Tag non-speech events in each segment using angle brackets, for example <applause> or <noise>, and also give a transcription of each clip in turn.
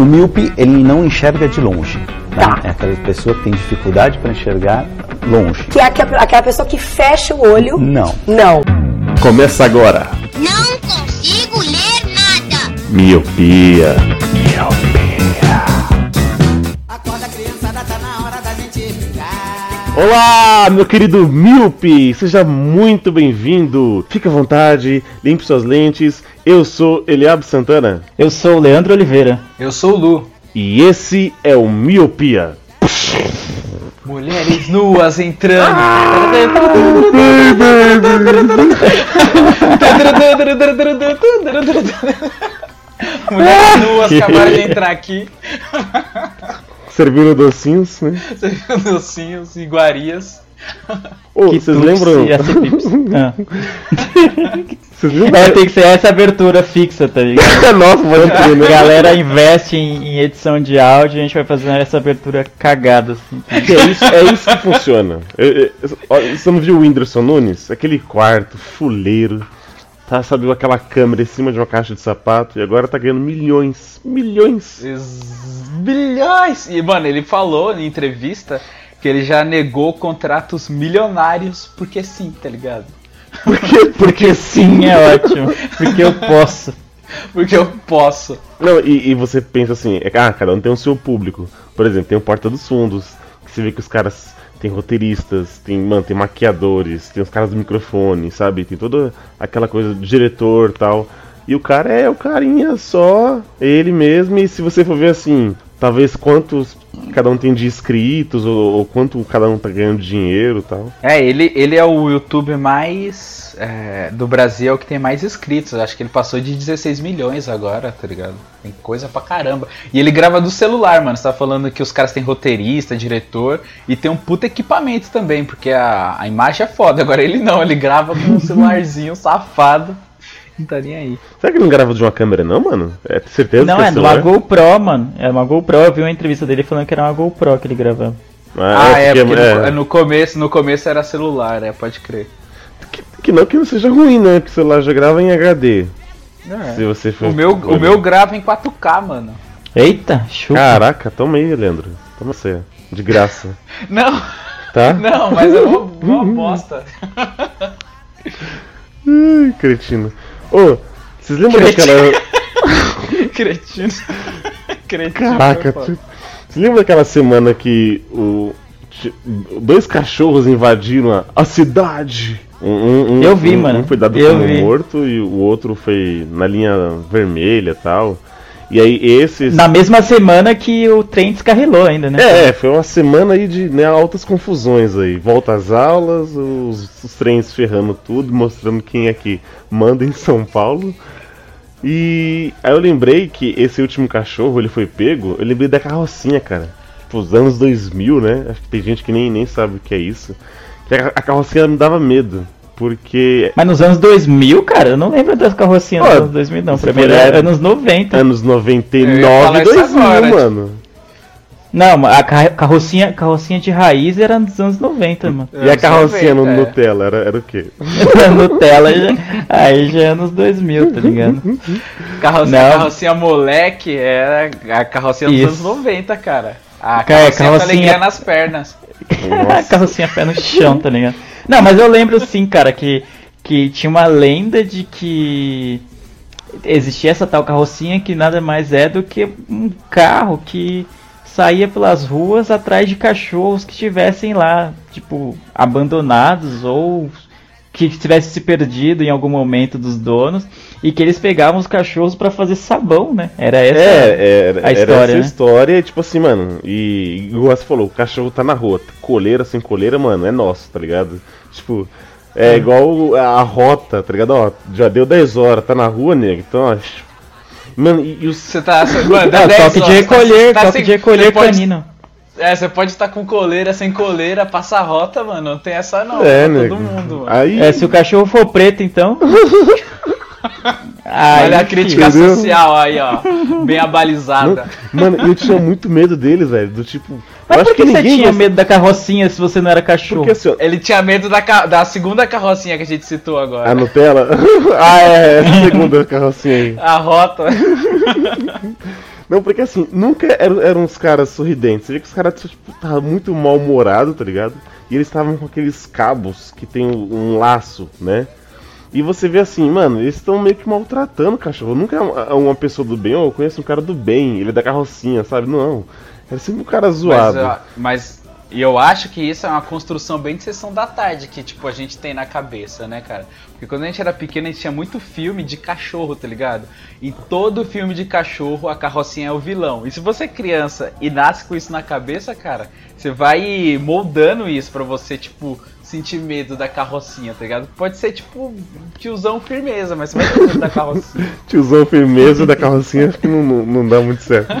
O míope, ele não enxerga de longe. Né? Tá. É aquela pessoa que tem dificuldade para enxergar longe. Que é aquela aquela pessoa que fecha o olho. Não. Não. Começa agora. Não consigo ler nada. Miopia. Acorda criançada, tá na hora da gente brincar. Olá, meu querido Miope! Seja muito bem-vindo. Fique à vontade, limpe suas lentes. Eu sou Eliab Santana Eu sou o Leandro Oliveira. Eu sou o Lu. e esse é o Miopia. Mulheres nuas entrando. Mulheres nuas acabaram de entrar aqui. Servindo docinhos, né? Docinhos, iguarias. Ô, Que vocês lembram? <laughs> Ah. Vocês lembram? É, tem que ser essa abertura fixa, tá ligado? <laughs> Nossa, pode crer, A né? galera investe em, em edição de áudio e a gente vai fazer essa abertura cagada, assim. É, isso, é isso que funciona. Eu- eu- você não viu o Whindersson Nunes? Aquele quarto, fuleiro, tá, sabe, aquela câmera em cima de uma caixa de sapato e agora tá ganhando milhões, milhões. Ex- Bilhões! E, mano, ele falou em entrevista que ele já negou contratos milionários porque sim, tá ligado? Porque, <laughs> porque Sim, é ótimo. Porque eu posso. Porque eu posso. Não, e, e você pensa assim, é, ah, cada um tem o seu público. Por exemplo, tem o Porta dos Fundos, que você vê que os caras tem roteiristas, tem, mano, tem maquiadores, tem os caras do microfone, sabe? Tem toda aquela coisa do diretor tal. E o cara é o carinha só, ele mesmo, e se você for ver assim, talvez quantos cada um tem de inscritos, ou, ou quanto cada um tá ganhando dinheiro tal. É, ele, ele é o YouTube mais é, do Brasil, é o que tem mais inscritos. Acho que ele passou de 16 milhões agora, tá ligado? Tem coisa pra caramba. E ele grava do celular, mano. Você tá falando que os caras têm roteirista, diretor e tem um puta equipamento também, porque a, a imagem é foda. Agora ele não, ele grava com um <laughs> celularzinho safado. Não tá nem aí. Será que ele não grava de uma câmera não, mano? É certeza Não, que é celular? uma GoPro, mano. É uma GoPro. Eu vi uma entrevista dele falando que era uma GoPro que ele gravava. Ah, é, porque é. No, no começo, no começo era celular, é, pode crer. Que, que não que não seja ruim, né? Porque o celular já grava em HD. É. Se você for. O meu, o meu grava em 4K, mano. Eita, chupa. Caraca, toma aí, Leandro. Toma você. De graça. <laughs> Não, Tá? <laughs> não, mas é uma, <laughs> uma bosta. Ai, cretino. Ô, vocês lembram Cretino. daquela. <laughs> Cretino. Cretino. Caraca, foi tu- você lembra daquela semana que o. Dois cachorros invadiram a, a cidade? Um, um- um- Eu vi, mano. Um foi dado Eu como vi. morto e o outro foi na linha vermelha e tal. E aí esses. Na mesma semana que o trem descarrilou ainda, né? É, é, foi uma semana aí de né, altas confusões aí. Volta às aulas, os, os trens ferrando tudo, mostrando quem é que manda em São Paulo. E aí eu lembrei que esse último cachorro, ele foi pego, eu lembrei da carrocinha, cara. Tipo, os anos 2000, né? Acho que tem gente que nem, nem sabe o que é isso. Que a, a carrocinha me dava medo, porque Mas nos anos 2000, cara, eu não lembro das carrocinhas dos anos 2000, não. Pra você mim foi- era anos 90. anos Eu ia 99 falar e isso 2000, agora, mano. Não, mas a ca- carrocinha, carrocinha de raiz era nos anos 90, mano. E a carrocinha no 90, é. Nutella, era, era o quê? <laughs> Nutella já, aí já é anos 2000, tá ligado? Carrocinha, Não. carrocinha moleque era a carrocinha dos Isso. anos 90, cara. A carrocinha, carrocinha- com alegria nas pernas. A <laughs> carrocinha pé no chão, tá ligado? Não, mas eu lembro sim, cara, que, que tinha uma lenda de que existia essa tal carrocinha que nada mais é do que um carro que saía pelas ruas atrás de cachorros que estivessem lá, tipo, abandonados ou que tivesse se perdido em algum momento dos donos e que eles pegavam os cachorros pra fazer sabão, né? Era essa É, era, a era história, essa né? história, e, tipo assim, mano, e igual você falou, o cachorro tá na rua, coleira sem coleira, mano, é nosso, tá ligado? Tipo, é igual a rota, tá ligado? Ó, já deu 10 horas, tá na rua, nego, então, ó. Mano, e, e os. Você tá. Mano, dá É, 10 toque de horas, recolher, tá toque sem- de recolher pode- canino. É, você pode estar com coleira, sem coleira, passa a rota, mano. Não tem essa não. é, todo mundo, mano. Aí. É, se o cachorro for preto, então. <laughs> Aí, Olha a crítica entendeu? social aí, ó. Bem abalizada. Mano, eu tinha muito medo deles, velho. Do tipo. eu Mas acho por que, que você tinha medo da carrocinha se você não era cachorro? Porque assim, Ele tinha medo da, ca- da segunda carrocinha que a gente citou agora. a Nutella. <laughs> ah, é, essa segunda carrocinha aí. A rota. <laughs> Não, porque assim, nunca eram, eram uns caras sorridentes. Você vê que os caras tipo, estavam muito mal-humorados, tá ligado? E eles estavam com aqueles cabos que tem um laço, né? E você vê assim, mano, eles estão meio que maltratando o cachorro. Nunca é uma- uma pessoa do bem, ou eu conheço um cara do bem, ele é da carrocinha, sabe? Não. É sempre um cara Mas, zoado. mas e eu acho que isso é uma construção bem de sessão da tarde que tipo a gente tem na cabeça, né, cara? Porque quando a gente era pequeno a gente tinha muito filme de cachorro, tá ligado? E todo filme de cachorro a carrocinha é o vilão. E se você é criança e nasce com isso na cabeça, cara, você vai moldando isso pra você tipo sentir medo da carrocinha, tá ligado? Pode ser tipo tiozão firmeza, mas você vai ter medo da carrocinha. <laughs> Tiozão firmeza da carrocinha, acho que não, não, não dá muito certo.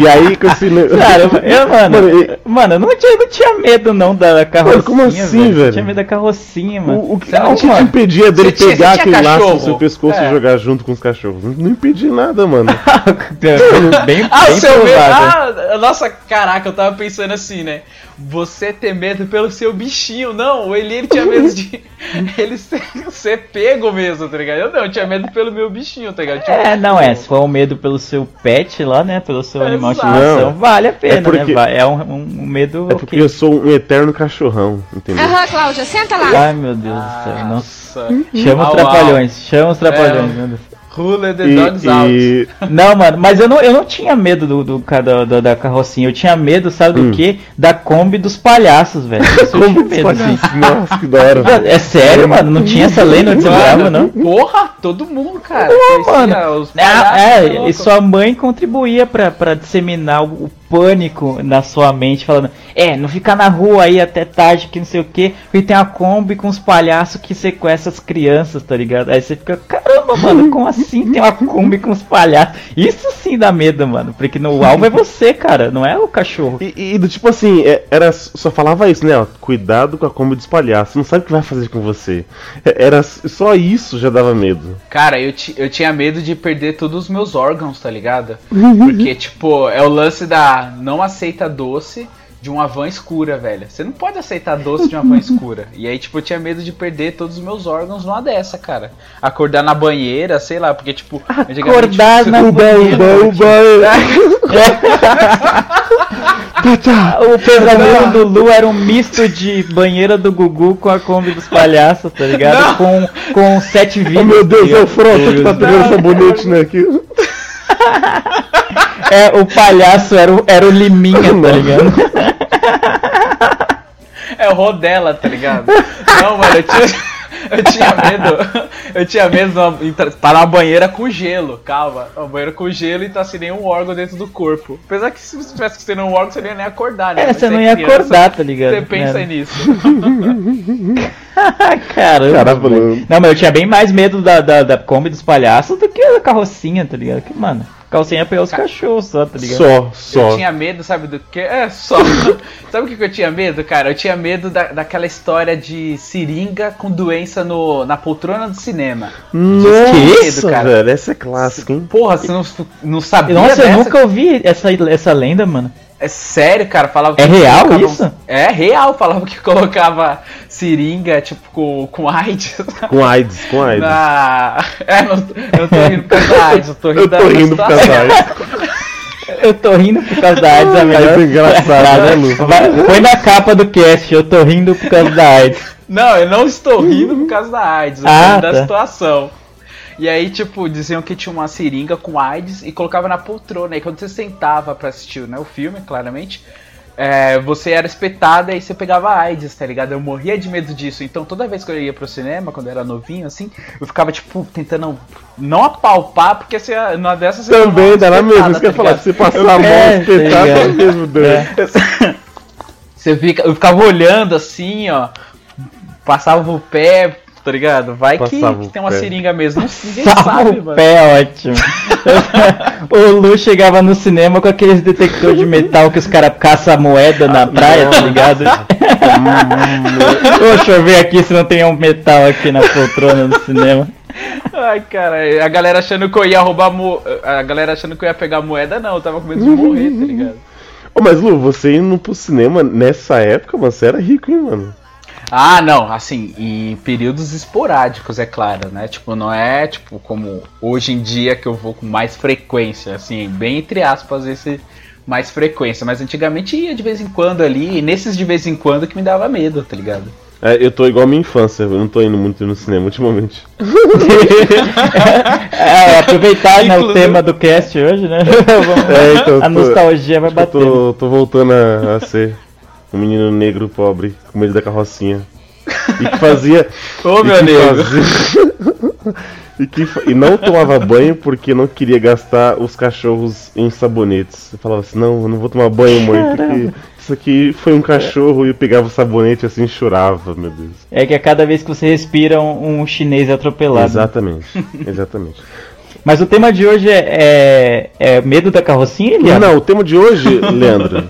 E aí, com esse. ne- Cara, eu, mano, Mano, eu- mano, eu não tinha, não tinha medo não da carrocinha. como assim, Eu velho? tinha medo da carrocinha, mano. O, o que, não o que te impedia dele tinha- pegar aquele laço no cachorro? seu pescoço É. e jogar junto com os cachorros? Não, não impedia nada, mano. <laughs> bem, Ah, bem o seu medo. Ah, nossa, caraca, eu tava pensando assim, né? Você ter medo pelo seu bichinho. Não, o Eli ele tinha medo de <laughs> ele ser, ser pego mesmo, tá ligado? Eu não, eu tinha medo pelo meu bichinho, tá ligado? Tipo, É, não é. Se for um medo pelo seu pet lá, né? Pelo seu animal de estimação, Não. vale a pena, É porque- né? vai- É um, um- medo. É porque ok. eu sou um eterno cachorrão, entendeu? Aham, Cláudia, senta lá. Ai meu Deus do céu. Nossa. Chama os trapalhões, chama os É. trapalhões, meu Deus. Rula the E, dogs out. e- <laughs> Não, mano, mas eu não, eu não tinha medo do, do, ca- da, da, carrocinha, eu tinha medo, sabe Hum. do quê? Da Kombi dos palhaços, velho. <laughs> Isso eu como tinha medo, sim. Nossa, que da hora. É sério, mano? Não tinha essa lei no Instagram, não? Porra, todo mundo, cara. Conhecia mano. os É, palhaços, é, tá e sua mãe contribuía pra, pra disseminar o pânico na sua mente, falando: É, não ficar na rua aí até tarde, que não sei o que, porque tem a Kombi com os palhaços que sequestram as crianças, tá ligado? Aí você fica: Caramba, mano, como assim tem uma Kombi com os palhaços? Isso sim dá medo, mano, porque no alvo é você, cara, não é o cachorro. E, e do tipo assim, é- era, só falava isso, né? Ó, cuidado com a Kombi dos palhaços, não sabe o que vai fazer com você. É- Era só isso já dava medo. Cara, eu, eu tinha medo de perder todos os meus órgãos, tá ligado? Uhum. Porque, tipo, é o lance da não aceita doce de uma van escura, velho. Você não pode aceitar doce de uma van <laughs> escura. E aí, tipo, eu tinha medo de perder todos os meus órgãos numa dessa, cara. Acordar na banheira, sei lá, porque, tipo, antigamente, Acordar na banheira. <laughs> O pesadelo do Lu era um misto de banheira do Gugu com a Kombi dos palhaços, tá ligado? Com, com sete vídeos. Oh meu Deus, é o Frota que tá pegando Não. sabonete, né? Aqui. <laughs> É, o palhaço era o, era o Liminha, tá ligado? É o Rodela, tá ligado? Não, mano, eu tinha. Eu tinha medo. Eu tinha medo de entrar- estar na banheira com gelo, calma. Uma banheira com gelo e tá sem nenhum órgão dentro do corpo. Apesar que se você tivesse sem nenhum órgão, você não ia nem acordar, né? É, Mas você não ia criança, acordar, tá ligado? Você pensa É. nisso. <laughs> Caramba. Caramba. Não, mas eu tinha bem mais medo da, da, da Kombi dos palhaços do que da carrocinha, tá ligado? Que, mano, carrocinha é pegar os cachorros só, tá ligado? Só, só. Eu tinha medo, sabe do que? É, só. <laughs> sabe o que que eu tinha medo, cara? Eu tinha medo da, daquela história de seringa com doença no, na poltrona do cinema. Nossa, medo, cara. velho, essa é clássica, hein? Porra, você não, não sabia Nossa, eu dessa? nunca ouvi essa, essa lenda, mano. É sério, cara, falava É real colocava- isso? É real, falava que colocava seringa, tipo, com, com AIDS. Com AIDS, com AIDS. Na... É, não, eu tô rindo por causa da AIDS, eu tô rindo, Eu da- tô da rindo por causa da AIDS. <laughs> Eu tô rindo por causa da AIDS, a melhor é engraçado, né, Lu? Põe na capa do cast, eu tô rindo por causa da AIDS. Não, eu não estou rindo por causa da AIDS, eu tô Ah, rindo da tá. situação. E aí, tipo, diziam que tinha uma seringa com AIDS e colocava na poltrona. E quando você sentava pra assistir né, o filme, claramente, é, você era espetada e você pegava AIDS, tá ligado? Eu morria de medo disso. Então toda vez que eu ia pro cinema, quando eu era novinho, assim, eu ficava, tipo, tentando não apalpar, porque você, numa dessas você Também, dá na mesma. Isso que eu ia falar, se você passar a mão, É, tá dá ligado? no mesmo dano. Você fica, eu ficava olhando assim, ó. Passava o pé, tá ligado? Vai que, Passava que tem uma pé. seringa mesmo. Não, ninguém Salva sabe, o mano. pé, ótimo. <laughs> o Lu chegava no cinema com aqueles detectores de metal que os caras caçam moeda na praia, tá ligado? <laughs> Deixa eu ver aqui se não tem um metal aqui na poltrona do cinema. Ai, cara, a galera achando que eu ia roubar mo... A galera achando que eu ia pegar moeda, não, eu tava com medo de morrer, tá ligado? Ô, mas Lu, você indo pro cinema nessa época, mano, você era rico, hein, mano? Ah, não, assim, em períodos esporádicos, é claro, né? Tipo, não é tipo como hoje em dia que eu vou com mais frequência, assim, bem entre aspas, esse mais frequência. Mas antigamente ia de vez em quando ali, e nesses de vez em quando que me dava medo, tá ligado? É, eu tô igual a minha infância, eu não tô indo muito no cinema ultimamente. <laughs> É, aproveitar né, o tema do cast hoje, né? Vamos- <laughs> É, então, a tô- nostalgia vai bater. tô, tô voltando a, a ser um menino negro pobre, com medo da carrocinha. E que fazia. <laughs> Ô, e meu que nego. fazia- <laughs> e, que, e não tomava banho porque não queria gastar os cachorros em sabonetes. Eu falava assim, não, eu não vou tomar banho, mãe, porque isso aqui foi um cachorro e eu pegava o sabonete assim e chorava, meu Deus. É que a cada vez que você respira, um, um chinês é atropelado. Exatamente, exatamente. Mas o tema de hoje é, é, é medo da carrocinha, Não, Eliana? não, o tema de hoje, Leandro,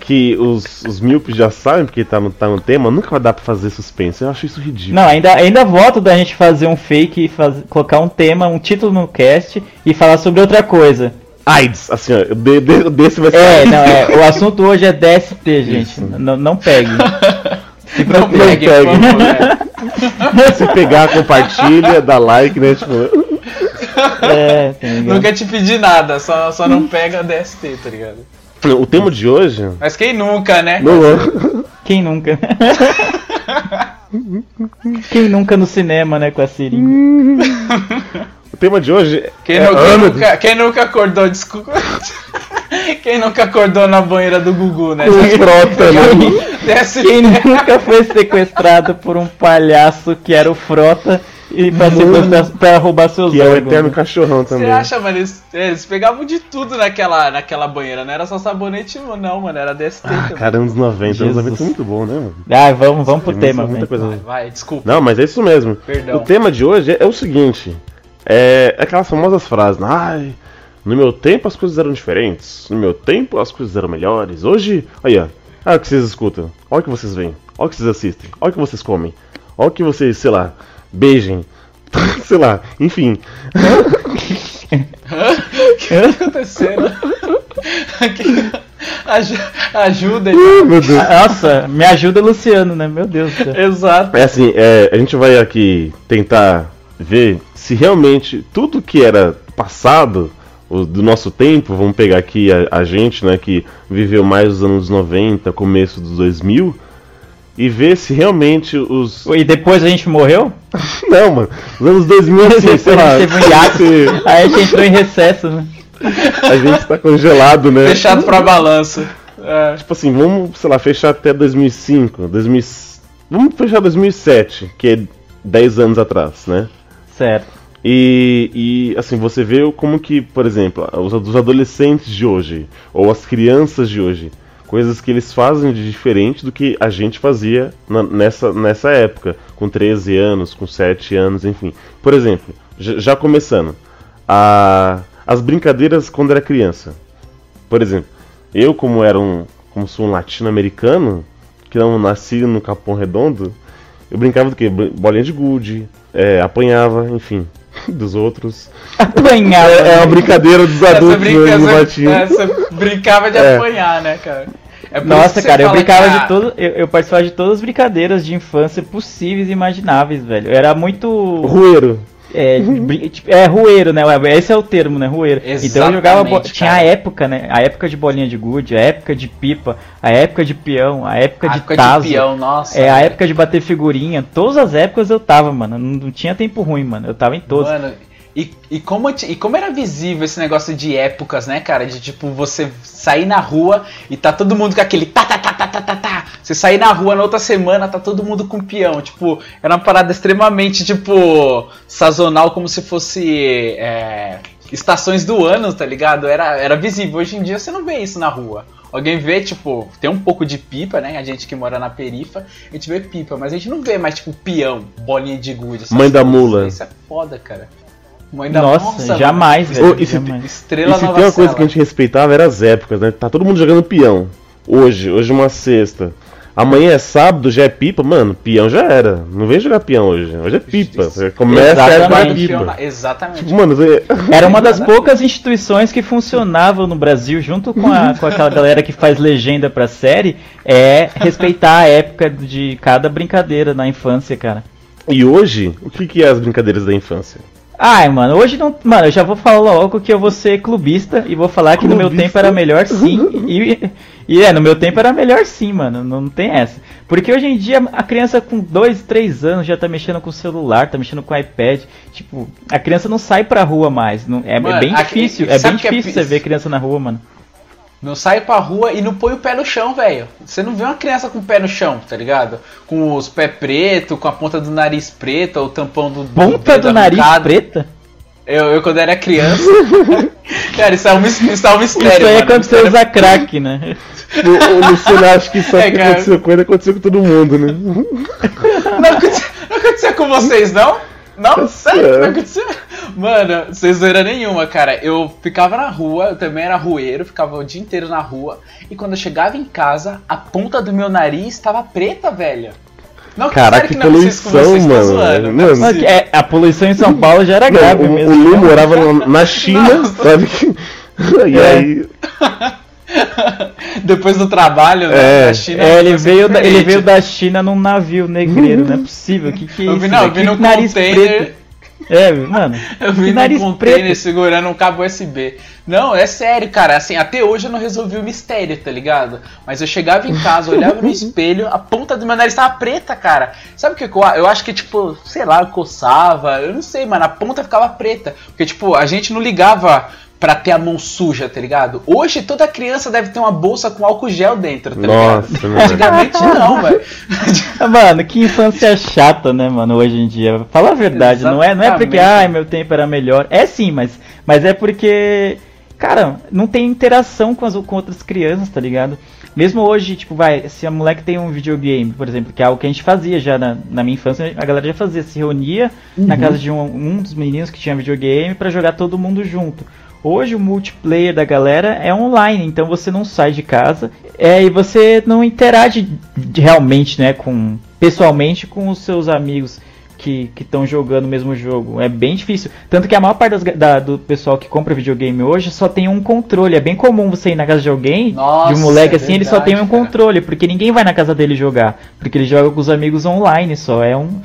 que os, os míopes já sabem, porque tá no, tá no tema, nunca vai dar pra fazer suspense. Eu acho isso ridículo. Não, ainda, ainda voto da gente fazer um fake e faz, colocar um tema, um título no cast e falar sobre outra coisa. AIDS, assim, ó, de, de- desse vai ser. É, não, é, o assunto hoje é DST, gente. Não, não pegue. Se Não proteja. pegue, pegue. por favor? <laughs> Se pegar, compartilha, dá like, né? Tipo, É, tá? Nunca te pedi nada, só, só não pega DST, tá ligado? o tema de hoje. Mas quem nunca, né? Não. Quem nunca? <laughs> Quem nunca no cinema, né, com a seringa? <laughs> O tema de hoje. Quem, é nu- quem ano- nunca, quem nunca acordou, desculpa. <laughs> Quem nunca acordou na banheira do Gugu, né? Frota, né? Quem nunca foi sequestrado por um palhaço que era o Frota e pra, sequestrar, pra roubar seus Que é o eterno cachorrão Você também. acha, mano? Eles, eles pegavam de tudo naquela, naquela banheira, não era só sabonete, não, mano, era DST Ah, também. cara, anos 90. Anos Jesus. 90 foi muito bom, né, mano? Ah, vamos, vamos pro Tem tema, muita coisa. Vai, desculpa. Não, mas é isso mesmo. Perdão. O tema de hoje é, é o seguinte: é aquelas famosas frases, né? ai, no meu tempo as coisas eram diferentes, no meu tempo as coisas eram melhores. Hoje, aí, ó, olha o que vocês escutam, olha o que vocês veem, olha o que vocês assistem, olha o que vocês comem, olha o que vocês, sei lá, beijem, <laughs> sei lá, enfim. <laughs> O que tá acontecendo? <laughs> Aju- Ajuda. Meu Deus. Nossa, me ajuda, Luciano, né? Meu Deus do céu. Exato. É assim, é, a gente vai aqui tentar ver se realmente tudo que era passado o- do nosso tempo, vamos pegar aqui a, a gente, né, que viveu mais os anos 90, começo dos 2000, e ver se realmente os... E depois a gente morreu? <laughs> Não, mano, os anos 2000, assim, sei lá, Teve um hiato. <laughs> se Aí a gente entrou em recesso, né? a gente tá congelado, né? Fechado pra balanço. É. Tipo assim, vamos, sei lá, fechar até 2005, 2000, vamos fechar 2007, que é 10 anos atrás, né? Certo. E, e, assim, você vê como que, por exemplo, os, os adolescentes de hoje, ou as crianças de hoje, coisas que eles fazem de diferente do que a gente fazia na- nessa, nessa época, com 13 anos, com 7 anos, enfim. Por exemplo, já começando, a, as brincadeiras quando era criança. Por exemplo, eu como era um, como sou um latino-americano, que não nasci no Capão Redondo, eu brincava do? Br- Bolinha de gude, é, apanhava, enfim, dos outros. Apanhava. É, é uma brincadeira dos Essa, adultos brinca, né, no essa, batinho. essa brincava de É. apanhar, né, cara? É Nossa, cara, eu brincava que a- de todo. Eu, eu participava de todas as brincadeiras de infância possíveis e imagináveis, velho. Eu era muito. Rueiro. É, brin- tipo, é rueiro, né? Esse é o termo, né? Rueiro. Então eu jogava. bo- Exatamente, Tinha a cara. época, né? A época de bolinha de gude, a época de pipa, a época de peão, a época A de época tazo. de peão, nossa. É, a velho. época de bater figurinha. Todas as épocas eu tava, mano. Não, não tinha tempo ruim, mano. Eu tava em todos. Mano, e, e, como, e como era visível esse negócio de épocas, né, cara? De tipo, você sair na rua e tá todo mundo com aquele tá, tá, tá, tá, tá, tá, tá. Você sair na rua na outra semana, tá todo mundo com peão. Tipo, era uma parada extremamente, tipo, sazonal, como se fosse é, estações do ano, tá ligado? Era, era visível. Hoje em dia você não vê isso na rua. Alguém vê, tipo, tem um pouco de pipa, né? A gente que mora na perifa, a gente vê pipa, mas a gente não vê mais, tipo, peão, bolinha de gude. Mãe da mula. Isso é foda, cara. Mãe da Nossa, mano. jamais, velho. E se- jamais. Estrela e se Nova tem uma coisa que a gente respeitava era as épocas, né? Tá todo mundo jogando peão. Hoje, hoje é uma sexta. Amanhã é sábado, já é pipa, mano, peão já era. Não vem jogar peão hoje. Hoje é pipa. Começa a época pipa. Exatamente. Tipo, mano, você- Era uma das <laughs> poucas instituições que funcionavam no Brasil, junto com, a, com aquela galera que faz legenda pra série, é respeitar a época de cada brincadeira na infância, cara. E hoje, o que, que é as brincadeiras da infância? Ai, mano, hoje não. Mano, eu já vou falar logo que eu vou ser clubista e vou falar que no meu Clubista? tempo era melhor sim. E, e é, no meu tempo era melhor sim, mano. Não tem essa. Porque hoje em dia a criança com 2, 3 anos já tá mexendo com o celular, tá mexendo com o iPad. Tipo, a criança não sai pra rua mais. Não, é, é Mano, bem aqui- difícil. É bem é difícil pi- você ver criança na rua, mano. Não sai pra rua e não põe o pé no chão, velho. Você não vê uma criança com o pé no chão, tá ligado? Com os pés preto, com a ponta do nariz preta, o tampão do. Ponta dedo do nariz arrancado. preta? Eu, eu quando era criança. <laughs> cara, isso é um, isso é um mistério. Isso aí é mano. quando você Mistério- usa <laughs> crack, né? O, o Luciano acha que só É, que cara. aconteceu com ele aconteceu com todo mundo, né? Não aconteceu, não aconteceu com vocês, não? Não? Sério? certo. Não aconteceu? Mano, sem zoeira nenhuma, cara. Eu ficava na rua, eu também era rueiro, ficava o dia inteiro na rua. E quando eu chegava em casa, a ponta do meu nariz estava preta, velho. Não, Caraca, que não aconteceu com poluição, vocês, mano. zoando. Mano, Mano, que é, a poluição em São <laughs> Paulo já era Não, grave o, mesmo. o Lu morava na, na <laughs> China, sabe? <laughs> E É. aí. <laughs> Depois do trabalho, né, É. da China. É, ele veio, da, ele veio da China num navio negreiro, não é possível. Que que é Eu isso? vi, não, eu vi Que no nariz container. preto. É, mano. <laughs> Eu vi nariz no container preto. segurando um cabo USB. Não, é sério, cara. Assim, até hoje eu não resolvi o mistério, tá ligado? Mas eu chegava em casa, olhava no <laughs> espelho, a ponta do meu nariz tava preta, cara. Sabe o que eu, eu acho que, tipo, sei lá, eu coçava, eu não sei, mano, a ponta ficava preta. Porque, tipo, a gente não ligava pra ter a mão suja, tá ligado? Hoje toda criança deve ter uma bolsa com álcool gel dentro, tá Nossa, ligado? mano. Antigamente não, <laughs> velho. Mano, que infância chata, né, mano, hoje em dia. Fala a verdade, não é, não é porque, ai, meu tempo era melhor. É sim, mas, mas é porque, cara, não tem interação com, as, com outras crianças, tá ligado? Mesmo hoje, tipo, vai, se a moleque tem um videogame, por exemplo, que é algo que a gente fazia já na, na minha infância, a galera já fazia, se reunia na casa de um, um dos meninos que tinha videogame pra jogar todo mundo junto. Hoje o multiplayer da galera é online, então você não sai de casa é, e você não interage realmente, né, com pessoalmente com os seus amigos que estão jogando o mesmo jogo. É bem difícil. Tanto que a maior parte das da- do pessoal que compra videogame hoje só tem um controle. É bem comum você ir na casa de alguém, Nossa, de um moleque é assim, ele só tem um verdade, cara. controle, porque ninguém vai na casa dele jogar. Porque ele joga com os amigos online só. É um.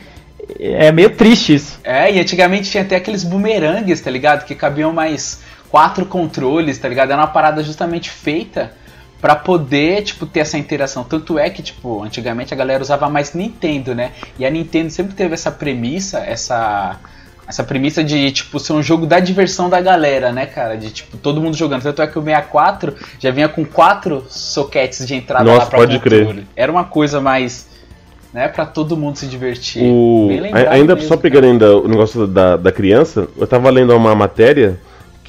É meio triste isso. É, e antigamente tinha até aqueles bumerangues, tá ligado? Que cabiam mais quatro controles, tá ligado? Era uma parada justamente feita pra poder, tipo, ter essa interação. Tanto é que, tipo, antigamente a galera usava mais Nintendo, né? E a Nintendo sempre teve essa premissa, essa essa premissa de, tipo, ser um jogo da diversão da galera, né, cara? De, tipo, todo mundo jogando. Tanto é que o 64 já vinha com quatro soquetes de entrada Nossa, lá pra pode crer. controle. Era uma coisa mais, né, pra todo mundo se divertir. O, ainda mesmo, só pegando ainda o negócio da, da criança, eu tava lendo uma matéria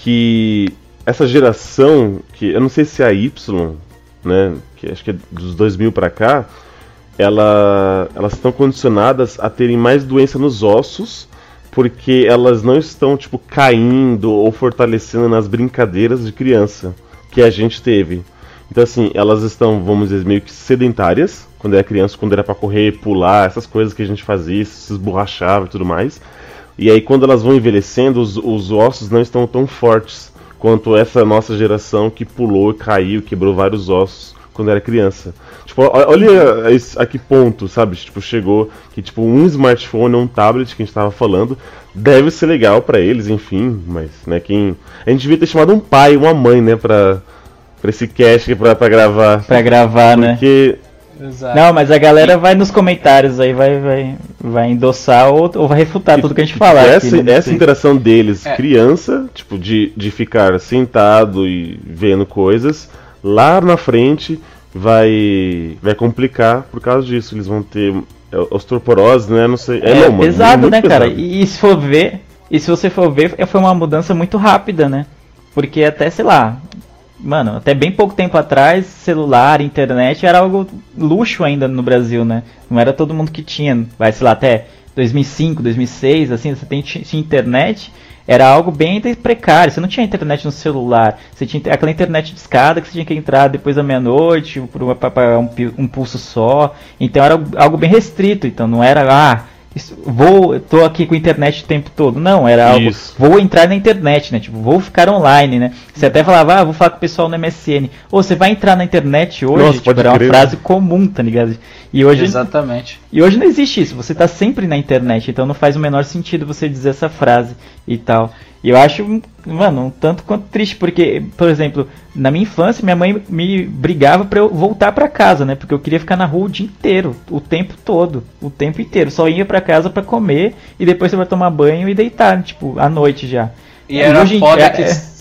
que essa geração, que eu não sei se é a Y, né, que acho que é dos 2000 pra cá, ela, elas estão condicionadas a terem mais doença nos ossos, porque elas não estão tipo caindo ou fortalecendo nas brincadeiras de criança que a gente teve. Então assim, elas estão, vamos dizer, meio que sedentárias, quando era criança, quando era pra correr, pular, essas coisas que a gente fazia, se esborrachava e tudo mais. E aí quando elas vão envelhecendo, os, os ossos não estão tão fortes quanto essa nossa geração que pulou, caiu, quebrou vários ossos quando era criança. Tipo, olha a, a que ponto, sabe? Tipo, chegou que tipo um smartphone ou um tablet que a gente tava falando deve ser legal pra eles, enfim, mas né, quem a gente devia ter chamado um pai, uma mãe, né, pra para esse cast pra, pra gravar. Pra gravar, né? Porque Exato. Não, mas a galera vai nos comentários aí, vai, vai, vai endossar ou, ou vai refutar tudo que a gente falar. aqui, essa, né? essa interação deles, É. criança, tipo, de, de ficar sentado e vendo coisas, lá na frente vai vai complicar por causa disso. Eles vão ter é, osteoporose, né? Não sei. É, não, mano, pesado, muito né, cara? pesado. E, e se for ver, e se você for ver, foi uma mudança muito rápida, né? Porque até, sei lá, mano, até bem pouco tempo atrás, celular, internet era algo luxo ainda no Brasil, né? Não era todo mundo que tinha, vai, sei lá, até 2005, 2006, assim, você tem tinha internet, era algo bem precário. Você não tinha internet no celular. Você tinha aquela internet de escada que você tinha que entrar depois da meia-noite, por uma, um, um pulso só. Então era algo bem restrito. Então não era, ah, vou, tô aqui com a internet o tempo todo. Não, era algo, Isso. vou entrar na internet, né? Tipo, vou ficar online, né? Você até falava, ah, vou falar com o pessoal no MSN. Ou você vai entrar na internet hoje, Nossa, tipo, pode era uma crer, frase comum, tá ligado? E hoje, Exatamente. e hoje não existe isso, você tá sempre na internet, então não faz o menor sentido você dizer essa frase e tal. E eu acho, mano, um tanto quanto triste, porque, por exemplo, na minha infância, minha mãe me brigava pra eu voltar pra casa, né? Porque eu queria ficar na rua o dia inteiro, o tempo todo, o tempo inteiro. Só ia pra casa pra comer e depois você vai tomar banho e deitar, tipo, à noite já. E era hoje em- foda é- que. é-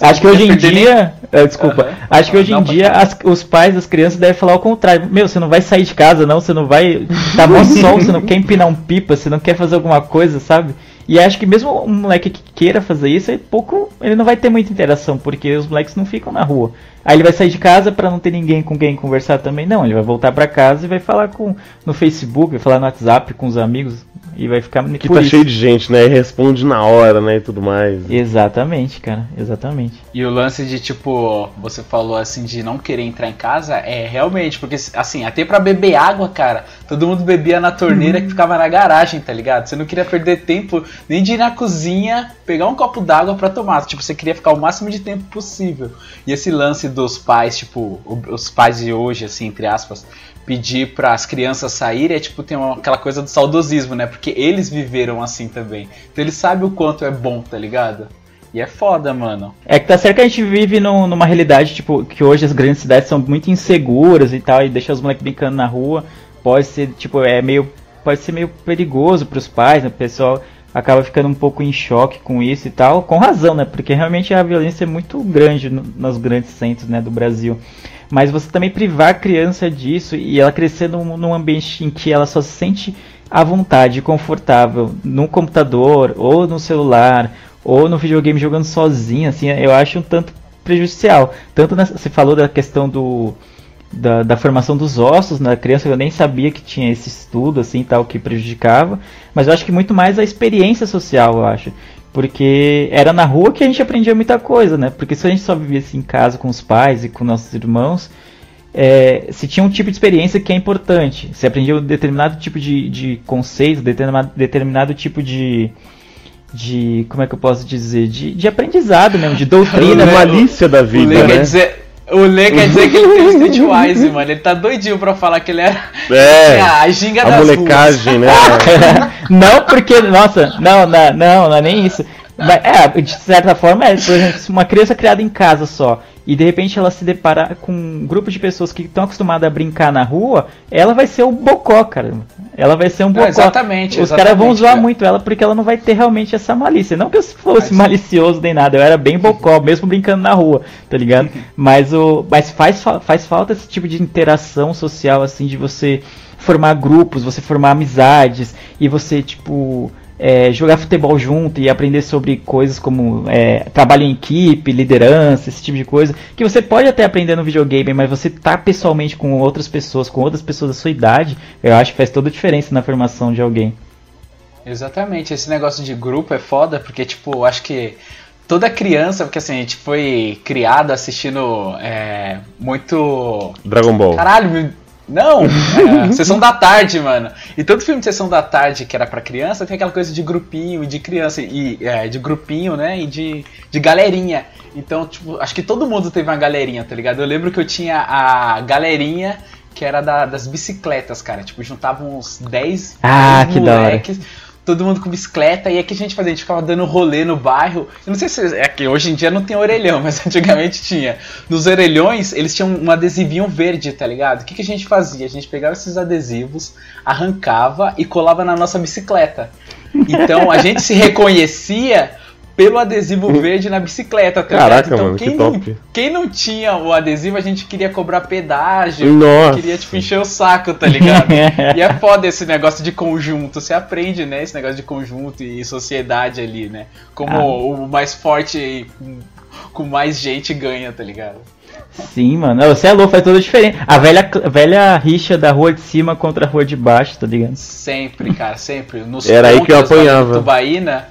Acho que hoje em dia. é, desculpa. Aham. Acho que hoje Não, em pode dia as- os pais das crianças devem falar o contrário. Meu, você não vai sair de casa, não, você não vai. Tá bom <laughs> sol, você não quer empinar um pipa, você não quer fazer alguma coisa, sabe? E acho que mesmo um moleque que queira fazer isso, é pouco. Ele não vai ter muita interação, porque os moleques não ficam na rua. Aí ele vai sair de casa pra não ter ninguém com quem conversar também. Não, ele vai voltar pra casa e vai falar com no Facebook, vai falar no WhatsApp com os amigos e vai ficar Que tá isso. cheio de gente, né? E responde na hora, né? E tudo mais. Exatamente, cara, exatamente. E o lance de, tipo, você falou assim, de não querer entrar em casa, é realmente, porque, assim, até pra beber água, cara, todo mundo bebia na torneira que ficava na garagem, tá ligado? Você não queria perder tempo nem de ir na cozinha, pegar um copo d'água pra tomar. Tipo, você queria ficar o máximo de tempo possível. E esse lance dos pais, tipo, os pais de hoje, assim, entre aspas, pedir para as crianças saírem é tipo tem uma- aquela coisa do saudosismo, né? Porque eles viveram assim também. Então eles sabem o quanto é bom, tá ligado? E é foda, mano. É que tá certo que a gente vive num- numa realidade, tipo, que hoje as grandes cidades são muito inseguras e tal, e deixa os moleques brincando na rua. Pode ser, tipo, é meio. Pode ser meio perigoso pros pais, né? O pessoal acaba ficando um pouco em choque com isso e tal, com razão, né? Porque realmente a violência é muito grande no- nos grandes centros, né, do Brasil. Mas você também privar a criança disso e ela crescer num, num ambiente em que ela só se sente à vontade, confortável, no computador ou no celular ou no videogame jogando sozinha, assim, eu acho um tanto prejudicial. Tanto nessa, você falou da questão do da, da formação dos ossos na criança, eu nem sabia que tinha esse estudo assim tal que prejudicava, mas eu acho que muito mais a experiência social, eu acho. Porque era na rua que a gente aprendia muita coisa, né? Porque se a gente só vivesse em casa com os pais e com nossos irmãos, é, se tinha um tipo de experiência que é importante. Se aprendia um determinado tipo de, de conceito, determinado, determinado tipo de. de. como é que eu posso dizer? De, de aprendizado mesmo, de doutrina. né? malícia da O vida, Lê quer né? dizer. O Lê quer dizer que ele tem <laughs> o Streetwise, mano. Ele tá doidinho pra falar que ele era. É, tinha <laughs> a ginga a das ruas. molecagem, né? <laughs> não porque, nossa, não, não, não, não é nem isso. Mas, é, de certa forma, é, por exemplo, se uma criança criada em casa só e de repente ela se deparar com um grupo de pessoas que estão acostumadas a brincar na rua, ela vai ser o bocó, cara. Ela vai ser um bocó. exatamente, Os caras vão zoar muito ela porque ela não vai ter realmente essa malícia. Não que eu fosse Mas- malicioso nem nada, eu era bem bocó, <laughs> mesmo brincando na rua, tá ligado? mas o, mas faz, fa- faz falta esse tipo de interação social, assim, de você formar grupos, você formar amizades e você, tipo, é, jogar futebol junto e aprender sobre coisas como é, trabalho em equipe, liderança, esse tipo de coisa, que você pode até aprender no videogame, mas você tá pessoalmente com outras pessoas, com outras pessoas da sua idade, eu acho que faz toda a diferença na formação de alguém. Exatamente, esse negócio de grupo é foda, porque, tipo, eu acho que toda criança, porque assim, a gente foi criado assistindo é, muito. Dragon Ball. Caralho, meu- não! <laughs> É, sessão da tarde, mano. E todo filme de sessão da tarde que era pra criança tem aquela coisa de grupinho e de criança, e é, de grupinho, né? E de, de galerinha. Então, tipo, acho que todo mundo teve uma galerinha, tá ligado? Eu lembro que eu tinha a galerinha que era da- das bicicletas, cara. Tipo, juntavam uns 10 Ah, 10 que da hora. Todo mundo com bicicleta, e aí que a gente fazia? A gente ficava dando rolê no bairro. Eu não sei se é que hoje em dia não tem orelhão, <laughs> mas antigamente tinha. Nos orelhões, eles tinham um adesivinho verde, tá ligado? O que, que a gente fazia? A gente pegava esses adesivos, arrancava e colava na nossa bicicleta. Então a gente se reconhecia pelo adesivo verde na bicicleta, tá Caraca? Então mano, que quem, não, top. quem não tinha o adesivo, a gente queria cobrar pedágio, Nossa. queria tipo encher o saco, tá ligado? <laughs> E é foda esse negócio de conjunto. Você aprende, né? Esse negócio de conjunto e sociedade ali, né? Como Ah. o mais forte com mais gente ganha, tá ligado? Sim, mano. Você é louco, faz toda a diferença. A velha, a velha rixa da rua de cima contra a rua de baixo, tá ligado? Sempre, cara, sempre. Nos Era aí que eu apanhava. Tubaína,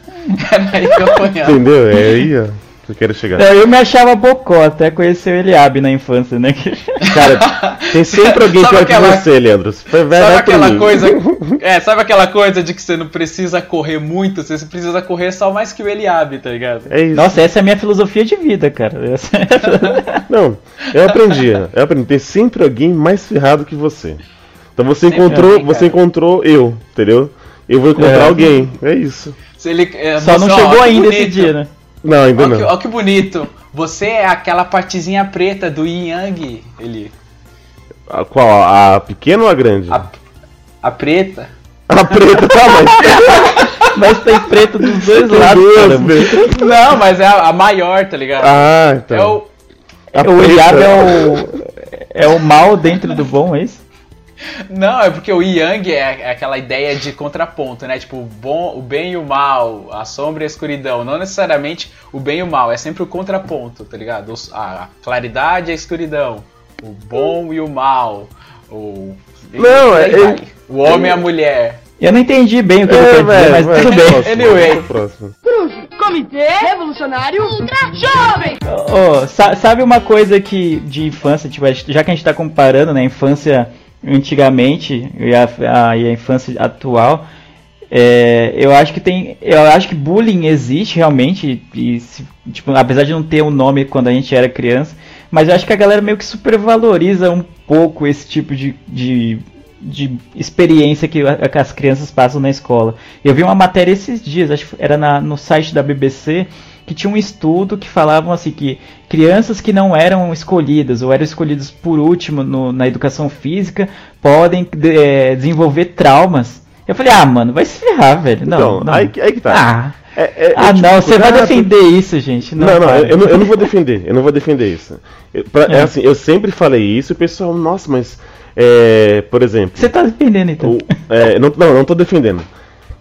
apanhava. Entendeu? É aí, ó. Que eu quero chegar. É, Eu me achava bocó, até conhecer o Eliabe na infância, né? <laughs> Cara, tem sempre alguém Sabe pior aquela- que você, Leandro. Vai, vai Sabe aquela mim. coisa. É, sabe aquela coisa de que você não precisa correr muito, você precisa correr só mais que o Eliabe, tá ligado? É isso. Nossa, essa é a minha filosofia de vida, cara. Essa- Não, eu aprendi. Eu aprendi. Tem sempre alguém mais ferrado que você. Então você Sempre encontrou, alguém, você encontrou eu, entendeu? Eu vou encontrar É. alguém. É isso. Se ele, é, Só não ó, chegou que ainda esse dia, né? Não, ainda Olha que, não. ó que bonito. Você é aquela partezinha preta do Yin Yang, ele. A, qual? A pequena ou a grande? A, a preta. <laughs> A preta, tá, mas. <laughs> Mas tem preto dos dois lados, né? Não, mas é a, a maior, tá ligado? Ah, então. É o. A O preta. É o. É o mal dentro do bom, é isso? Não, é porque o Yang é, é aquela ideia de contraponto, né? Tipo, o, bom, o bem e o mal, a sombra e a escuridão. Não necessariamente o bem e o mal, é sempre o contraponto, tá ligado? A, claridade e a escuridão. O bom e o mal. O. Não, é- vai. O homem e a mulher. Eu não entendi bem o que É, ele quer dizer, mas vai, tudo bem. <laughs> próximo, Anyway. próximo. Comitê Revolucionário Jovem. Ô, sa- sabe uma coisa que de infância, tipo, já que a gente tá comparando, né, infância antigamente e a, a- e a infância atual, é, eu acho que tem, eu acho que bullying existe realmente e se- tipo, apesar de não ter um nome quando a gente era criança, mas eu acho que a galera meio que supervaloriza um pouco esse tipo de, de, de experiência que, a- que as crianças passam na escola. Eu vi uma matéria esses dias, acho que era na- no site da BBC, que tinha um estudo que falavam assim que crianças que não eram escolhidas ou eram escolhidas por último no- na educação física podem de- eh, desenvolver traumas. Eu falei, ah, mano, vai se ferrar, velho. Não, Então, não. aí, que- aí que tá. Ah, É- é- é ah tipo, não, você vai defender isso, gente. Não, Não, não, eu, eu não, eu não vou defender, eu não vou defender isso. Eu- pra- é. É. assim, eu sempre falei isso e o pessoal, nossa, mas, é, por exemplo, Você tá defendendo então. o, é, não, não, não tô defendendo.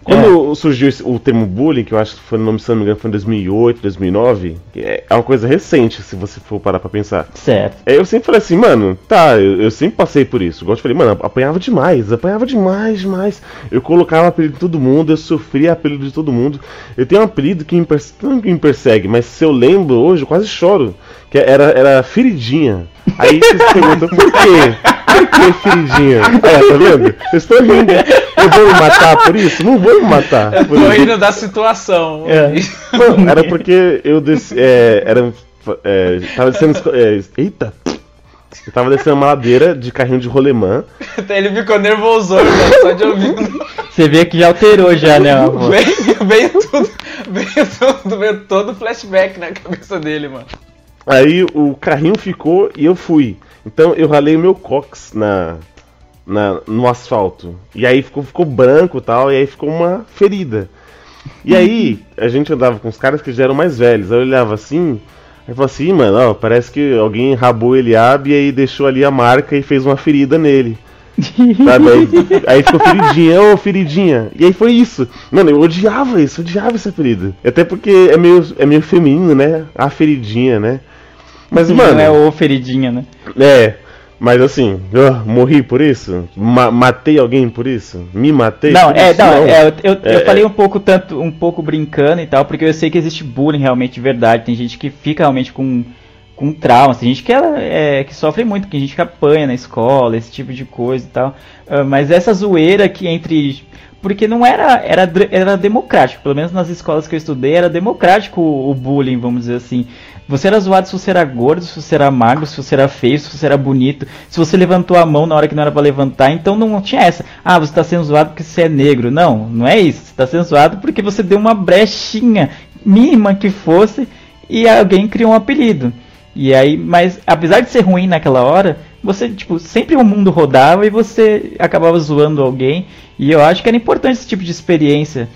Quando surgiu esse- o termo bullying, que eu acho que foi, no nome, se não me engano, foi em 2008, 2009, que é é uma coisa recente, se você for parar pra pensar. Certo. É, eu sempre falei assim, mano, tá, eu, eu sempre passei por isso. Igual eu te falei, mano, apanhava demais, apanhava demais, demais. Eu colocava apelido de todo mundo, eu sofria apelido de todo mundo. Eu tenho um apelido que me, perse- não que me persegue, mas se eu lembro hoje, eu quase choro. Que era, era feridinha. Aí você se pergunta, por quê? Por que feridinha? É, tá vendo? Vocês estão rindo. Eu vou me matar por isso? Não vou me matar. Eu por tô isso. rindo da situação. É. Não, <laughs> era porque eu desci. É, era, é, tava descendo. é, eita! Eu tava descendo uma ladeira de carrinho de rolemã. Até ele ficou nervoso, mano, só de ouvindo. Você vê que já alterou já, né? veio tudo, veio tudo, veio todo flashback na cabeça dele, mano. Aí o carrinho ficou e eu fui. Então eu ralei meu cox na, na, no asfalto. E aí ficou, ficou branco e tal, e aí ficou uma ferida. E aí a gente andava com os caras que já eram mais velhos. Aí eu olhava assim, aí falava assim, mano, ó, parece que alguém rabou ele abre e aí deixou ali a marca e fez uma ferida nele. <laughs> Sabe? Aí, aí ficou feridinha, ô feridinha. E aí foi isso. Mano, eu odiava isso, odiava esse apelido. Até porque é meio, é meio feminino, né? A feridinha, né? Mas, mano. Não é o feridinha, né? É, mas assim, eu morri por isso? Ma- matei alguém por isso? Me matei? Não, por é, isso? não, é, eu, eu, eu É, falei um pouco tanto, um pouco brincando e tal, porque eu sei que existe bullying realmente de verdade. Tem gente que fica realmente com, com traumas, tem gente que, ela, é, que sofre muito, tem gente que apanha na escola, esse tipo de coisa e tal. Ah, mas essa zoeira que entre. Porque não era, era. Era democrático, pelo menos nas escolas que eu estudei, era democrático o, o bullying, vamos dizer assim. Você era zoado se você era gordo, se você era magro, se você era feio, se você era bonito, se você levantou a mão na hora que não era pra levantar, então não tinha essa. Ah, você tá sendo zoado porque você é negro. Não, não é isso. Você tá sendo zoado porque você deu uma brechinha mínima que fosse e alguém criou um apelido. E aí, mas apesar de ser ruim naquela hora, você, tipo, sempre o mundo rodava e você acabava zoando alguém. E eu acho que era importante esse tipo de experiência.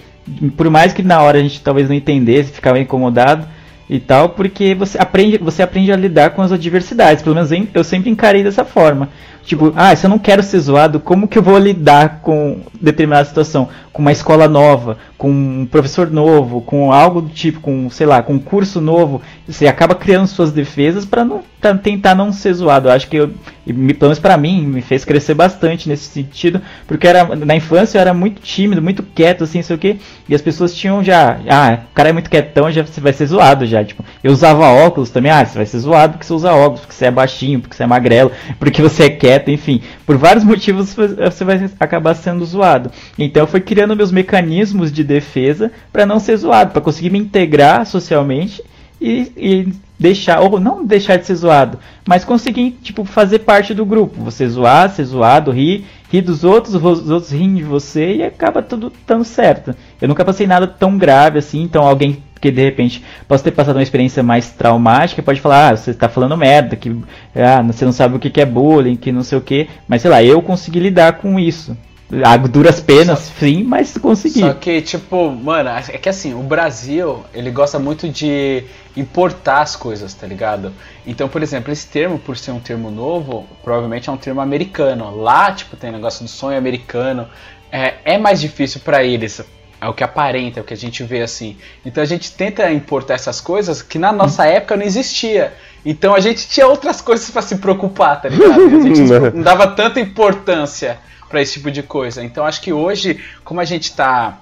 Por mais que na hora a gente talvez não entendesse, ficava incomodado. E tal, porque você aprende, você aprende a lidar com as adversidades. Pelo menos eu sempre encarei dessa forma. Tipo, ah, se eu não quero ser zoado, como que eu vou lidar com determinada situação? Com uma escola nova, com um professor novo, com algo do tipo, com, sei lá, com um curso novo. Você acaba criando suas defesas para não pra tentar não ser zoado. Eu acho que, eu, pelo menos pra mim, me fez crescer bastante nesse sentido, porque era, na infância eu era muito tímido, muito quieto, assim, sei o que, e as pessoas tinham já, ah, o cara é muito quietão, já você vai ser zoado já. Tipo, eu usava óculos também, ah, você vai ser zoado porque você usa óculos, porque você é baixinho, porque você é magrelo, porque você é quieto enfim, por vários motivos você vai acabar sendo zoado. Então fui criando meus mecanismos de defesa para não ser zoado, para conseguir me integrar socialmente e, e, deixar, ou não deixar de ser zoado, mas conseguir, tipo, fazer parte do grupo. Você zoar, ser zoado, rir, rir dos outros, os outros riem de você e acaba tudo dando certo. Eu nunca passei nada tão grave assim, então alguém que de repente possa ter passado uma experiência mais traumática, pode falar, ah, você está falando merda, que ah, você não sabe o que é bullying, que não sei o que, mas sei lá, eu consegui lidar com isso. A duras penas, só, sim, mas consegui. Só que, tipo, mano, é que assim, o Brasil, ele gosta muito de importar as coisas, tá ligado? Então, por exemplo, esse termo, por ser um termo novo, provavelmente é um termo americano. Lá, tipo, tem negócio do sonho americano. É, é mais difícil para eles é o que aparenta, é o que a gente vê assim. Então a gente tenta importar essas coisas que na nossa época não existia. Então a gente tinha outras coisas para se preocupar, tá ligado? A gente <laughs> não dava tanta importância para esse tipo de coisa. Então acho que hoje, como a gente tá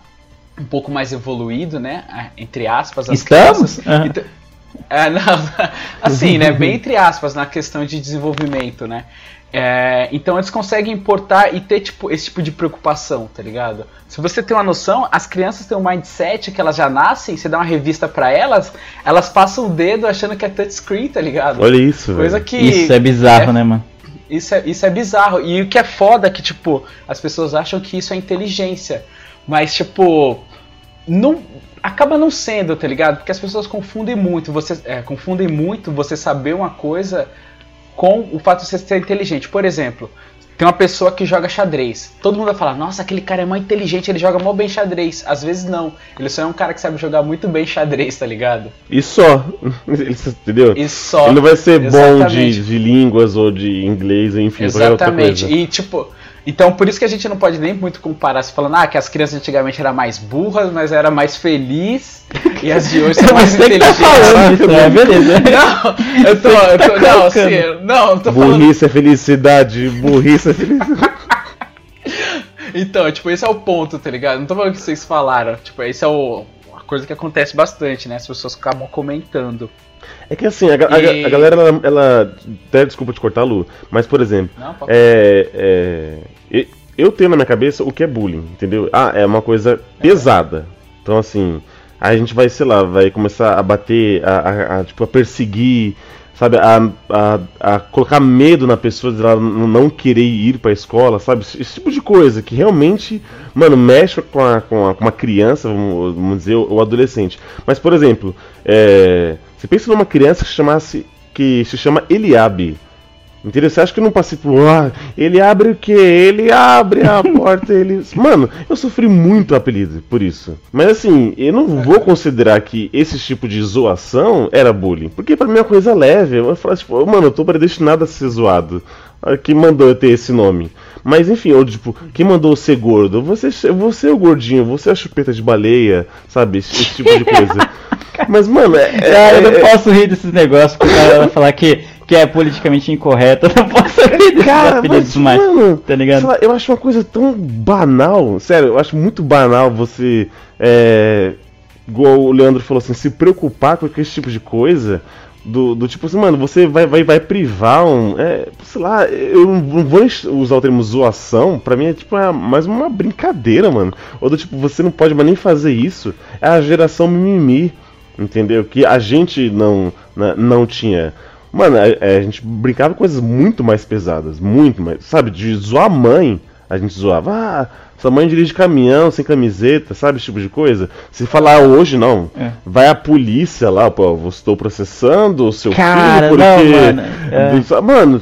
um pouco mais evoluído, né, entre aspas, as Estamos? Crianças, então, é, <laughs> não, assim, né, bem entre aspas na questão de desenvolvimento, né? É, então eles conseguem importar e ter tipo, esse tipo de preocupação, tá ligado? Se você tem uma noção, as crianças têm um mindset que elas já nascem, você dá uma revista para elas, elas passam o dedo achando que é touchscreen, tá ligado? Olha isso, Coisa que Isso é bizarro, é, né, mano? Isso é, isso é bizarro. E o que é foda é que, tipo, as pessoas acham que isso é inteligência. Mas, tipo, não, acaba não sendo, tá ligado? Porque as pessoas confundem muito. Você é, confundem muito você saber uma coisa com o fato de você ser inteligente. Por exemplo, tem uma pessoa que joga xadrez. Todo mundo vai falar, nossa, aquele cara é muito inteligente, ele joga mal bem xadrez. Às vezes não. Ele só é um cara que sabe jogar muito bem xadrez, tá ligado? E só. <laughs> Entendeu? E só. Ele não vai ser Exatamente. bom de, de línguas ou de inglês, enfim, Exatamente. E tipo, então, por isso que a gente não pode nem muito comparar, se falando, ah, que as crianças antigamente eram mais burras, mas era mais feliz, e as de hoje são <laughs> mais inteligentes. Tá falando isso, é, beleza. Não, eu tô, eu tô, tá não, assim, não, eu tô Burrice falando... é felicidade, burrice é felicidade. <laughs> então, tipo, esse é o ponto, tá ligado? Não tô falando que vocês falaram, tipo, esse é o, uma coisa que acontece bastante, né? As pessoas acabam comentando. É que assim, a, a, a galera, ela, ela, Até desculpa te cortar, Lu, mas por exemplo, Não, é, é, eu tenho na minha cabeça o que é bullying, entendeu? Ah, é uma coisa pesada. Então assim, a gente vai, sei lá, vai começar a bater, a, a, a tipo, a perseguir, sabe, a, a, a, colocar medo na pessoa de ela não querer ir pra escola, sabe? Esse tipo de coisa que realmente, mano, mexe com, a, com, a, com uma criança, vamos, vamos dizer, ou adolescente. Mas, por exemplo, é, você pensa numa criança que, chamasse, que se chama Eliabe. Entendeu? Você acha que eu não passei por. Ah, ele abre o quê? Ele abre a <laughs> porta, ele. Mano, eu sofri muito apelido por isso. Mas assim, eu não vou considerar que esse tipo de zoação era bullying. Porque pra mim é uma coisa leve. Eu falo, tipo, mano, eu tô predestinado a ser zoado. Quem mandou eu ter esse nome? Mas enfim, ou tipo, quem mandou ser gordo? Você, você é o gordinho, você é a chupeta de baleia, sabe? Esse, tipo de coisa. <laughs> Mas, mano, é. Cara, eu não é, é, posso rir desses negócios porque o cara vai falar que, que é politicamente incorreto. <laughs> Eu não posso cara, apelidos mais. Mano, tá ligado? Lá, eu acho uma coisa tão banal. Sério, eu acho muito banal você. É, igual o Leandro falou assim, se preocupar com esse tipo de coisa. Do, do, tipo assim, mano, você vai, vai, vai privar um. É, sei lá, eu não vou usar o termo zoação, pra mim é tipo é mais uma brincadeira, mano. Ou do tipo, você não pode mais nem fazer isso. É a geração mimimi entendeu? Que a gente não, né, não tinha. Mano, a, a, gente brincava com coisas muito mais pesadas, muito mais. Sabe, de zoar a mãe, a gente zoava. Ah, sua mãe dirige caminhão sem camiseta, sabe? Esse tipo de coisa. Se falar hoje, não. É. Vai a polícia lá, pô, eu estou processando o seu Cara, filho porque. Não, mano. É. Mano,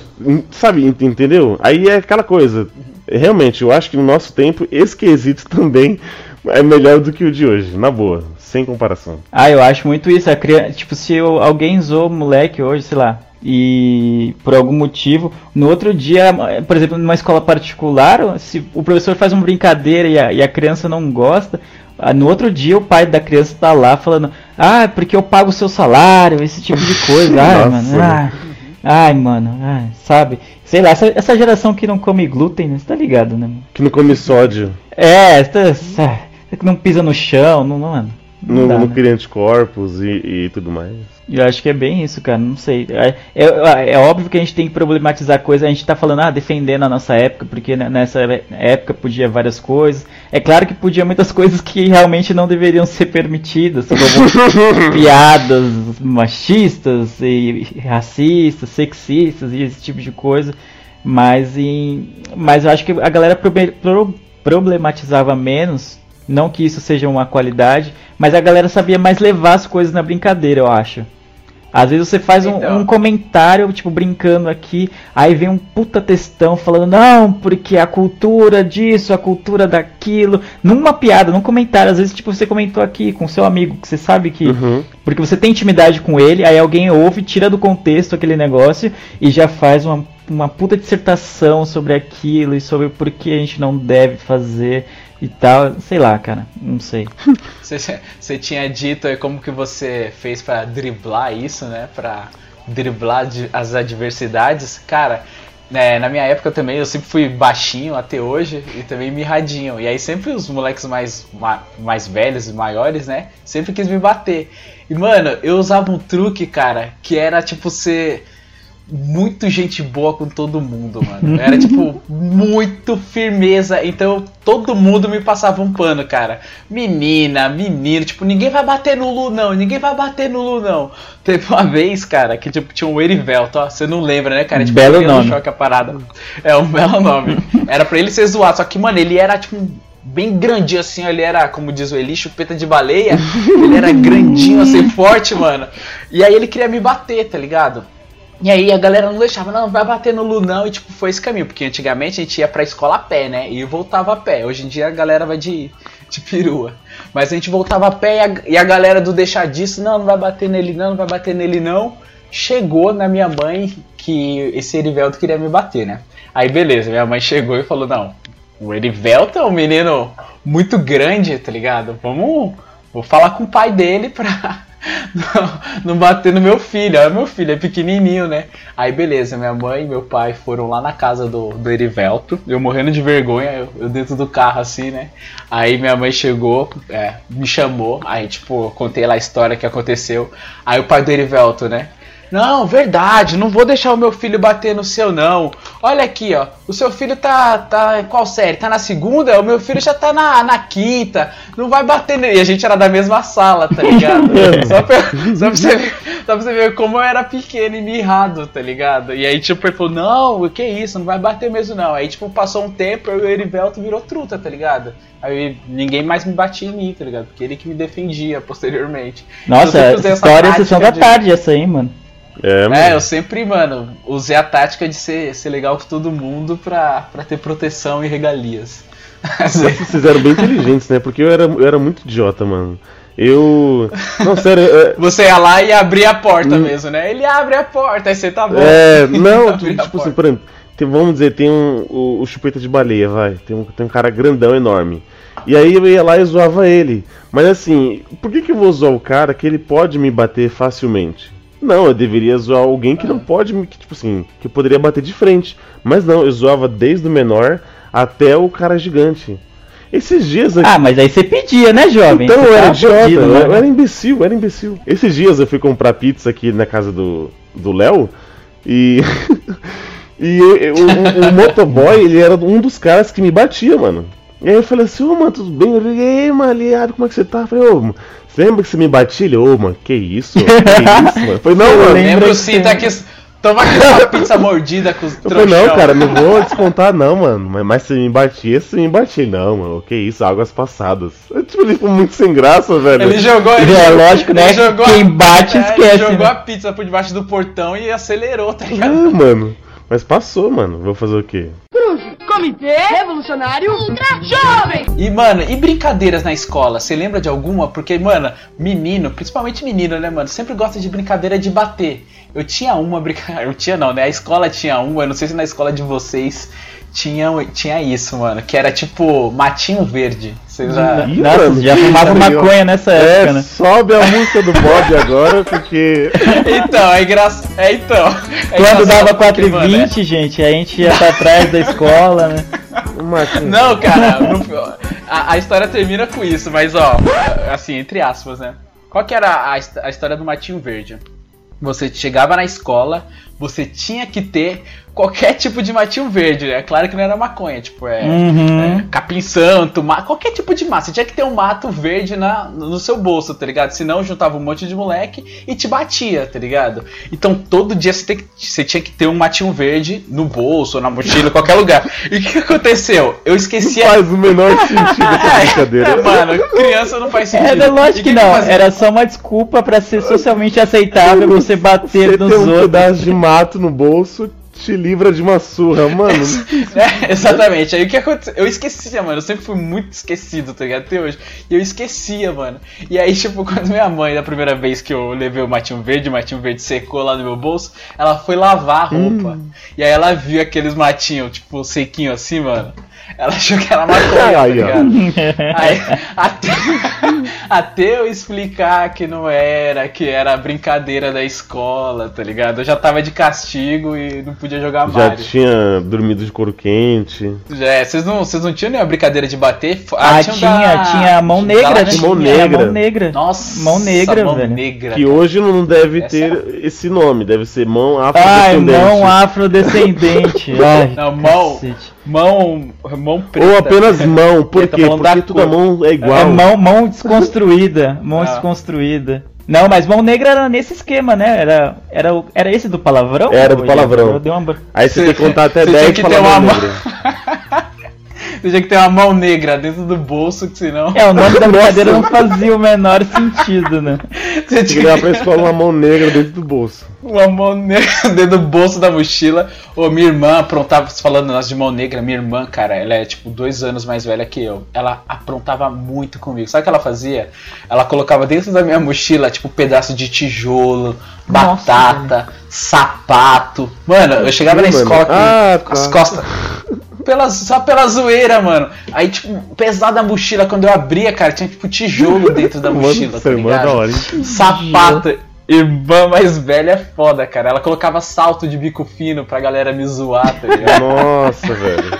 sabe, entendeu? Aí é aquela coisa. Realmente, eu acho que no nosso tempo, esse quesito <laughs> também é melhor do que o de hoje, na boa. Sem comparação. Ah, eu acho muito isso. A criança, tipo, se eu- alguém zoou o moleque hoje, sei lá, e por algum motivo, no outro dia, por exemplo, numa escola particular, se o professor faz uma brincadeira e a, e a criança não gosta, ah, no outro dia o pai da criança tá lá falando, ah, porque eu pago o seu salário, esse tipo de coisa. <laughs> Ai, mano, né? ai, ai, mano, ai, sabe? Sei lá, essa, essa geração que não come glúten, né? Você tá ligado, né? mano? Que não come sódio, É, essa- que não pisa no chão, não, não, mano. Dá, não né? anticorpos e, e tudo mais. Eu acho que é bem isso, cara. Não sei. É, é- é óbvio que a gente tem que problematizar coisa. A gente tá falando, ah, defendendo a nossa época, porque ne- nessa época podia várias coisas. É claro que podia muitas <laughs> coisas que realmente não deveriam ser permitidas, como <laughs> piadas machistas e racistas, sexistas e esse tipo de coisa. Mas, em, mas eu acho que a galera problematizava menos. Não que isso seja uma qualidade, mas a galera sabia mais levar as coisas na brincadeira, eu acho. Às vezes você faz um, Então. um comentário, tipo, brincando aqui, aí vem um puta textão falando, não, porque a cultura disso, a cultura daquilo, numa piada, num comentário, às vezes, tipo, você comentou aqui com seu amigo, que você sabe que. Uhum. Porque você tem intimidade com ele, aí alguém ouve, tira do contexto aquele negócio e já faz uma, uma puta dissertação sobre aquilo e sobre por que a gente não deve fazer e tal. Sei lá, cara, não sei. <laughs> Você, você tinha dito aí como que você fez pra driblar isso, né? Pra driblar as adversidades. Cara, né, na minha época também eu sempre fui baixinho até hoje e também mirradinho. E aí sempre os moleques mais, ma- mais velhos maiores, né? Sempre quis me bater. E mano, eu usava um truque, cara, que era tipo ser muito gente boa com todo mundo, mano. Era tipo muito firmeza. Então todo mundo me passava um pano, cara. Menina, menino, tipo, ninguém vai bater no Lu, não. Ninguém vai bater no Lu, não. Teve uma vez, cara, que tipo, tinha um Erivelto, ó. Você não lembra, né, cara? Tipo, Belo nome. choque a parada. É um belo nome. Era pra ele ser zoado, só que, mano, ele era tipo. Bem grandinho assim, ele era, como diz o Eli, chupeta de baleia. Ele era grandinho, assim, forte, mano. E aí ele queria me bater, tá ligado? E aí a galera não deixava, não, vai bater no Lu não, e tipo, foi esse caminho, porque antigamente a gente ia pra escola a pé, né, e voltava a pé, hoje em dia a galera vai de, de perua, mas a gente voltava a pé e a, e a galera do deixar disso, não, não vai bater nele não, não vai bater nele não, chegou na minha mãe que esse Erivelto queria me bater, né, aí beleza, minha mãe chegou e falou, não, o Erivelto é um menino muito grande, tá ligado, vamos, vou falar com o pai dele pra... Não, não bater no meu filho, olha meu filho, é pequenininho, né? Aí beleza, minha mãe e meu pai foram lá na casa do, do Erivelto, eu morrendo de vergonha, eu, eu dentro do carro assim, né? Aí minha mãe chegou, é, me chamou, aí tipo, contei lá a história que aconteceu. Aí o pai do Erivelto, né? Não, verdade, não vou deixar o meu filho bater no seu, não. Olha aqui, ó. O seu filho tá. tá em qual série? Tá na segunda? O meu filho já tá na, na quinta. Não vai bater nele. E a gente era da mesma sala, tá ligado? <laughs> só, pra, só, pra você ver, só pra você ver como eu era pequeno e mirrado, tá ligado? E aí, tipo, ele falou: Não, o que isso? Não vai bater mesmo, não. Aí, tipo, passou um tempo, eu e o Erivelto virou truta, tá ligado? Aí ninguém mais me batia em mim, tá ligado? Porque ele que me defendia posteriormente. Nossa, essa história sessão da tática de- tarde essa aí, mano. É, mano. é, eu sempre, mano, usei a tática de ser, ser legal com todo mundo pra, pra ter proteção e regalias. <laughs> Vocês eram bem inteligentes, né? Porque eu era, eu era muito idiota, mano. Eu. Não, sério, é, Você ia lá e abria a porta mesmo, né? Ele abre a porta, aí você tá bom. É, não, <laughs> tipo assim, por exemplo, tem- vamos dizer, tem um, o, o chupeta de baleia, vai. Tem um, tem um cara grandão, enorme. E aí eu ia lá e zoava ele. Mas assim, por que, que eu vou zoar o cara que ele pode me bater facilmente? Não, eu deveria zoar alguém que não pode. Que, tipo assim, que eu poderia bater de frente. Mas não, eu zoava desde o menor até o cara gigante. Esses dias aqui. Ah, mas aí você pedia, né, jovem? Então eu era idiota, fudido, eu, né? eu era imbecil, eu era imbecil. Esses dias eu fui comprar pizza aqui na casa do do Léo e <laughs> e eu- eu- o, o motoboy, ele era um dos caras que me batia, mano. E aí eu falei assim, ô mano, tudo bem? Eu falei, ei, mano, aliado, como é que você tá? Eu falei, ô, mano, você lembra que você me batia? Ele, ô, mano, que isso? Que isso, mano? Eu falei, não, Eu mano. lembro. Cinto tem- aqui. Toma aqui uma pizza mordida com os Eu falei, não, cara, não vou descontar não, mano. Mas, mas se me batia, se me batia. Não, mano, que isso, águas passadas. Eu, tipo, ele ficou muito sem graça, velho. Ele jogou. Ele É, lógico, né? ele jogou Quem a- bate, é, esquece, Ele jogou né? a pizza por debaixo do portão e acelerou, tá Ah, ligado? mano. Mas passou, mano. Vou fazer o quê? Comitê Revolucionário Ultra Jovem. E, mano, e brincadeiras na escola? Você lembra de alguma? Porque, mano, menino, principalmente menino, né, mano, sempre gosta de brincadeira de bater. Eu tinha uma brincadeira. <laughs> Eu tinha não, né? A escola tinha uma, eu não sei se na escola de vocês tinha, tinha isso, mano. Que era tipo matinho verde. Vocês já. Ih, Nossa, mano, já fumava maconha nessa É, época, né? sobe a música do Bob agora, porque. <laughs> Então, é engraçado. É então. É Quando dava porque, 4 e mano, é- 20, gente, a gente ia pra trás da escola, né? <laughs> Não, cara, no- a, a história termina com isso, mas ó, assim, entre aspas, né? Qual que era a, a história do Matinho Verde? Você chegava na escola, você tinha que ter qualquer tipo de matinho verde. É claro que não era maconha, tipo, é, Uhum. é capim santo, ma- qualquer tipo de mato. Você tinha que ter um mato verde na, no seu bolso, tá ligado? Senão juntava um monte de moleque e te batia, tá ligado? Então todo dia você, tem que- você tinha que ter um matinho verde no bolso, ou na mochila, em qualquer lugar. E o que aconteceu? Eu esqueci a Faz o menor sentido essa <laughs> brincadeira. é, mano, criança não faz sentido. É, lógico E que não, fazia? era só uma desculpa pra ser socialmente aceitável você bater Você nos ter um outros. pedaço de mato no bolso te livra de uma surra, mano. <laughs> É, exatamente. Aí o que aconteceu? Eu esquecia, mano. Eu sempre fui muito esquecido, tá ligado? Até hoje. E eu esquecia, mano. E aí, tipo, <laughs> quando minha mãe, da primeira vez que eu levei o matinho verde, o matinho verde secou lá no meu bolso, ela foi lavar a roupa. E aí ela viu aqueles matinhos, tipo, sequinho assim, mano. Ela achou que era maconha, tá Aí, até, <laughs> até eu explicar que não era, que era brincadeira da escola, tá ligado? Eu já tava de castigo e não podia jogar Já Mario. tinha dormido de couro quente. É, vocês não, vocês não tinham nenhuma brincadeira de bater? Ah, tinham tinha, da- tinha a mão da negra, né? Mão negra. mão negra. Nossa, Mão negra, mão velho. negra. Que hoje não deve Essa ter esse nome, deve ser mão Ai, afrodescendente. mão afrodescendente. <laughs> Ai, Não, mão, cacete. Mão, mão preta. Ou apenas <laughs> mão, por Tá quê? Porque toda cor. mão é igual. É mão, mão desconstruída. <laughs> Mão Ah. desconstruída. Não, mas mão negra era nesse esquema, né? Era, era, era esse do palavrão? Era do palavrão. Eu dei uma... Aí você tem que contar até Você 10 tinha e falar uma mão- negra. <laughs> Você tinha que ter uma mão negra dentro do bolso, que senão. É, o nome da brincadeira não fazia o menor sentido, né? Você que tinha levar que pra escola uma mão negra dentro do bolso. uma mão negra <laughs> dentro do bolso da mochila. Ô, minha irmã aprontava, falando nós de mão negra, minha irmã, cara, ela é tipo dois anos mais velha que eu. Ela aprontava muito comigo. Sabe o que ela fazia? Ela colocava dentro da minha mochila, tipo, pedaço de tijolo, Nossa, batata, sapato. Mano, eu chegava na Mano, escola com, ah, com as tá. costas. Pela, só pela zoeira, mano. Aí, tipo, pesada a mochila, quando eu abria, cara, tinha tipo tijolo dentro da <laughs> Mano, mochila, essa tá da hora, hein? Sapato. Irmã mais velha é foda, cara. Ela colocava salto de bico fino pra galera me zoar, tá ligado? <laughs> Nossa, velho.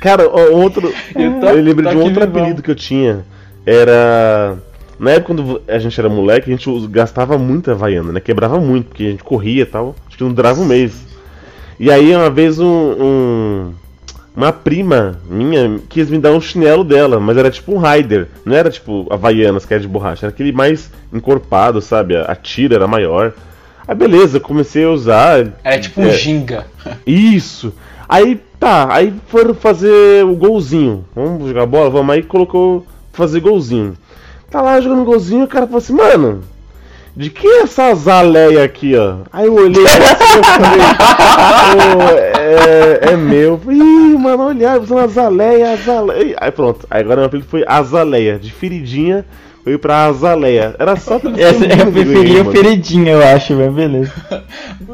Cara, outro. Eu tô- eu lembro de um outro vivão. apelido que eu tinha. Era. Na época quando a gente era moleque, a gente gastava muita Havaiana, né? Quebrava muito, porque a gente corria e tal. Acho que não durava um mês. E aí uma vez um. um- uma prima minha quis me dar um chinelo dela, mas era tipo um Raider. Não era tipo Havaianas, que era de borracha. Era aquele mais encorpado, sabe? A, tira era maior. Aí beleza, comecei a usar. Era tipo um É. ginga. Isso. Aí tá, aí foram fazer o golzinho. Vamos jogar bola? Vamos. Aí colocou fazer golzinho. Tá lá jogando golzinho, o cara falou assim, mano, de que é essa azaleia aqui, ó? Aí eu olhei assim eu falei, <laughs> é, é meu. Ih, mano, olha, usando azaleia, azaleia. Aí pronto, aí agora meu apelido foi azaleia, de feridinha. Foi pra azaleia. Era só pra Essa, eu preferia o feridinho, eu acho, mas beleza.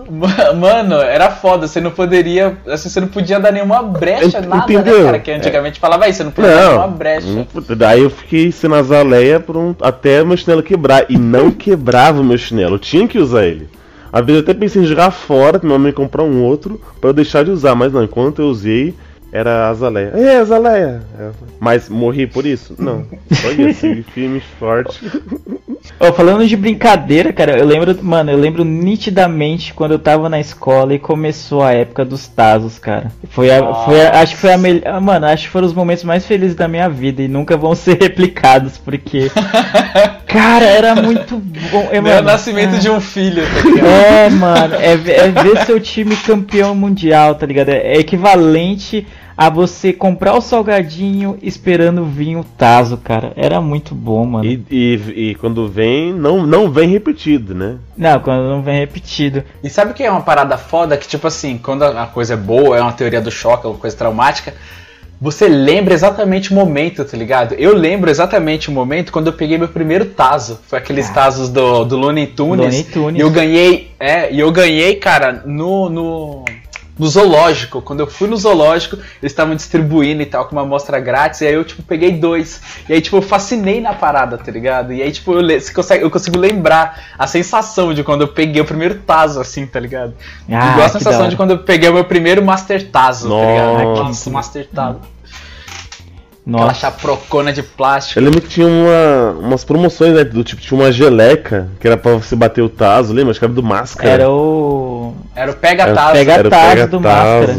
Ma- Mano, era foda. Você não poderia. Assim, você não podia dar nenhuma brecha, Ent- nada, entendeu? né, cara? Que antigamente falava isso, você não podia dar nenhuma Não, brecha. não- daí eu fiquei sendo azaleia por um, até meu chinelo quebrar. E não quebrava o meu chinelo, eu tinha que usar ele. Às vezes até pensei em jogar fora, minha mãe comprar um outro, pra eu deixar de usar, mas não, enquanto eu usei, era azaleia. É, azaleia! É. Mas morri por isso? Não. Olha, segui firme e forte. Falando de brincadeira, cara, eu lembro, mano, eu lembro nitidamente quando eu tava na escola e começou a época dos Tazos, cara. Foi, a, foi a- acho que foi a melhor, mano, acho que foram os momentos mais felizes da minha vida e nunca vão ser <laughs> replicados, porque, cara, era muito bom. É, <laughs> É o nascimento ah. de um filho, tá ligado? É, mano, é, é ver seu time campeão mundial, tá ligado? É equivalente a você comprar o salgadinho esperando vir o Tazo, cara. Era muito bom, mano. E, e, e quando vem não, não vem repetido, né? Não, quando não vem repetido. E sabe o que é uma parada foda? Que, tipo assim, quando a coisa é boa, é uma teoria do choque, é uma coisa traumática, você lembra exatamente o momento, tá ligado? Eu lembro exatamente o momento quando eu peguei meu primeiro Tazo. Foi aqueles Tazos do, do Looney Tunes. Looney Tunes. E eu ganhei, é, e eu ganhei, cara, no, no, no zoológico. Quando eu fui no zoológico, eles estavam distribuindo e tal, com uma amostra grátis, e aí eu, tipo, peguei dois. E aí, tipo, eu fascinei na parada, tá ligado? E aí, tipo, eu, le- você consegue, eu consigo lembrar a sensação de quando eu peguei o primeiro Tazo, assim, tá ligado? Ah, Igual a sensação de quando eu peguei o meu primeiro Master Tazo, tá ligado? Nossa. Nossa, Master Tazo. Aquela Nossa. chaprocona de plástico. Eu lembro que tinha uma, umas promoções, né? Do tipo, tinha uma geleca que era pra você bater o taso, lembra? Acho que era do máscara. Era o. Era o Pega o Tazo. Pega- o Tazo do. Máscara.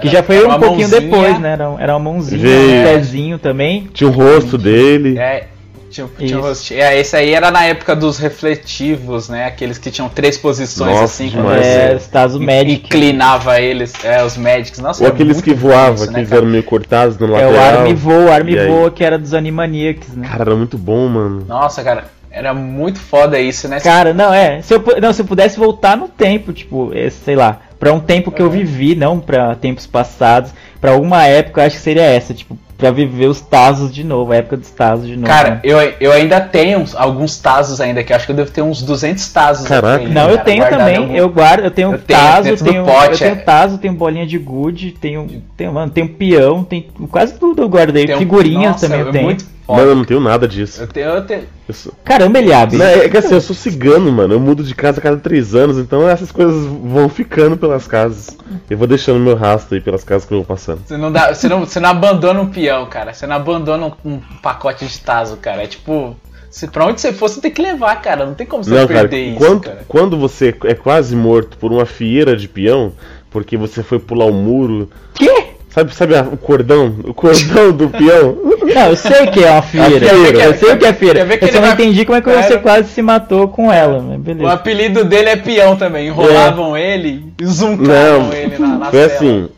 Que já foi um pouquinho mãozinha. depois, né? Era, era uma mãozinha, um pezinho também. Tinha o rosto dele. É, tinha, tinha um rosto- é, esse aí era na época dos refletivos, né? Aqueles que tinham três posições Nossa, assim, quando demais. É, os Tazo Magic. inclinava eles, é, os Magics. Nossa, Ou aqueles que voavam, isso, né, aqueles cara? eram meio cortados no É lateral. o Army Voa, o Army E aí? Voa que era dos Animaniacs, né? Cara, era muito bom, mano. Nossa, cara, era muito foda isso, né? Cara, não, é. Se eu, não, se eu pudesse voltar no tempo, tipo, é, sei lá, pra um tempo que eu vivi, não pra tempos passados, pra alguma época, eu acho que seria essa, tipo, pra viver os Tazos de novo, a época dos Tazos de novo. Cara, né? eu, eu ainda tenho uns- alguns Tazos ainda, que eu acho que eu devo ter uns 200 Tazos. Caraca. aqui, Não, eu cara, tenho também, algum- eu guardo, eu tenho Eu tenho Tazo, do tenho, pote, eu tenho é. Tazo, tenho bolinha de gude, tenho, tenho, mano, tenho peão, tem quase tudo eu guardei, Tem um- figurinhas Nossa, também eu é tenho. Muito Mano, eu não tenho nada disso. Eu tenho, eu tenho, Eu sou- Caramba, Eliabe. Não, é que assim, eu sou cigano, mano. Eu mudo de casa a cada três anos, então essas coisas vão ficando pelas casas. Eu vou deixando meu rastro aí pelas casas que eu vou passando. Você não, dá, você, não, você não abandona um peão, cara. Você não abandona um, um pacote de taso, cara. É tipo. Se, pra onde você for, você tem que levar, cara. Não tem como você Não, cara, perder isso, quando, cara. quando você é quase morto por uma fieira de peão, porque você foi pular o muro. Quê? Sabe, sabe a- o cordão? O cordão do peão? <laughs> Não, eu sei que é uma feira. feira. Eu sei o que é ver que Eu só não vai- entendi como é que você Era- quase se matou com ela, mas O beleza. apelido dele é peão também. Enrolavam ele e zuncavam Não, ele na, na foi cela. assim.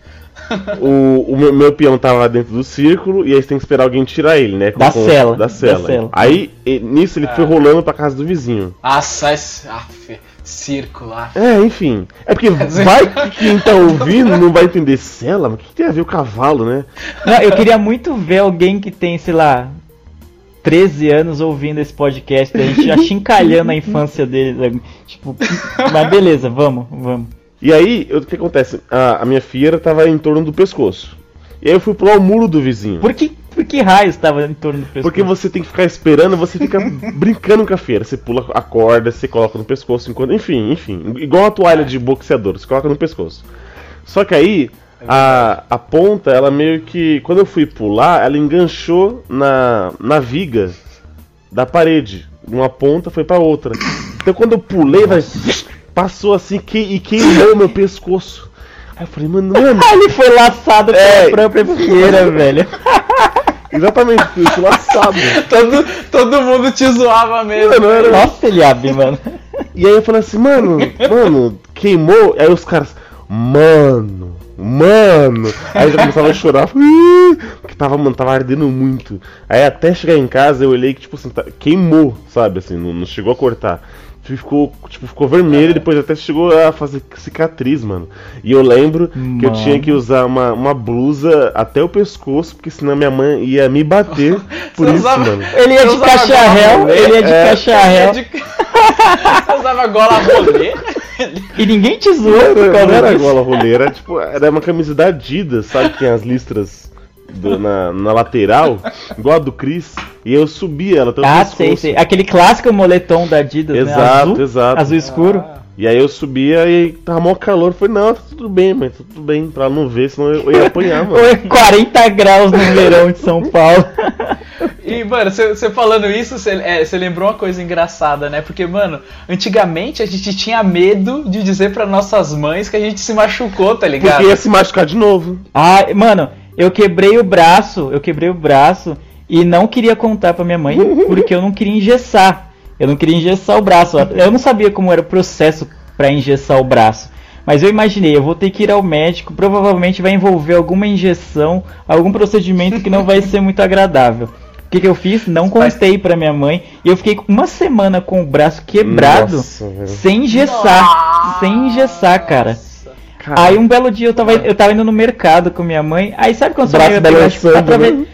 O, o meu, meu peão tava lá dentro do círculo e aí você tem que esperar alguém tirar ele, né? Da cela, Da da cela. cela. Aí nisso ele foi rolando pra casa do vizinho. Nossa, esse. Aff, círculo. aff. É, enfim. É porque vai <laughs> que quem tá ouvindo não vai entender cela, mas o que tem a ver o cavalo, né? Não, eu queria muito ver alguém que tem, sei lá, 13 anos ouvindo esse podcast, a gente já <laughs> chincalhando a infância dele. né? Tipo, mas beleza, vamos, vamos. E aí, o que acontece? A, a minha fieira tava em torno do pescoço. E aí eu fui pular o muro do vizinho. Por que, por que raio estava em torno do pescoço? Porque você tem que ficar esperando, você fica <laughs> brincando com a feira. Você pula a corda, você coloca no pescoço, enquanto. Enfim, enfim. Igual a toalha de boxeador, você coloca no pescoço. Só que aí, a, a ponta, ela meio que. Quando eu fui pular, ela enganchou na, na viga da parede. Uma ponta foi pra outra. Então quando eu pulei, vai, passou assim que, e queimou meu pescoço. Aí eu falei, mano, mano. <laughs> Ele foi laçado É. pela própria fieira, <laughs> velho. Exatamente, fui fui laçado. Todo, todo mundo te zoava mesmo. Mano, era- Nossa, Eliabe, mano. E aí eu falei assim, mano, mano, queimou. Aí os caras, mano, mano. Aí já começava a chorar, porque tava, mano, tava ardendo muito. Aí até chegar em casa eu olhei que, tipo assim, tá- queimou, sabe, assim, não, não chegou a cortar. Ficou, tipo, ficou vermelho e depois até chegou a fazer cicatriz, mano. E eu lembro que eu Mano. tinha que usar uma, uma blusa até o pescoço, porque senão minha mãe ia me bater <laughs> por Você isso, usava- mano. Ele ia Eu de cacharel, ele ia de É. cacharel. De- <laughs> Você usava gola rolê? E ninguém te zoou Não, causa não era gola roleira, era tipo, era uma camisa da Adidas, sabe? Que tem as listras do- na, na lateral, igual a do Chris. E eu subia ela até o Ah, pescoço. sei, sei. Aquele clássico moletom da Adidas, né? Exato, Azul, exato. azul escuro. E aí eu subia e tava mó calor. Falei, não, tá tudo bem, mas tá tudo bem, pra não ver, senão eu, eu ia apanhar, mano. Ou 40 graus no verão de São Paulo. E, mano, você falando isso, você lembrou uma coisa engraçada, né? Porque, mano, antigamente a gente tinha medo de dizer pra nossas mães que a gente se machucou, tá ligado? Porque ia se machucar de novo. Ah, mano, eu quebrei o braço, eu quebrei o braço e não queria contar pra minha mãe porque eu não queria engessar. Eu não queria engessar o braço. Eu não sabia como era o processo pra engessar o braço. Mas eu imaginei, eu vou ter que ir ao médico, provavelmente vai envolver alguma injeção, algum procedimento que não vai ser muito agradável. O que, que eu fiz? Não contei pra minha mãe. E eu fiquei uma semana com o braço quebrado, Nossa, sem engessar. Sem engessar, cara. Aí um belo dia eu tava, eu tava indo no mercado com minha mãe. Aí sabe quando sua Braço mãe vai pegar, tipo, atrave-?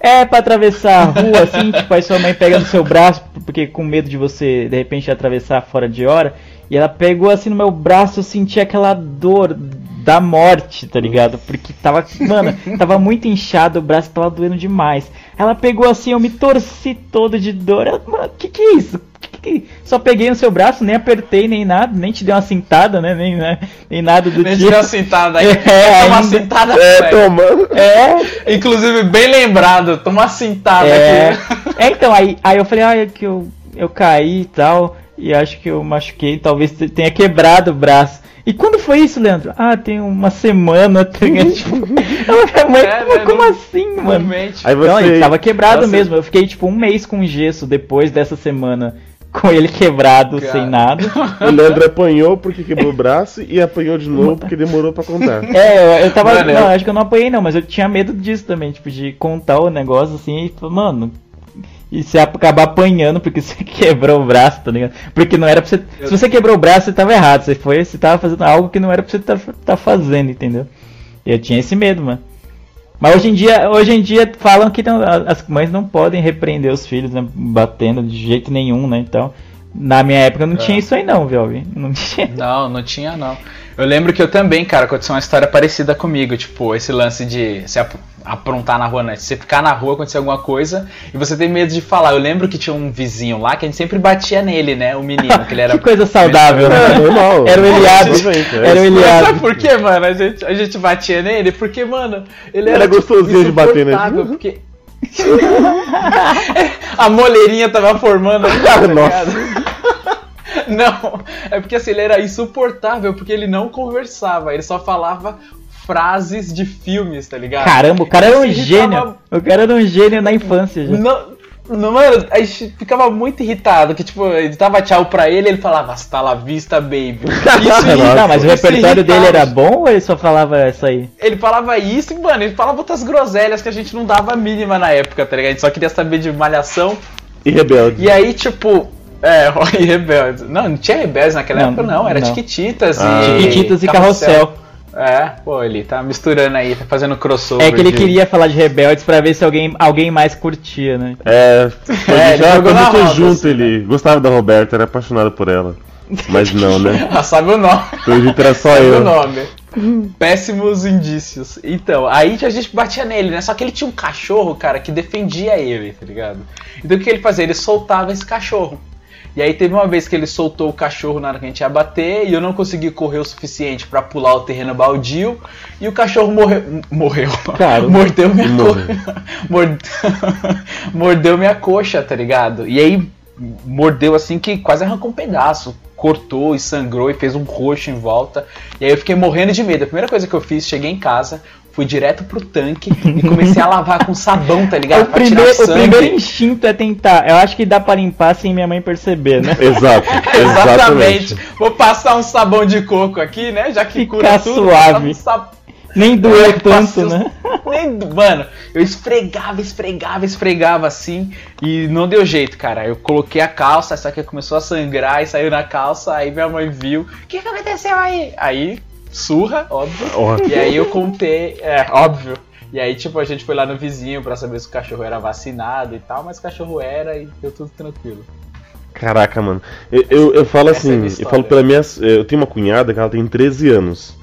É, pra atravessar a rua, assim, <laughs> tipo, aí sua mãe pega no seu braço, porque com medo de você, de repente, atravessar fora de hora. E ela pegou assim no meu braço, eu senti aquela dor da morte, tá ligado? Porque tava, mano, tava muito inchado, o braço tava doendo demais. Ela pegou assim, eu me torci todo de dor. Ela, mano, que que é isso? Que que- Só peguei no seu braço, nem apertei, nem nada, nem te dei uma cintada, né? Nem, né? nem nada do Nem tipo. tirou a cintada aí. <laughs> É, Toma uma ainda- cintada, É, tomando. É, Inclusive, bem lembrado, toma uma cintada É, aqui. é, então, aí, aí eu falei, ah, é que eu, eu caí e tal, e acho que eu machuquei, talvez te- tenha quebrado o braço. E quando foi isso, Leandro? Ah, tem uma semana, tá ligado? Tipo, mãe, É, como, né, como não- assim, mano? Realmente. Aí Não, você. ele tava quebrado Nossa. mesmo, eu fiquei tipo um mês com gesso depois dessa semana, com ele quebrado, Cara. sem nada. <laughs> O Leandro apanhou porque quebrou o braço e apanhou de novo porque demorou pra contar. É, eu, eu tava. Mano, não, eu- acho que eu não apanhei não, mas eu tinha medo disso também, tipo, de contar o negócio assim e falar, mano. E você acabar apanhando porque <laughs> você quebrou o braço, tá ligado? Porque não era pra você. Se você quebrou o braço, você tava errado. Você foi, você tava fazendo algo que não era pra você tá, tá fazendo, entendeu? Eu tinha esse medo, mano. Mas hoje em dia, hoje em dia falam que não- as mães não podem repreender os filhos, né, batendo de jeito nenhum, né? Então, na minha época não tinha isso aí não, viu? <laughs> Não tinha. Não, não tinha não. Eu lembro que eu também, cara, aconteceu uma história parecida comigo, tipo, esse lance de se aprontar na rua, né? Você ficar na rua, acontecer alguma coisa e você tem medo de falar. Eu lembro que tinha um vizinho lá que a gente sempre batia nele, né? O menino, que ele era. <laughs> Que coisa saudável, É, né? normal. Era o Eliade. Exatamente, é. Era o Mas Eliade. sabe por quê, mano? A gente, a gente batia nele? Porque, mano, ele Era era. gostosinho de bater, né? insuportável, Porque. <laughs> a moleirinha tava formando ainda, tá Nossa. Não, é porque assim, ele era insuportável, porque ele não conversava, ele só falava frases de filmes, tá ligado? Caramba, o cara era um irritava- gênio. O cara era um gênio na infância já. Não, não, mano, a gente ficava muito irritado, que tipo, ele dava tchau pra ele ele falava, hasta la vista, baby. <laughs> Isso. Não, mas o isso repertório dele era bom ou ele só falava essa aí? Ele falava isso e, mano, ele falava outras groselhas que a gente não dava a mínima na época, tá ligado? A gente só queria saber de malhação. E rebelde. E aí, tipo, é, <laughs> e rebeldes. Não, não tinha rebeldes naquela Não, época, não. Era não. Tiquititas Ah. e. Chiquititas e Carrossel. É, pô, ele tá misturando aí, tá fazendo crossover. É que ele de- queria falar de rebeldes pra ver se alguém, alguém mais curtia, né? É, <laughs> É, ele já jogou começou roda, junto, assim, ele gostava da Roberta, era apaixonado por ela. Mas não, né? <laughs> Ah, sabe o nome. Pelo jeito era só Sabe o eu. nome. Péssimos indícios. Então, aí a gente batia nele, né? Só que ele tinha um cachorro, cara, que defendia ele, tá ligado? Então o que ele fazia? Ele soltava esse cachorro. E aí teve uma vez que ele soltou o cachorro na hora que a gente ia bater e eu não consegui correr o suficiente pra pular o terreno baldio e o cachorro morreu. Morreu. Caramba. <laughs> Mordeu minha coxa. <laughs> Morde... <laughs> Mordeu minha coxa, tá ligado? E aí mordeu assim que quase arrancou um pedaço. Cortou e sangrou e fez um roxo em volta. E aí eu fiquei morrendo de medo. A primeira coisa que eu fiz, cheguei em casa, fui direto pro tanque e comecei a lavar com sabão, tá ligado? <laughs> o, Pra primeiro, tirar o sangue. primeiro instinto é tentar. Eu acho que dá pra limpar sem minha mãe perceber, né? <laughs> Exato, <laughs> Exatamente. exatamente. Vou passar um sabão de coco aqui, né? Já que Ficar cura tudo. suave. Nem doeu tanto, passei né? Nem, mano, eu esfregava, esfregava, esfregava assim e não deu jeito, cara. Eu coloquei a calça, essa aqui começou a sangrar e saiu na calça, aí minha mãe viu. O que, que aconteceu aí? Aí, surra, óbvio. Óbvio. E aí eu contei, é, óbvio. E aí, tipo, a gente foi lá no vizinho pra saber se o cachorro era vacinado e tal, mas o cachorro era e deu tudo tranquilo. Caraca, mano. Eu, eu, eu falo Essa é assim, minha eu falo pela minha. Eu tenho uma cunhada que ela tem 13 anos.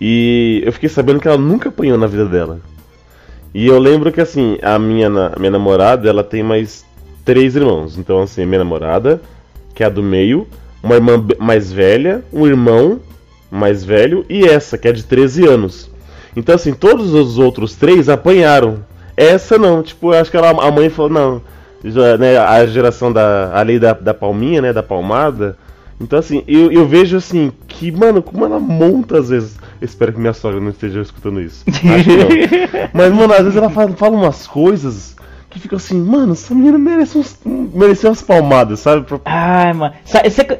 E eu fiquei sabendo que ela nunca apanhou na vida dela. E eu lembro que assim, a minha, a minha namorada, ela tem mais três irmãos. Então, assim, minha namorada, que é a do meio, uma irmã mais velha, um irmão mais velho e essa, que é de 13 anos. Então, assim, todos os outros três apanharam. Essa não, tipo, eu acho que ela, a mãe falou, não, já, né, a geração da. a lei da, da palminha, né, da palmada. Então, assim, eu, eu vejo assim, que, mano, como ela monta às vezes. Eu espero que minha sogra não esteja escutando isso. Acho que não. <laughs> Mas, mano, às vezes ela fala, fala umas coisas que ficam assim, mano, essa menina merece uns, mereceu umas palmadas, sabe? Ai, mano.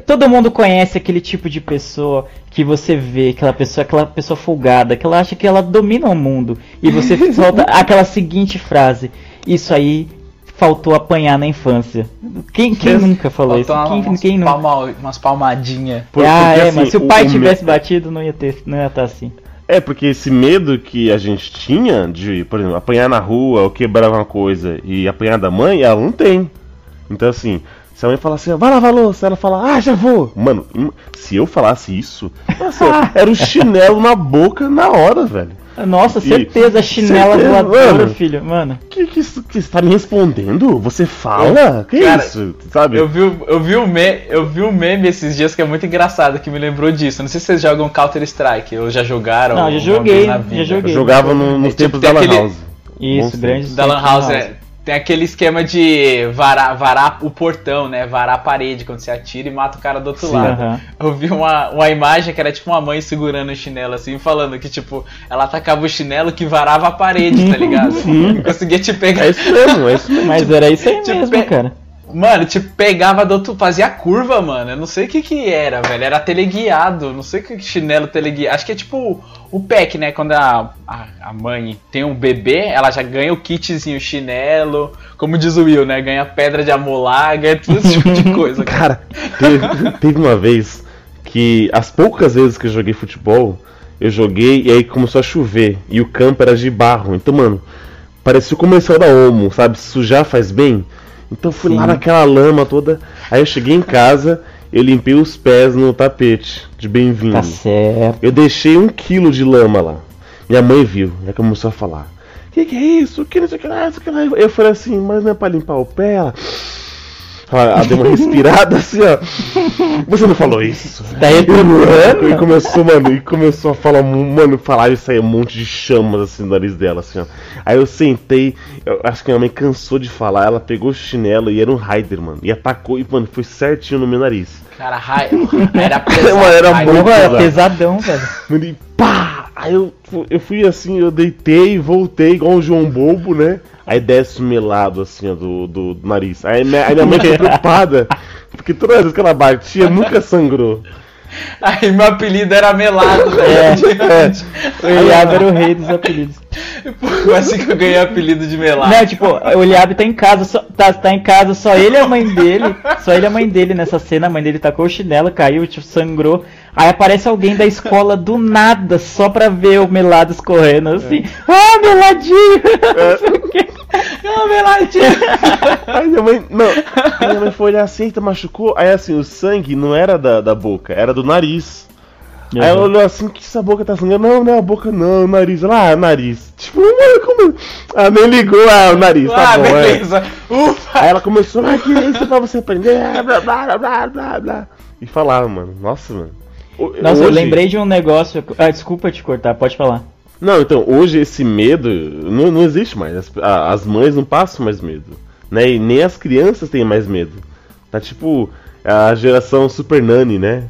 Todo mundo conhece aquele tipo de pessoa que você vê, aquela pessoa, aquela pessoa folgada, que ela acha que ela domina o mundo. E você <laughs> solta aquela seguinte frase: Isso aí faltou apanhar na infância? Quem, quem nunca falou isso? Faltou Quem, umas, quem nunca? palma- umas palmadinhas. Por- ah, porque, é, assim, mas se o pai o tivesse me- batido, não ia ter, não ia estar assim. É, porque esse medo que a gente tinha de, por exemplo, apanhar na rua ou quebrar uma coisa e apanhar da mãe, ela não tem. Então, assim, se a mãe falar assim, vai lavar a louça, ela fala, ah, já vou. Mano, im- se eu falasse isso, nossa, <laughs> era um chinelo na boca na hora, velho. Nossa, E- certeza, chinela certeza, voadora, mano. filho. Mano, Que que isso que você tá me respondendo? Você fala? Que Cara, isso? Sabe? Eu vi, o- eu, vi um me, eu vi um meme esses dias que é muito engraçado, que me lembrou disso. Não sei se vocês jogam Counter Strike ou já jogaram. Não, já joguei, já joguei. Eu jogava no- nos É, tipo, tempos tem da Lan aquele- House. isso, Bons grande. Da Lan House, é. Tem aquele esquema de varar, varar o portão, né? Varar a parede quando você atira e mata o cara do outro Sim. lado. Aham. Eu vi uma, uma imagem que era tipo uma mãe segurando o chinelo assim, falando que, tipo, ela atacava o chinelo que varava a parede, tá ligado? <laughs> Não conseguia te pegar. É isso mesmo, é isso mesmo. Mas era isso aí mesmo, cara. Mano, tipo, pegava do outro. Fazia curva, mano. Eu não sei o que que era, velho. Era teleguiado. Não sei o que chinelo teleguiado. Acho que é tipo o pack, né? Quando a, a, a mãe tem um bebê, ela já ganha o kitzinho, chinelo. Como diz o Will, né? Ganha pedra de amolar, ganha tudo esse tipo de <laughs> coisa. cara. Cara, teve, teve uma vez que as poucas vezes que eu joguei futebol, eu joguei e aí começou a chover e o campo era de barro. Então, mano, parecia o comercial da Omo, sabe? Sujar faz bem. Então eu fui lá Sim. naquela lama toda. Aí eu cheguei em casa, eu limpei os pés no tapete de bem-vindo. Tá certo. Eu deixei um quilo de lama lá. Minha mãe viu, aí começou a falar: Que que é isso? Que não sei o que lá, isso que lá. Eu falei assim, mas não é pra limpar o pé? Ela, ela deu uma <laughs> respirada assim, ó. Você não falou isso. Tá reprovando? E começou, mano, e começou a falar, mano, falar e sair um monte de chamas assim no nariz dela, assim, ó. Aí eu sentei, eu acho que minha mãe cansou de falar, ela pegou o chinelo e era um Raider, mano. E atacou e, mano, foi certinho no meu nariz. Cara, raio. Era <laughs> pesado. Mano, era raio. muito Porra, pesado. pesadão, velho. Mano, e pá! Aí eu, eu fui assim, eu deitei, voltei igual o João Bobo, né? Aí desce o melado assim, ó, do, do, do nariz. Aí minha, aí minha mãe ficou <laughs> preocupada, porque toda vez que ela batia, nunca sangrou. <laughs> Aí meu apelido era melado, <laughs> É, velho. O Eliabe era o rei dos apelidos. Foi assim que eu ganhei o apelido de melado. Não, tipo, o Eliabe tá em casa, só, tá, tá em casa, só ele e a mãe dele. Só ele e a mãe dele nessa cena, a mãe dele tacou o chinelo, caiu, tipo, sangrou. Aí aparece alguém da escola do nada, só pra ver o Melado escorrendo assim. Ah, Meladinho! <laughs> <laughs> Não Meladinho! Aí minha mãe. Não. Aí minha mãe foi olhar assim, eita, machucou. Aí assim, o sangue não era da, da boca, era do nariz. Aí ela olhou assim, que essa boca tá sangrando? Não, não é a boca, não, é o nariz. Ela, ah, é o nariz. Tipo, <laughs> mano, como. Ah, nem ligou, ah, o nariz, tá ah, bom. é. beleza. Ufa! Aí ela começou, ah, que isso é pra você aprender, blá blá blá blá blá blá. E falava, mano, nossa, mano. Nossa, eu hoje- lembrei de um negócio. Ah, desculpa te cortar, pode falar. Não, então, hoje esse medo não, não existe mais. As, as mães não passam mais medo. Né? E nem as crianças têm mais medo. Tá tipo a geração Super Nani, né?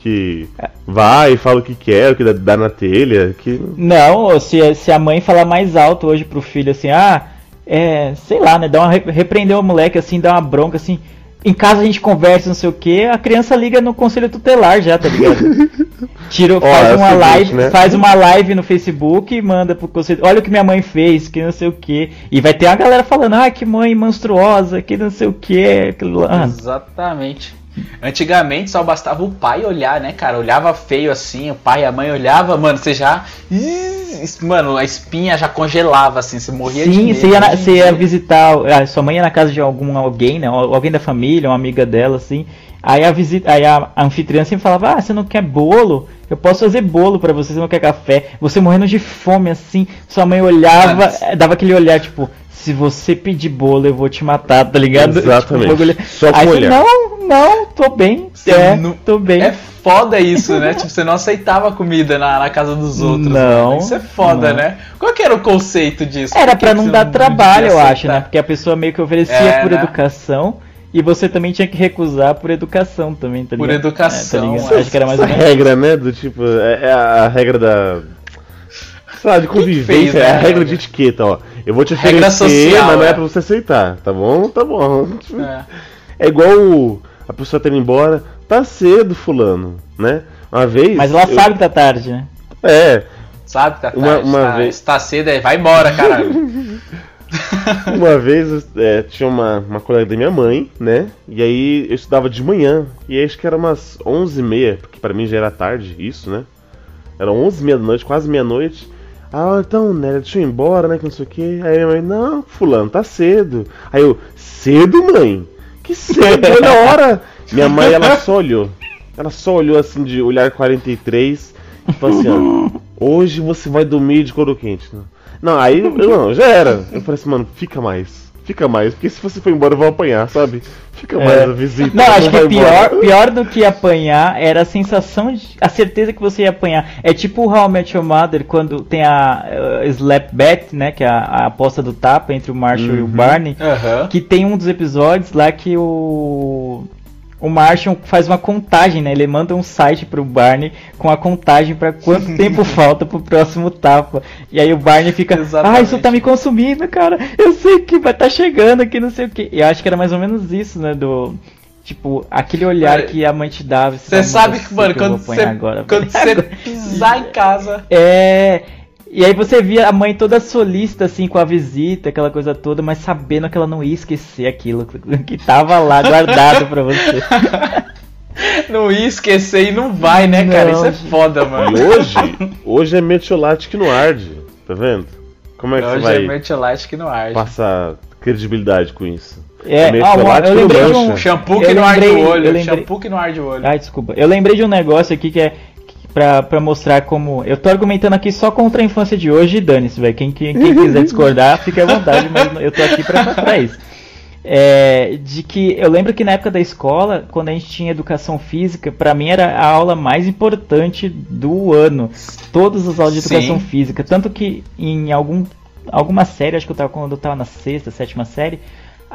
Que vai, fala o que quer, o que dá, na telha. Que... Não, se, se a mãe falar mais alto hoje pro filho assim, ah, é, sei lá, né? Dá uma, re- repreender o moleque assim, dá uma bronca assim. Em casa a gente conversa, não sei o que, a criança liga no conselho tutelar já, tá ligado? <laughs> Tira, faz é o uma seguinte, live, né? faz uma live no Facebook e manda pro conselho. Olha o que minha mãe fez, que não sei o que. E vai ter uma galera falando, ah, que mãe monstruosa, que não sei o que. Ah, Exatamente. Antigamente só bastava o pai olhar, né, cara? Olhava feio assim, o pai e a mãe olhava, mano, você já. Mano, a espinha já congelava, assim, você morria de Sim, medo. você ia, na- Hoje em você ia visitar, ah, sua mãe ia na casa de algum alguém, né? al- Alguém da família, uma amiga dela, assim. Aí a visita, aí a, a anfitriã sempre falava: "Ah, você não quer bolo? Eu posso fazer bolo pra você, você não quer café?" Você morrendo de fome assim, sua mãe olhava, Mas- dava aquele olhar tipo: "Se você pedir bolo, eu vou te matar", tá ligado? <laughs> Exatamente. Tipo, bagulho- Só com aí olhar. não, não, tô bem. Você é, não- tô bem. É foda isso, né? tipo, você não aceitava comida na, na casa dos outros. Não, mano. Isso é foda, não. né? Qual que era o conceito disso? Era Por que não dar trabalho, eu acho, né? Porque a pessoa meio que oferecia É, por né? educação e você também tinha que recusar por educação também, tá Por ligado? educação, É, tá ligado? é. Acho que era mais Essa ou menos. regra, né? Do tipo, é, é a regra da. Sei lá, de convivência, fez, é né, a regra regra? de etiqueta, ó. Eu vou te oferecer, social, mas não é é. pra você aceitar, tá bom? Tá bom. É. É igual a pessoa tá indo embora, tá cedo, fulano, né? Uma vez. Mas ela eu- sabe que tá tarde, né? É, Sabe, tá, Uma- tá, uma tá, vez- tá cedo aí, vai embora, caralho. <laughs> Uma vez é, tinha uma, uma colega da minha mãe, né? E aí eu estudava de manhã. E aí acho que era umas 11h30, porque pra mim já era tarde, isso, né? Era 11h30 da noite, quase meia-noite. Ah, então, né? Deixa eu ir embora, né? Que não sei o que. Aí minha mãe, não, fulano, tá cedo. Aí eu, cedo, mãe? Que cedo, olha a hora. <laughs> Minha mãe, ela só olhou. Ela só olhou assim de olhar 43 e falou assim, ó, hoje você vai dormir de couro quente. Não, não aí eu não, já era. Eu falei assim, mano, fica mais. Fica mais, porque se você for embora eu vou apanhar, sabe? Fica mais É. a visita. Não, acho que pior, embora. pior do que apanhar era a sensação de. a certeza que você ia apanhar. É tipo o How I Met Your Mother quando tem a uh, Slap Bet, né? Que é a, a aposta do tapa entre o Marshall e o Barney. Aham. Que tem um dos episódios lá que o. O Marshall faz uma contagem, né? Ele manda um site pro Barney com a contagem pra quanto <laughs> tempo falta pro próximo tapa. E aí o Barney fica, ah, Exatamente. isso tá me consumindo, cara. Eu sei que vai tá chegando aqui, não sei o que. E eu acho que era mais ou menos isso, né? Do. Tipo, aquele olhar Cara, que a mãe te dava. Você sabe que, mano, quando você <laughs> pisar em casa. É. E aí você via a mãe toda solista, assim, com a visita, aquela coisa toda, mas sabendo que ela não ia esquecer aquilo <laughs> que tava lá guardado pra você. <laughs> Não ia esquecer e não vai, né, cara? Não, Isso é foda, E mano. hoje, <laughs> hoje é metiolate que não arde, tá vendo? Como é que Hoje você é vai mercholite que não arde. passar credibilidade com isso? É, ah, eu lembrei de um. Shampoo que não arde o eu olho. lembrei- Shampoo que não arde o olho. Ai, desculpa. Eu lembrei de um negócio aqui que é pra mostrar como. Eu tô argumentando aqui só contra a infância de hoje e dane-se, velho. Quem, quem, quem quiser <laughs> discordar, fique à vontade, mas eu tô aqui pra mostrar isso. É, de que eu lembro que na época da escola, quando a gente tinha educação física, pra mim era a aula mais importante do ano. Todas as aulas de Sim. educação física. Tanto que em algum, alguma série, acho que eu tava quando eu tava na sexta, sétima série,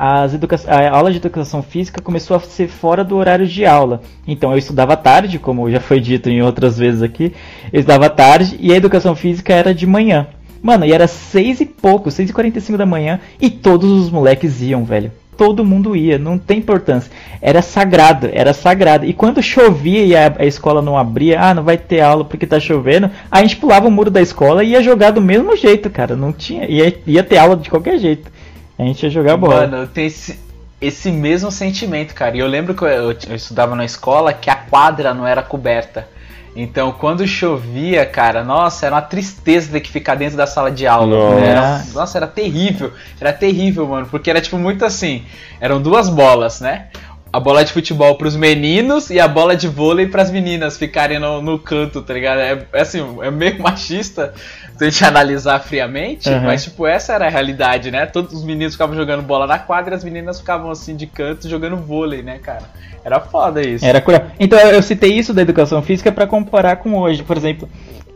as educa a aula de educação física começou a ser fora do horário de aula. Então eu estudava tarde, como já foi dito em outras vezes aqui, eu estudava tarde e a educação física era de manhã. Mano, e era seis e pouco, seis e quarenta e cinco da manhã e todos os moleques iam, velho. Todo mundo ia, não tem importância. Era sagrado, era sagrado. E quando chovia e a, a escola não abria, ah, não vai ter aula porque tá chovendo, a gente pulava o muro da escola e ia jogar do mesmo jeito, cara. Não tinha, ia, ia ter aula de qualquer jeito. A gente ia jogar bola. Mano, eu tenho esse, esse mesmo sentimento, cara. E eu lembro que eu, eu- eu estudava na escola que a quadra não era coberta. Então, quando chovia, cara, nossa, era uma tristeza ter que ficar dentro da sala de aula. Nossa. Era- nossa, era terrível. Era terrível, mano. Porque era tipo muito assim: eram duas bolas, né? A bola de futebol pros meninos e a bola de vôlei pras meninas ficarem no, no canto, tá ligado? É, é assim, é meio <laughs> machista se a gente analisar friamente, Uhum. mas tipo, essa era a realidade, né? Todos os meninos ficavam jogando bola na quadra e as meninas ficavam assim de canto jogando vôlei, né, cara? Era foda isso. Era cruel. Então eu citei isso da educação física para comparar com hoje. Por exemplo,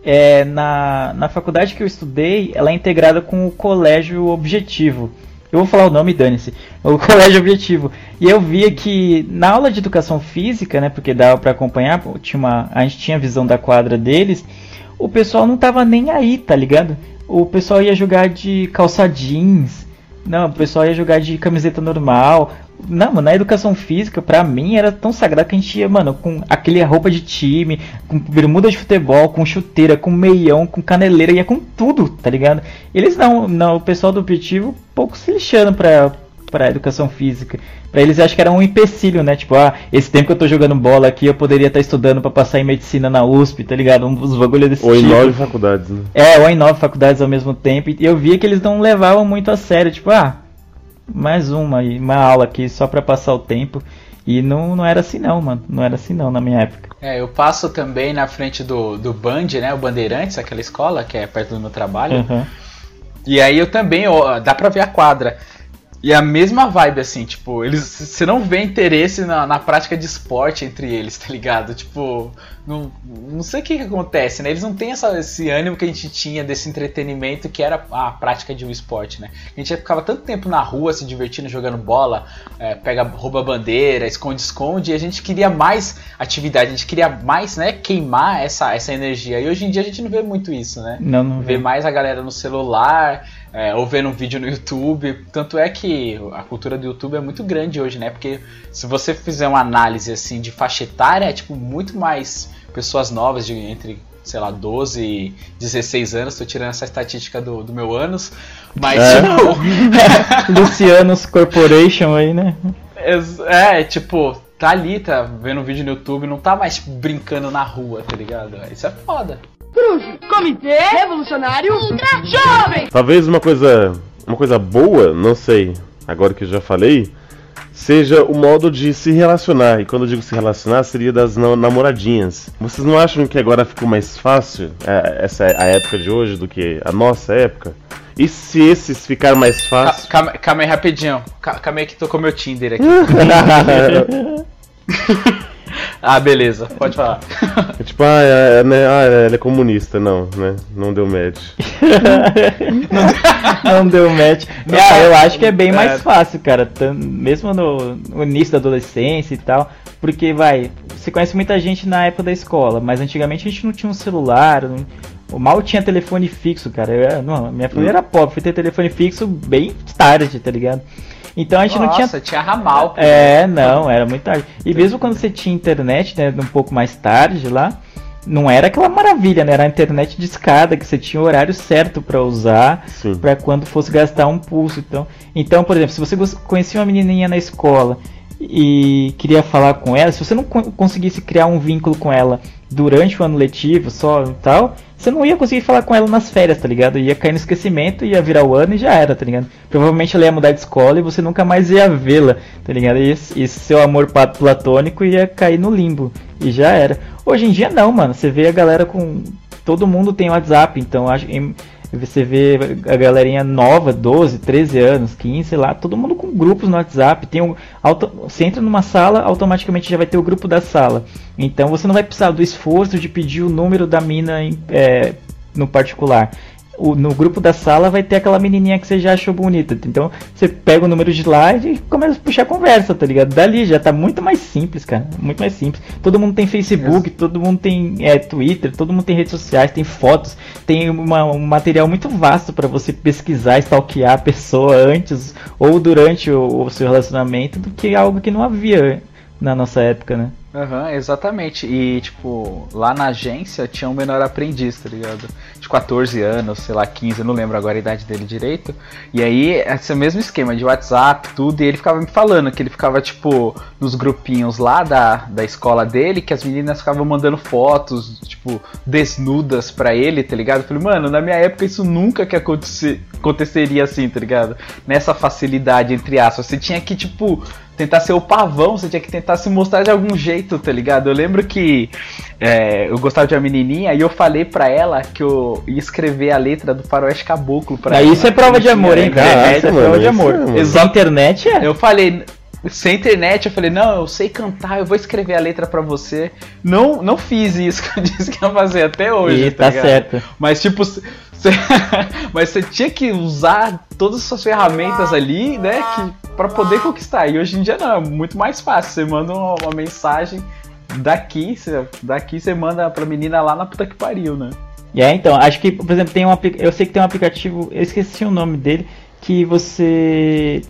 é, na, na faculdade que eu estudei, ela é integrada com o colégio objetivo. Eu vou falar o nome, dane-se. <laughs> O colégio objetivo. E eu via que na aula de educação física, né, porque dava para acompanhar, tinha uma, a gente tinha a visão da quadra deles, o pessoal não tava nem aí, tá ligado? O pessoal ia jogar de calça jeans, não, o pessoal ia jogar de camiseta normal. Não, mano, na educação física, pra mim, era tão sagrado que a gente ia, mano, com aquele roupa de time, com bermuda de futebol, com chuteira, com meião, com caneleira, ia com tudo, tá ligado? Eles não, não o pessoal do objetivo, pouco se lixando pra, pra educação física. Pra eles, eu acho que era um empecilho, né? Tipo, ah, esse tempo que eu tô jogando bola aqui, eu poderia estar estudando pra passar em medicina na USP, tá ligado? Um dos bagulhos desse Ou em tipo. nove faculdades, né? É, ou em nove faculdades ao mesmo tempo. E eu via que eles não levavam muito a sério. Tipo, ah, mais uma, aí, uma aula aqui só pra passar o tempo. E não, não era assim não, mano. Não era assim não na minha época. É, eu passo também na frente do, do Band, né? O Bandeirantes, aquela escola que é perto do meu trabalho. Aham. E aí eu também, ó, dá pra ver a quadra. E a mesma vibe, assim, tipo, eles. Você não vê interesse na, na prática de esporte entre eles, tá ligado? Tipo, não, não sei o que, que acontece, né? Eles não têm essa, esse ânimo que a gente tinha desse entretenimento que era a prática de um esporte, né? A gente ficava tanto tempo na rua se divertindo, jogando bola, é, pega, rouba bandeira, esconde-esconde, e a gente queria mais atividade, a gente queria mais, né, queimar essa, essa energia. E hoje em dia a gente não vê muito isso, né? Não, não Vê vi. mais a galera no celular, é, ou vendo um vídeo no YouTube. Tanto é que a cultura do YouTube é muito grande hoje, né? Porque se você fizer uma análise assim de faixa etária, é tipo muito mais pessoas novas de entre sei lá, 12, 16 anos, tô tirando essa estatística do, do meu anos. Mas, É. tipo, <laughs> Lucianos Corporation aí, né? ex- é, tipo, tá ali, tá vendo um vídeo no YouTube, não tá mais brincando na rua, tá ligado? Isso é foda. Cruz, Comitê Revolucionário Ultra Jovem. Talvez uma coisa, uma coisa boa, não sei, agora que eu já falei, seja o modo de se relacionar. E quando eu digo se relacionar, seria das na- namoradinhas. Vocês não acham que agora ficou mais fácil é, essa a época de hoje do que a nossa época? E se esses ficaram mais Ca- fácil? Calma, calma aí, rapidinho. Ca- Calma aí que tocou meu Tinder aqui. <laughs> <laughs> ah, beleza, pode falar. <laughs> É tipo, ah, é, né, ah, ela é comunista. Não, né? Não deu match. <laughs> Não deu match. Não, ah, eu é, acho que é bem é. mais fácil, cara. Mesmo no, no início da adolescência e tal. Porque, vai, você conhece muita gente na época da escola, mas antigamente a gente não tinha um celular. Não, o mal tinha telefone fixo, cara. Eu, não, minha família era pobre, fui ter telefone fixo bem tarde, tá ligado? Então a gente não tinha Nossa, tinha ramal. pô. é, não, era muito tarde. E mesmo quando você tinha internet, né, um pouco mais tarde lá, não era aquela maravilha, né? Era a internet de escada que você tinha o horário certo pra usar, pra quando fosse gastar um pulso, então. Então, por exemplo, se você conhecia uma menininha na escola e queria falar com ela, se você não co- conseguisse criar um vínculo com ela durante o ano letivo só e tal, você não ia conseguir falar com ela nas férias, tá ligado? Ia cair no esquecimento, ia virar o ano e já era, tá ligado? Provavelmente ela ia mudar de escola e você nunca mais ia vê-la, tá ligado? E esse seu amor platônico ia cair no limbo e já era. Hoje em dia não, mano. Você vê a galera com. Todo mundo tem WhatsApp, então acho em- você vê a galerinha nova, 12, 13 anos, 15, sei lá, todo mundo com grupos no WhatsApp. Tem um, auto, você entra numa sala, automaticamente já vai ter o grupo da sala. Então você não vai precisar do esforço de pedir o número da mina é, no particular. O- no grupo da sala vai ter aquela menininha que você já achou bonita. Então você pega o número de lá e começa a puxar conversa, tá ligado? Dali já tá muito mais simples, cara. Muito mais simples. Todo mundo tem Facebook, todo mundo tem é, Twitter, todo mundo tem redes sociais, tem fotos, tem uma- um material muito vasto pra você pesquisar, stalkear a pessoa antes ou durante o, o seu relacionamento do que algo que não havia na nossa época, né? Aham, exatamente. E, tipo, lá na agência tinha um menor aprendiz, tá ligado? De 14 anos, sei lá, 15, eu não lembro agora a idade dele direito. E aí, esse mesmo esquema de WhatsApp, tudo, e ele ficava me falando que ele ficava, tipo, nos grupinhos lá da, da escola dele, que as meninas ficavam mandando fotos, tipo, desnudas pra ele, tá ligado? Eu falei, mano, na minha época isso nunca que acontecer, aconteceria assim, tá ligado? Nessa facilidade, entre aspas. Você tinha que, tipo, tentar ser o pavão, você tinha que tentar se mostrar de algum jeito, tá ligado? Eu lembro que é, eu gostava de uma menininha e eu falei pra ela que eu ia escrever a letra do Faroeste Caboclo pra Aí ela. isso é prova de amor, hein, cara? É mano, prova de amor. é. Exato. internet é. Eu falei, sem internet, eu falei, não, eu sei cantar, eu vou escrever a letra pra você. Não, não fiz isso que eu <laughs> disse que ia fazer até hoje. E tá ligado? certo. Mas tipo, <laughs> cê- mas você tinha que usar todas as suas ferramentas ali, né, que para poder conquistar. E hoje em dia não, é muito mais fácil. Você manda uma, uma mensagem daqui, cê, daqui você manda pra menina lá na puta que pariu, né? E é, então, acho que, por exemplo, tem um eu sei que tem um aplicativo, eu esqueci o nome dele, que você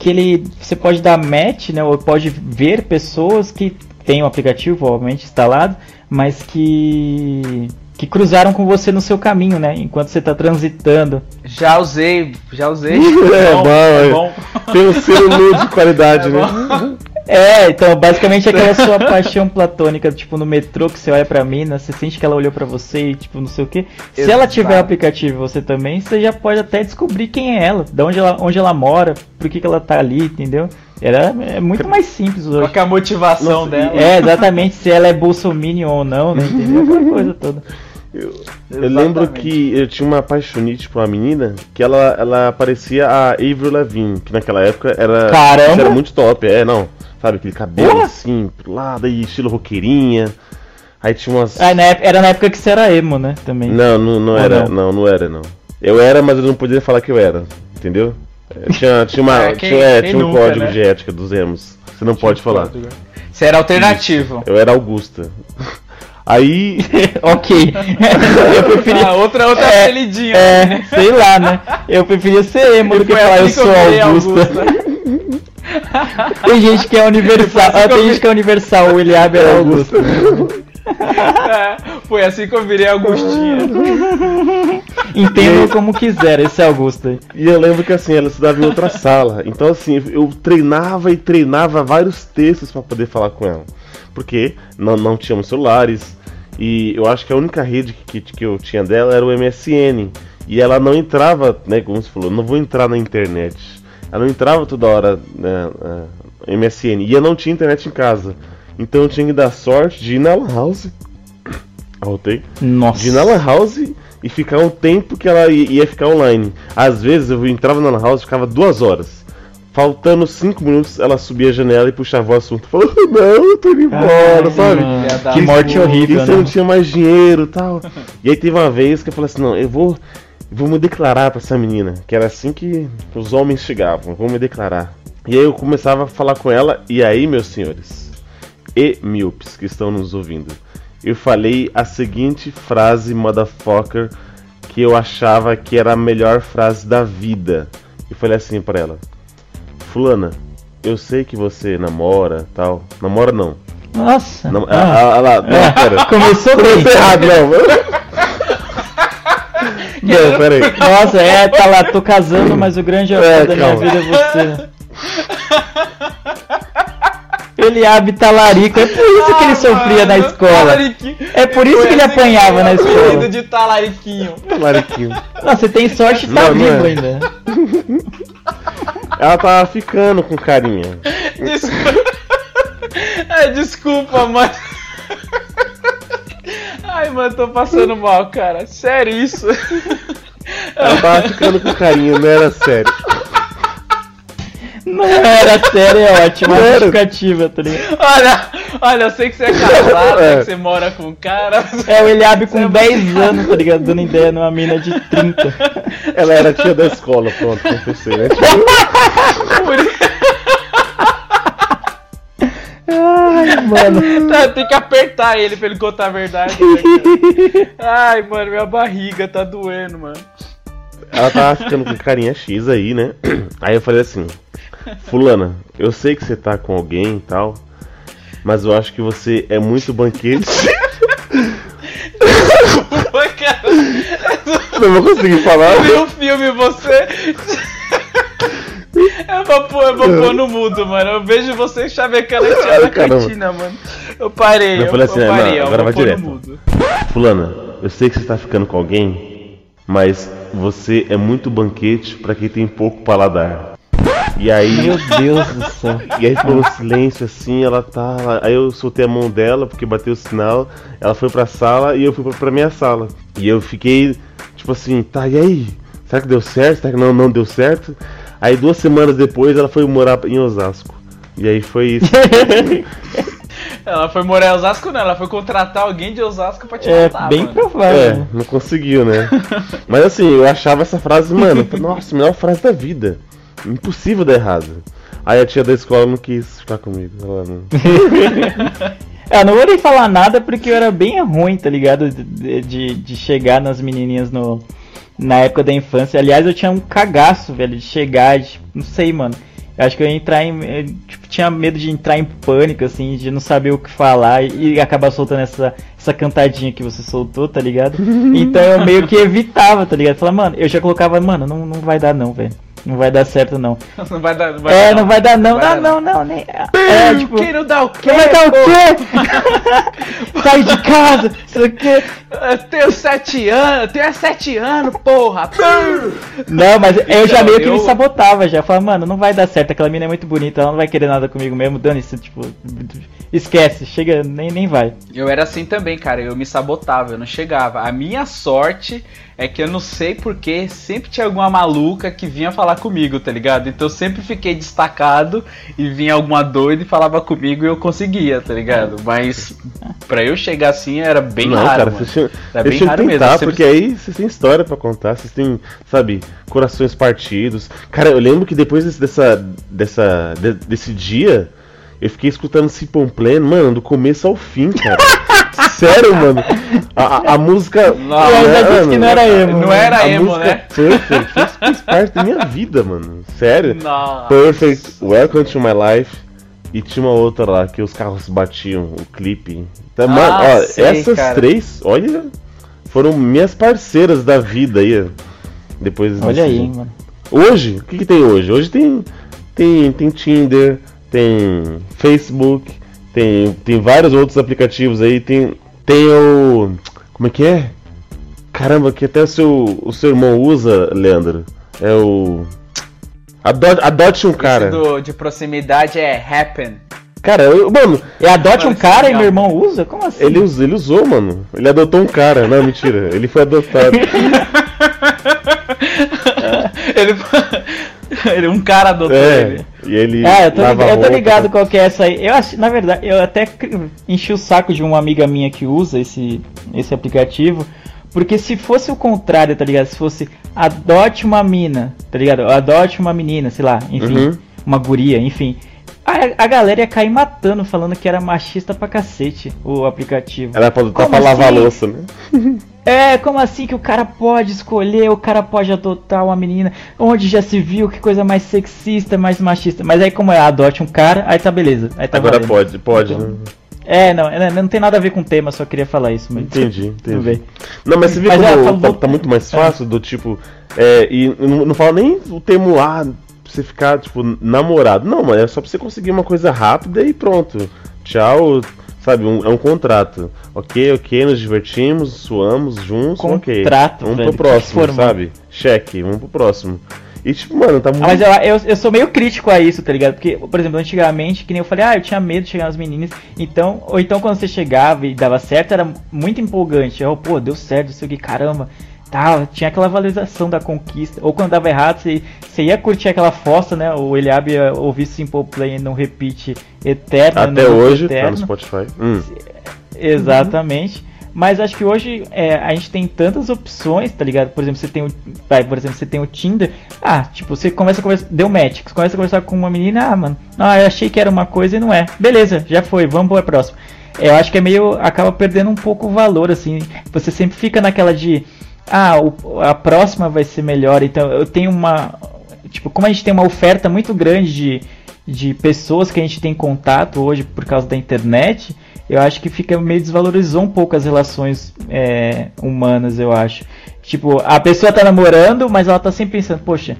que ele você pode dar match, né, ou pode ver pessoas que têm o aplicativo obviamente instalado, mas que que cruzaram com você no seu caminho, né, enquanto você está transitando. Já usei, já usei. <laughs> É Bom, bom, é é. bom. Tem um selo <laughs> de qualidade, É né? É, então, basicamente aquela sua paixão platônica, tipo, no metrô que você olha pra mina, você sente que ela olhou pra você e, tipo, não sei o que. Se ela tiver o aplicativo e você também, você já pode até descobrir quem é ela, de onde ela, onde ela mora, por que, que ela tá ali, entendeu? Era, é muito mais simples Qual hoje. que é a motivação Nossa, dela? É, exatamente, se ela é bolsominion ou não, né, entendeu? Aquela coisa toda. Eu, eu lembro que eu tinha uma apaixonite por uma menina que ela, ela parecia a Avril Lavigne, que naquela época era, Caramba! isso era muito top, é, não. Sabe, aquele cabelo Porra! assim, pro lado, aí estilo roqueirinha. Aí tinha umas. Ah, na época, era na época que você era emo, né, também. Não, não, não Ou era, não? não? não, era, não. Eu era, mas eu não podia falar que eu era, entendeu? É, Tinha, tinha, uma, <laughs> É, quem- tinha, é, tinha um nunca, código né? de ética dos emos. Você não pode falar. Você era alternativo. Eu era Augusta. Aí. <laughs> ok. <laughs> eu preferi... Ah, outra, outra É, apelidinha. É, sei lá, né? Eu preferia ser emo do que falar eu assim que sou virei Augusta. <laughs> Tem gente que é universal. Assim Ah, eu tem gente que é universal, o William era Augusto. É, <laughs> Foi assim que eu virei Augustinha. <laughs> Entendam como quiser, esse é Augusto aí. E eu lembro que assim, ela estudava em outra sala. Então assim, eu treinava e treinava vários textos para poder falar com ela. Porque não, não tínhamos celulares. E eu acho que a única rede que, que eu tinha dela era o MSN. E ela não entrava, né, como você falou, não vou entrar na internet. Ela não entrava toda hora né, é, MSN. E eu não tinha internet em casa. Então eu tinha que dar sorte de ir na Lan House. Voltei. Nossa. De ir na Lan House e ficar um tempo que ela ia ficar online. Às vezes eu entrava na Lan House e ficava duas horas. Faltando cinco minutos, ela subia a janela e puxava o assunto. Falou, não, eu tô indo embora, Ai, sabe? da Que morte horrível, Que você não né? tinha mais dinheiro e tal. E aí teve uma vez que eu falei assim, não, eu vou. Vou me declarar pra essa menina. Que era assim que os homens chegavam. Vou me declarar. E aí eu começava a falar com ela. E aí, meus senhores e míopes que estão nos ouvindo, eu falei a seguinte frase, motherfucker, que eu achava que era a melhor frase da vida. Eu falei assim pra ela: Fulana, eu sei que você namora tal. Namora não. Nossa. Nam- Ah, ah, ah, lá, não, pera. Começou bem. Começou errado, <laughs> não. Não, pera aí. Nossa, é, tá lá, tô casando, mas o grande amor É, da minha calma. vida é você. <laughs> Ele abre talarico, é por isso que ele sofria na escola. É por isso que ele apanhava na escola. de talariquinho. Lariquinho. Não, você tem sorte de tá Não, não vivo é. ainda. Ela tava ficando com carinha. Desculpa. Ai, desculpa, mano. Ai, mano, tô passando mal, cara. Sério isso? Ela tava ficando com carinha, não era sério. Não era sério, é ótima Não era. justificativa, tá ligado? Olha, olha, eu sei que você é casado, É. que você mora com um cara. É o Eliabe com é 10 anos, tá ligado? Dando ideia numa mina de 30. Ela era tia da escola, pronto, confessei, né? Ai, mano. Tá, tem que apertar ele pra ele contar a verdade. né? Ai, mano, minha barriga tá doendo, mano. Ela tava ficando com carinha X aí, né? Aí eu falei assim: Fulana, eu sei que você tá com alguém e tal, mas eu acho que você é muito banquete. Oi, cara, não vou conseguir falar. vi o filme você. Eu vou, pôr, eu vou pôr no mudo, mano. Eu vejo você chavecando tia Ai, na cantina, mano. Eu parei, Eu eu, falei eu assim, parei, não, eu agora vai direto. Fulana, eu sei que você tá ficando com alguém, mas você é muito banquete pra quem tem pouco paladar. E aí, Meu Deus do céu. e aí ficou um silêncio assim, ela tá. Aí eu soltei a mão dela porque bateu o sinal, ela foi pra sala e eu fui pra, pra minha sala. E eu fiquei, tipo assim, tá, e aí? Será que deu certo? Será que não, não deu certo? Aí duas semanas depois ela foi morar em Osasco. E aí foi isso. <laughs> Ela foi morar em Osasco, não. Ela foi contratar alguém de Osasco pra te É matar, bem mano. provável. É, não conseguiu, né? <laughs> Mas assim, eu achava essa frase, mano, nossa, melhor frase da vida. Impossível dar errado. Aí a tia da escola não quis ficar comigo. Ela não... <laughs> É, eu não vou nem falar nada porque eu era bem ruim, tá ligado? De, de, de chegar nas menininhas no, na época da infância. Aliás, eu tinha um cagaço, velho, de chegar, de, não sei, mano. Acho que eu ia entrar em. eu, tipo, tinha medo de entrar em pânico, assim, de não saber o que falar e, e acabar soltando essa, essa cantadinha que você soltou, tá ligado? <laughs> Então eu meio que evitava, tá ligado? Falava, mano, eu já colocava, mano, não, não vai dar não, velho. Não vai dar certo não. <laughs> Não vai dar, não vai É, dar, não vai dar não. Vai Não, dar não, não, nem. É, tipo. Quem não dá o quê? Vai dar o quê? <laughs> Sai de casa, isso aqui. Eu tenho sete anos, eu tenho sete anos, porra! <laughs> Não, mas eu já Então, meio que eu- me sabotava já. Falava, mano, não vai dar certo, aquela mina é muito bonita, ela não vai querer nada comigo mesmo, dane-se, tipo, esquece, chega, nem, nem vai. Eu era assim também, cara. Eu me sabotava, eu não chegava. A minha sorte é que eu não sei porque sempre tinha alguma maluca que vinha falar comigo, tá ligado? Então eu sempre fiquei destacado e vinha alguma doida e falava comigo e eu conseguia, tá ligado? Mas pra eu chegar assim era bem não, raro. cara, mano. Era bem raro mesmo. tentar, eu sempre- porque aí vocês têm história pra contar, vocês têm, sabe, corações partidos. Cara, eu lembro que depois desse, dessa, dessa, de- desse dia, eu fiquei escutando Simple Plan, mano, do começo ao fim, cara. <laughs> Sério, mano. A, a- a música. Não, eu já disse que não era emo. Não era a emo, música né? Perfect fez, fez parte da minha vida, mano. Sério. Nossa. Perfect, Welcome to My Life. e tinha uma outra lá que os carros batiam, o clipe. Tá, Ah, mano, ó, sei, essas cara. três, olha, foram minhas parceiras da vida aí. ó. Depois Olha desse- aí, mano. Hoje, o que, que tem hoje? Hoje tem, tem, tem Tinder, tem Facebook, tem, tem vários outros aplicativos aí, tem, tem o. Como é que é? Caramba, que até o seu, o seu irmão usa, Leandro. É o. Adote, adote um cara. Esse do, de proximidade é Happen. Cara, eu- mano, E adote um cara e legal. meu irmão usa? Como assim? ele, us- ele usou, mano. Ele adotou um cara. Não, mentira. Ele foi adotado. <laughs> Ele, <laughs> ele um cara adotou é. ele. E ele. Ah, eu tô, lava ligado, eu tô ligado tá? qual que é essa aí. Eu acho, na verdade, eu até enchi o saco de uma amiga minha que usa esse, esse aplicativo. Porque se fosse o contrário, tá ligado? Se fosse adote uma mina, tá ligado? Adote uma menina, sei lá, enfim, Uhum. uma guria, enfim. A, a galera ia cair matando, falando que era machista pra cacete o aplicativo. Ela pode estar Como pra lavar a assim? louça, né? <laughs> É, como assim que o cara pode escolher, o cara pode adotar uma menina? Onde já se viu que coisa mais sexista, mais machista? Mas aí como é, adote um cara, aí tá beleza. Aí tá Agora valendo. pode, pode, Então, né? É, não, é, não tem nada a ver com o tema, só queria falar isso, mas Entendi, tudo <laughs> entendi. bem. Não, mas você vê Mas como falou- tá, tá muito mais fácil do tipo. É, e não, não fala nem o termo lá pra você ficar, tipo, namorado. Não, mano, é só pra você conseguir uma coisa rápida e pronto. Tchau, sabe? Um- é um contrato. Ok, ok, nos divertimos, suamos juntos, ok. Contrato, Vamos velho, pro próximo, que sabe? Cheque, vamos pro próximo. E tipo, mano, tá muito. Ah, mas eu, eu, eu sou meio crítico a isso, tá ligado? Porque, por exemplo, antigamente, que nem eu falei, ah, eu tinha medo de chegar nas meninas. Então, ou então quando você chegava e dava certo, era muito empolgante. Eu, pô, deu certo, isso aqui, caramba. Tá, tinha aquela valorização da conquista. Ou quando dava errado, você, você ia curtir aquela fossa, né? O Eliab ia ouvir Simple Play no repeat eterno. Até hoje, tá eterno. no Spotify. Hum. Exatamente. Mas acho que hoje é, a gente tem tantas opções, tá ligado? Por exemplo, você tem o. Vai, por exemplo, você tem o Tinder. Ah, tipo, você começa a conversar. Deu match. Você começa a conversar com uma menina, ah, mano. Ah, eu achei que era uma coisa e não é. Beleza, já foi, vamos pra próxima. Eu acho que é meio. acaba perdendo um pouco o valor, assim. Você sempre fica naquela de. Ah, o- a próxima vai ser melhor. Então eu tenho uma. Tipo, como a gente tem uma oferta muito grande de, de pessoas que a gente tem contato hoje por causa da internet, eu acho que fica meio desvalorizou um pouco as relações é, humanas, eu acho. Tipo, a pessoa tá namorando, mas ela tá sempre pensando, poxa,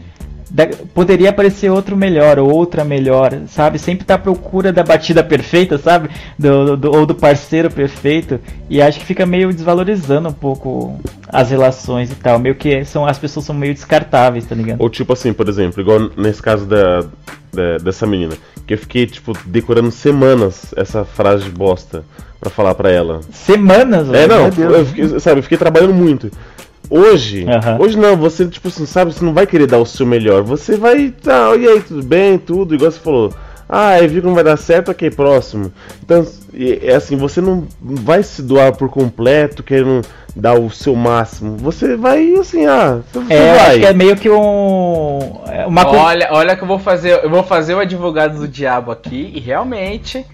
da- poderia aparecer outro melhor, ou outra melhor, sabe? Sempre tá à procura da batida perfeita, sabe? Do, do- ou do parceiro perfeito. E acho que fica meio desvalorizando um pouco as relações e tal. Meio que são, as pessoas são meio descartáveis, tá ligado? Ou tipo assim, por exemplo, igual nesse caso da, da- dessa menina, que eu fiquei, tipo, decorando semanas essa frase de bosta pra falar pra ela. Semanas, É, não, eu fiquei, sabe, eu fiquei trabalhando muito. Hoje, hoje não, você, tipo assim, sabe, você não vai querer dar o seu melhor. Você vai, tá, e aí, tudo bem, tudo, igual você falou. Ah, eu vi que não vai dar certo, ok, próximo. Então, é assim, você não vai se doar por completo, querendo dar o seu máximo. Você vai, assim, ah, você É, vai. acho que é meio que um. é Uma. Olha, olha que eu vou fazer, eu vou fazer o advogado do diabo aqui e realmente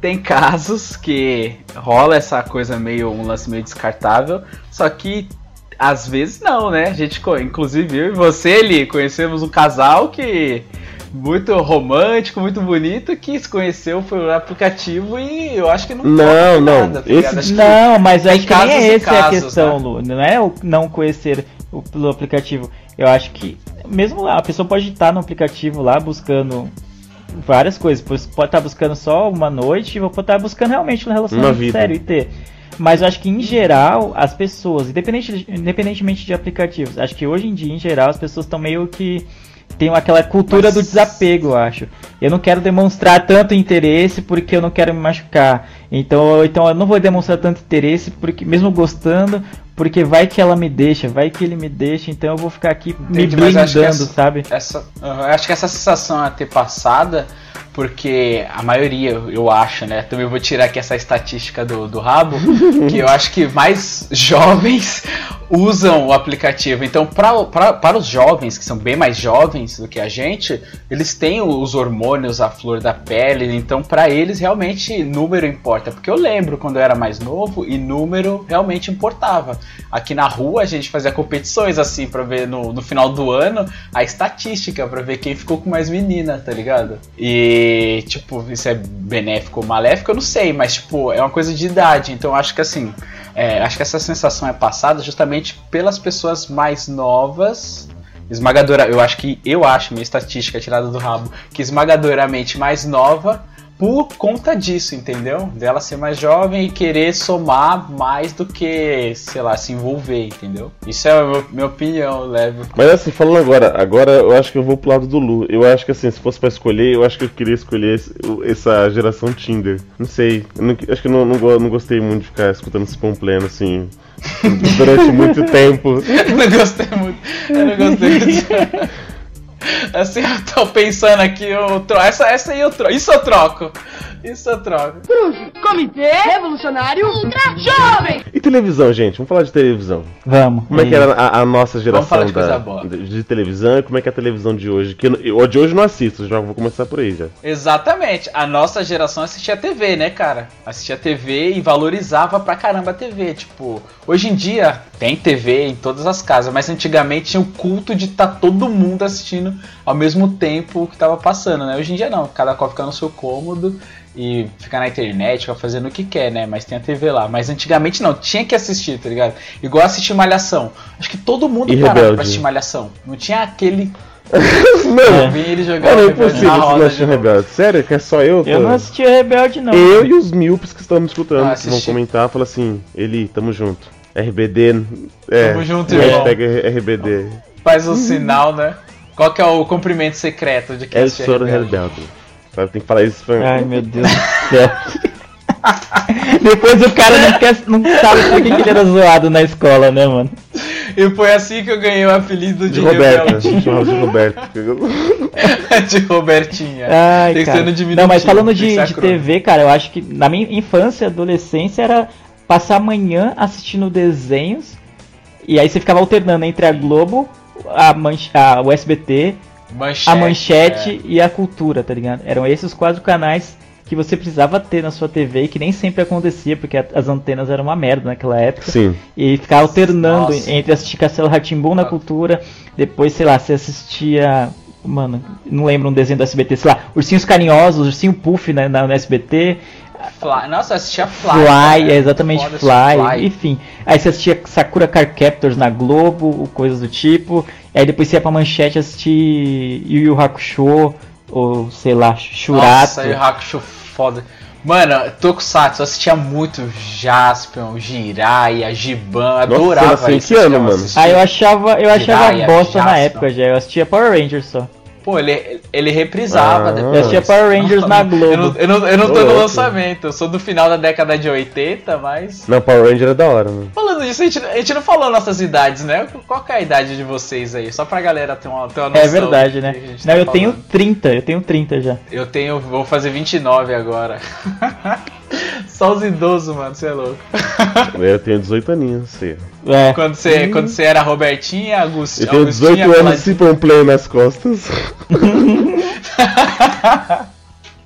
tem casos que rola essa coisa meio um lance meio descartável, só que às vezes não, né? A gente, inclusive eu e você, ele conhecemos um casal que muito romântico, muito bonito, que se conheceu foi no aplicativo e eu acho que não Não, não, nada, tá esse- Não, mas tem acho que nem casos é essa a casos, questão, né? Lu. Não é o não conhecer o, pelo aplicativo. Eu acho que, mesmo lá, a pessoa pode estar no aplicativo lá buscando várias coisas. Pois Pode estar buscando só uma noite, ou pode estar buscando realmente um Uma relacionamento sério e ter. Mas eu acho que em geral, as pessoas, independente, independentemente de aplicativos, acho que hoje em dia, em geral, as pessoas estão meio que. Tem aquela cultura Mas- do desapego, eu acho. Eu não quero demonstrar tanto interesse porque eu não quero me machucar. Então, então eu não vou demonstrar tanto interesse porque mesmo gostando, porque vai que ela me deixa, vai que ele me deixa, então eu vou ficar aqui Entendi, me mas acho que blindando, essa- sabe? Essa, eu acho que essa sensação é ter passada, porque a maioria, eu acho, né? Também vou tirar aqui essa estatística do, do rabo, <laughs> que eu acho que mais jovens usam o aplicativo. Então, pra, pra, para os jovens, que são bem mais jovens do que a gente, eles têm os hormônios à flor da pele, então para eles realmente número importa. porque eu lembro quando eu era mais novo e número realmente importava. Aqui na rua a gente fazia competições assim pra ver no, no final do ano a estatística pra ver quem ficou com mais menina, tá ligado? E tipo, isso é benéfico ou maléfico, eu não sei, mas tipo, é uma coisa de idade, então acho que assim, é, acho que essa sensação é passada justamente pelas pessoas mais novas esmagadora, eu acho que eu acho minha estatística tirada do rabo que esmagadoramente mais nova por conta disso, entendeu? Dela ser mais jovem e querer somar mais do que, sei lá, se envolver, entendeu? Isso é a meu- minha opinião, leve. Mas assim, falando agora, agora eu acho que eu vou pro lado do Lu. Eu acho que assim, se fosse pra escolher, eu acho que eu queria escolher esse- essa geração Tinder. Não sei, não- acho que eu não, não, não gostei muito de ficar escutando esse pleno assim durante muito tempo. <laughs> Eu não gostei muito. Eu não gostei disso. <laughs> <laughs> Assim, eu tô pensando aqui, eu tro... essa, essa aí eu troco. Isso eu troco. Isso eu troco. Cruz, Comitê Revolucionário Ultra Jovem. E televisão, gente? Vamos falar de televisão. Vamos. Como é que era a, a nossa geração falar de da- coisa boa. de, de televisão e como é que é a televisão de hoje? Que eu, eu de hoje eu não assisto, já vou começar por aí já. Exatamente. A nossa geração assistia TV, né, cara? Assistia TV e valorizava pra caramba a TV. Tipo, hoje em dia tem TV em todas as casas, mas antigamente tinha o culto de estar todo mundo assistindo ao mesmo tempo que tava passando, né? Hoje em dia não, cada qual fica no seu cômodo e fica na internet, fica fazendo o que quer, né? Mas tem a TV lá. Mas antigamente não, tinha que assistir, tá ligado? Igual assistir Malhação. Acho que todo mundo E parava Rebelde. pra assistir Malhação. Não tinha aquele. <laughs> Não, Vem ele jogar era o impossível na você não roda assistir. Rebelde. Sério, que é só eu? Eu tô- não assistia Rebelde, não. Eu e os míopes que estão me escutando, Ah, que vão assisti. comentar, falam assim, Eli, tamo junto. RBD. É, Tamo junto, irmão. hashtag RBD. Faz o sinal, né? Qual que é o cumprimento secreto de quem É soro Rebelde? rebelde. Sabe, tem que falar isso pra Ai, meu Deus do <laughs> céu. Depois o cara não, quer, não sabe por que que ele era zoado na escola, né, mano? E foi assim que eu ganhei o apelido de, De. Chamava de Roberta. <laughs> de Robertinha. Ai, Tem que cara. ser no diminutivo. Não, mas falando que de, de. TV, cara, eu acho que na minha infância e adolescência era passar a manhã assistindo desenhos e aí você ficava alternando entre a Globo, a, manche, a o SBT, Manchete, a Manchete é. e a Cultura, tá ligado? Eram esses os quatro canais que você precisava ter na sua TV e que nem sempre acontecia, porque as antenas eram uma merda naquela época. Sim. E ficar alternando Nossa. entre assistir Castelo Ratimbum na Ah. cultura, depois, sei lá, você assistia. Mano, não lembro um desenho do SBT, sei lá, Ursinhos Carinhosos, Ursinho Puff né, na, no SBT, Fly. Nossa, eu assistia Fly. Fly, é exatamente Fly, assistir enfim. Aí você assistia Sakura Car Captors na Globo, ou coisas do tipo. Aí depois você ia pra manchete assistir Yu Yu Hakusho, ou sei lá, Shurato. Nossa, o Hakusho foda. Mano, Tokusatsu, eu assistia muito Jaspion, Jiraiya, Giban, adorava em isso. que ano, mano? Aí eu achava, eu achava Jiraiya, bosta na Jaspion. época já, eu assistia Power Rangers só. Pô, ele, ele reprisava Ah. depois. Eu assistia Power Rangers na Eu não, Globo. eu não, eu não tô no lançamento, eu sou do final da década de 80, mas. Não, Power Ranger é da hora, mano. Falando disso, a gente, a gente não falou nossas idades, né? Qual que é a idade de vocês aí? Só pra galera ter uma, ter uma noção. É verdade, né? gente Não, tá eu tenho falando. 30, eu tenho 30 já. Eu tenho. Vou fazer 29 agora. <laughs> Só os idosos, mano, você é louco. <laughs> Eu tenho 18 aninhos, sei. É. Quando você, quando você era Robertinha, Agust... Eu tenho Agostinha, 18 anos e se um play nas costas. <laughs>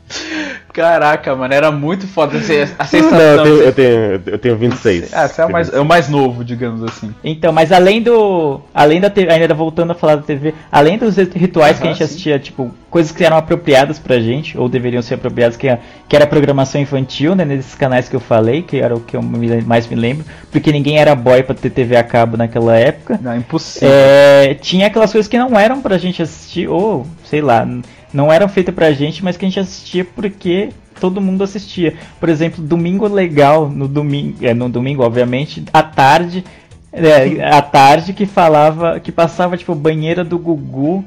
<laughs> Caraca, mano, era muito foda esse- <laughs> a Não, sensação. eu tenho, eu tenho, eu tenho 26. Ah, você é o, mais, é o mais novo, digamos assim. Então, mas além do. Além da TV, ainda voltando a falar da TV, além dos rituais que a gente sim. assistia, tipo, coisas que eram apropriadas pra gente, ou deveriam ser apropriadas, que, que era programação infantil, né? Nesses canais que eu falei, que era o que eu mais me lembro, porque ninguém era boy pra ter TV a cabo naquela época. Não, impossível. É, tinha aquelas coisas que não eram pra gente assistir, ou sei lá, não eram feitas pra gente, mas que a gente assistia porque todo mundo assistia. Por exemplo, Domingo Legal, no domingo, é, no domingo, obviamente, à tarde, é, à tarde que falava, que passava tipo banheira do Gugu,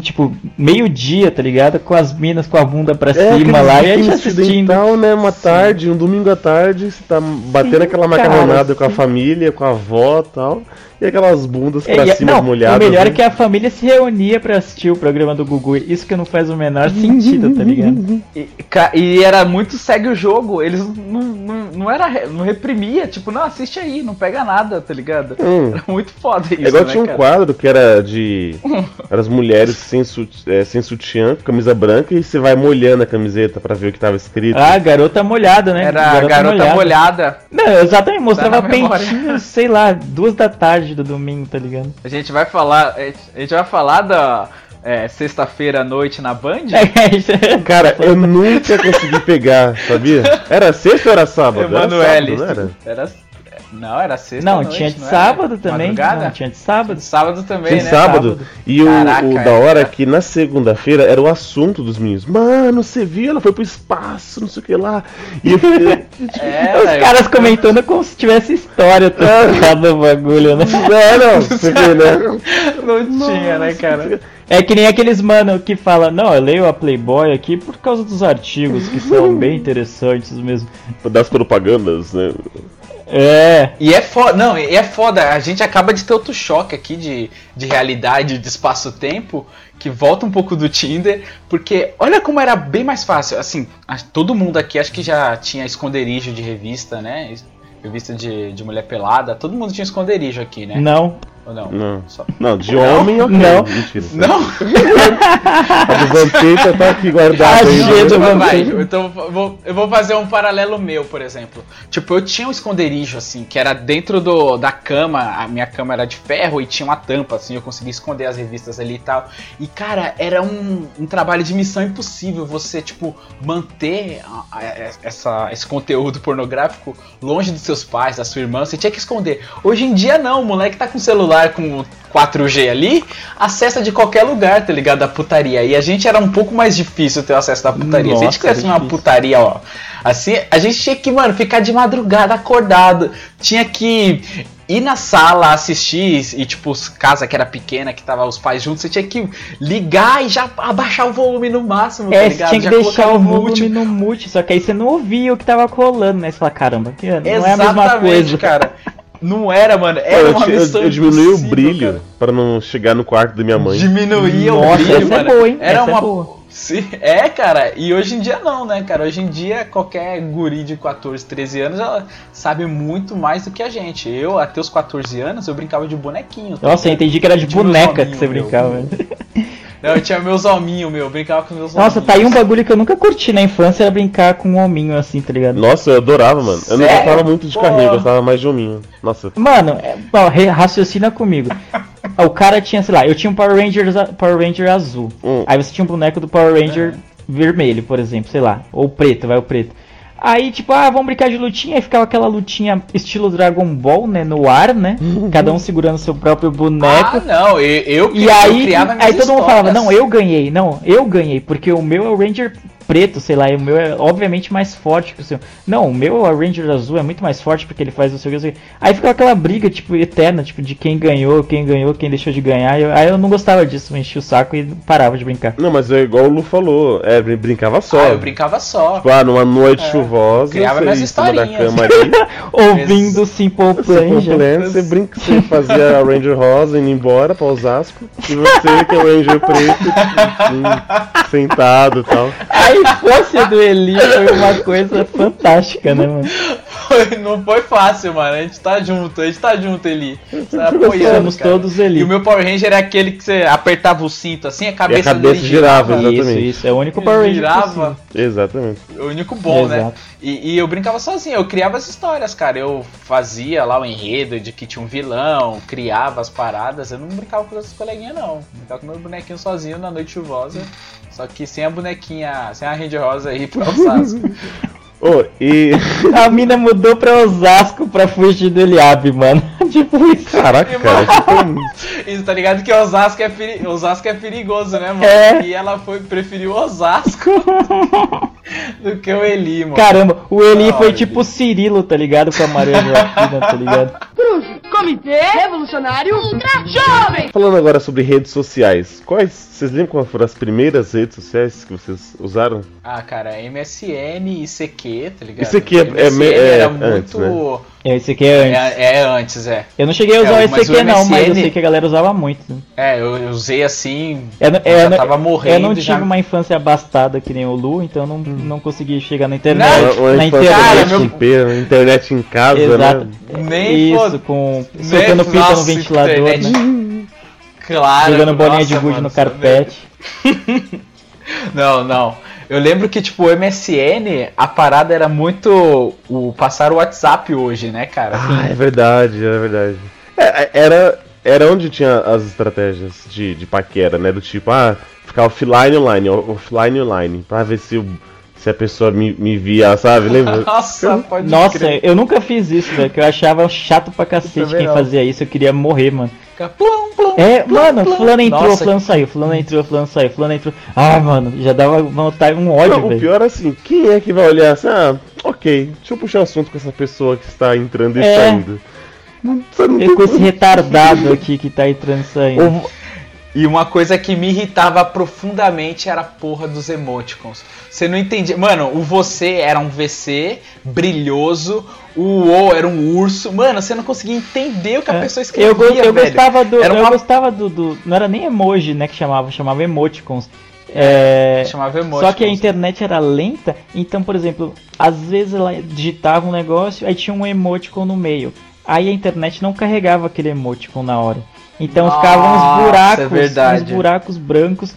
tipo meio-dia, tá ligado? Com as minas com a bunda pra É, cima lá e a gente assistindo. ocidental, né? Uma tarde, um domingo à tarde, você tá batendo aquela cara, macarronada com a sim. família, com a avó e tal. E aquelas bundas É, pra e- cima não, molhadas. o melhor né? é que a família se reunia pra assistir o programa do Gugu. Isso que não faz o menor sentido, tá ligado? E, e era muito segue o jogo, eles não, não, não era não reprimia, tipo, não, assiste aí, não pega nada, tá ligado? Hum. Era muito foda isso, É igual né, tinha um cara? quadro que era de. <laughs> Era as mulheres sem, sut- é, sem sutiã, com camisa branca, e você vai molhando a camiseta pra ver o que tava escrito. Ah, garota molhada, né? Era a garota molhada. Não, exatamente, mostrava Tá peitinhos, sei lá, duas da tarde do domingo, tá ligado? A gente vai falar, a gente vai falar da é, sexta-feira à noite na Band? <laughs> Cara, eu nunca consegui pegar, sabia? Era sexta ou era sábado? Era Emanuele. sábado, não era? Era, não, era sexta Não, noite, tinha de não era? sábado também. Madrugada? Não, tinha de sábado. Sábado também, Tinha né? sábado. E o, Caraca, o da hora é que na segunda-feira era o assunto dos meninos. Mano, você viu? Ela foi pro espaço, não sei o que lá. E eu fiquei. <laughs> <laughs> É, Os eu- caras comentando como se tivesse história <laughs> trocada o bagulho, né? não, não, você vê, né? não tinha, né, cara? É que nem aqueles mano que fala, não, eu leio a Playboy aqui por causa dos artigos que são bem interessantes mesmo. Das propagandas, né? É. E é foda, não, e é foda, a gente acaba de ter outro choque aqui de, de realidade, de espaço-tempo, que volta um pouco do Tinder, porque olha como era bem mais fácil, assim, todo mundo aqui acho que já tinha esconderijo de revista, né? Revista de, de mulher pelada, todo mundo tinha esconderijo aqui, né? Não. Ou não? Não. Só- Não, de homem ok. Não. Mentira. Não? A do Vampeta tá aqui guardada Ah, né? eu Vai, Vampiro. então vou, eu vou fazer um paralelo meu, por exemplo. Tipo, eu tinha um esconderijo, assim, que era dentro do, da cama, a minha cama era de ferro e tinha uma tampa, assim, eu conseguia esconder as revistas ali e tal. E, cara, era um, um trabalho de missão impossível você, tipo, manter a- a- essa, esse conteúdo pornográfico longe dos seus pais, da sua irmã, você tinha que esconder. Hoje em dia, não, o moleque tá com o celular com 4G ali, acessa de qualquer lugar, tá ligado? Da putaria. E a gente era um pouco mais difícil ter o acesso da putaria. Se a gente Nossa, quisesse uma putaria, ó. Assim, a gente tinha que, mano, ficar de madrugada acordado. Tinha que ir na sala assistir e, tipo, casa que era pequena, que tava os pais juntos, você tinha que ligar e já abaixar o volume no máximo, tá É, você ligado? tinha que Já deixar o volume no mute, só que aí você não ouvia o que tava rolando, né? Você fala, caramba, que não é a mesma Exatamente, coisa. cara. <laughs> Não era, mano. Pô, Era eu, uma eu, missão eu diminui o brilho cara. pra não chegar no quarto da minha mãe. Diminuía Nossa, o brilho, essa é mano. boa, hein? Era Essa é uma. boa. Sim, é, cara. E hoje em dia não, né, cara? Hoje em dia qualquer guri de 14, 13 anos já sabe muito mais do que a gente. Eu, até os 14 anos, eu brincava de bonequinho. Nossa, eu entendi que era de boneca que você brincava, velho. <laughs> Não, eu tinha meus hominhos, meu. Eu brincava com meus Nossa, hominhos. tá aí um bagulho que eu nunca curti na infância, era brincar com um hominho assim, tá ligado? Nossa, eu adorava, mano. Eu não gostava muito de carrinho, eu gostava mais de hominho. Nossa, Mano, é, ó, raciocina comigo. o cara tinha, sei lá, eu tinha um Power Ranger, Power Ranger azul. Hum. Aí você tinha um boneco do Power Ranger vermelho, por exemplo, sei lá. Ou preto, vai o preto. Aí, tipo, ah, vamos brincar de lutinha. Aí ficava aquela lutinha estilo Dragon Ball, né? No ar, né? Cada um segurando seu próprio boneco. Ah, não. Eu, eu, E eu aí, criava minhas aí todo mundo falava, não, eu ganhei, não, eu ganhei, porque o meu é o Ranger preto, sei lá, e o meu é obviamente mais forte que o seu. Não, o meu o Ranger azul, é muito mais forte porque ele faz o seu. Aí ficava aquela briga, tipo, eterna, tipo, de quem ganhou, quem ganhou, quem deixou de ganhar. eu- aí eu não gostava disso, eu enchia o saco e parava de brincar. Não, mas é igual o Lu falou, é, brin- brincava só. Ah, eu brincava só. Tipo, ah, numa noite É. chuvosa, Criava minhas historinhas. cama ali, <laughs> Ouvindo Simple Plan, completo, você, brinca, você fazia a Ranger Rosa indo embora pra Osasco, e você, que é o Ranger preto, assim, sentado e tal. A infância do Eli foi uma coisa fantástica, né, mano? Foi- não foi fácil, mano. A gente tá junto, a gente tá junto, Eli. Tá apoiando, Somos cara. todos Eli. E o meu Power Ranger é aquele que você apertava o cinto assim, a cabeça, cabeça dele girava, girava. exatamente. Isso, isso, é o único Power Ranger girava. possível. Exatamente. O único bom, né? E, e eu brincava sozinho, eu criava as histórias, cara. Eu fazia lá o enredo de que tinha um vilão, criava as paradas. Eu não brincava com as coleguinhas, não. Brincava com meu bonequinho sozinho na noite chuvosa. Só que sem a bonequinha, sem a Ranger Rosa aí pra Osasco. <laughs> Ô, e. A mina mudou pra Osasco pra fugir do Eliabe, mano. <laughs> tipo isso. Caraca, cara, <laughs> isso tá ligado que Osasco é, peri... Osasco é perigoso, né, mano? É. E ela foi, preferiu Osasco <laughs> do que o Eli, mano. Caramba, o Eli foi tipo o Cirilo, tá ligado? Com a Maria Joaquina, tá ligado? Cruz, Comitê Revolucionário Ultra Jovem. Falando agora sobre redes sociais, quais. Vocês lembram quais foram as primeiras redes sociais que vocês usaram? Ah, cara, MSN, ICQ, tá ligado? ICQ é- é- é era antes, muito. Esse aqui é antes. É, é antes, é. Eu não cheguei a usar É, o mas ICQ o não, mas eu sei que a galera usava muito. É, eu, eu usei assim. Eu, não- já não- tava morrendo. eu não tive já... uma infância abastada que nem o Lu, então eu não, não consegui chegar na internet. Uma na infância internet. Cara, com pera, internet em casa, Exato. né? Nem Isso, com Nem- soltando fita no ventilador, internet. né? Claro. Jogando bolinha nossa, de gude no você carpete. <laughs> Não, não. Eu lembro que, tipo, o MSN, a parada era muito o passar o WhatsApp hoje, né, cara? Ah, é verdade, é verdade. É, era, era onde tinha as estratégias de, de paquera, né? Do tipo, ah, ficar offline online, offline online, pra ver se, o- se a pessoa me, me via, sabe? Lembra? <laughs> Nossa, pode Nossa, crer. eu nunca fiz isso, velho, que eu achava chato pra cacete quem não. fazia isso, eu queria morrer, mano. Fica plum, plum, É, plum, mano, plum. fulano entrou, Nossa, fulano saiu, fulano entrou, fulano saiu, fulano entrou. Ah, mano, já dava vontade, um ódio, Não, o pior é assim, quem é que vai olhar assim, ah, ok, deixa eu puxar o assunto com essa pessoa que está entrando e É. saindo. Não, não com esse retardado aqui que tá entrando e saindo. E uma coisa que me irritava profundamente era a porra dos emoticons. Você não entendia. Mano, o você era um VC brilhoso, o O era um urso. Mano, você não conseguia entender o que a É. pessoa escrevia. Eu, eu velho. gostava do. Era Eu uma- gostava do, do- Não era nem emoji, né, que chamava, chamava emoticons. É, Chamava emoticons. Só que a internet era lenta, então, por exemplo, às vezes ela digitava um negócio, aí tinha um emoticon no meio. Aí a internet não carregava aquele emoticon na hora. Então Nossa, ficavam uns buracos, é uns buracos brancos.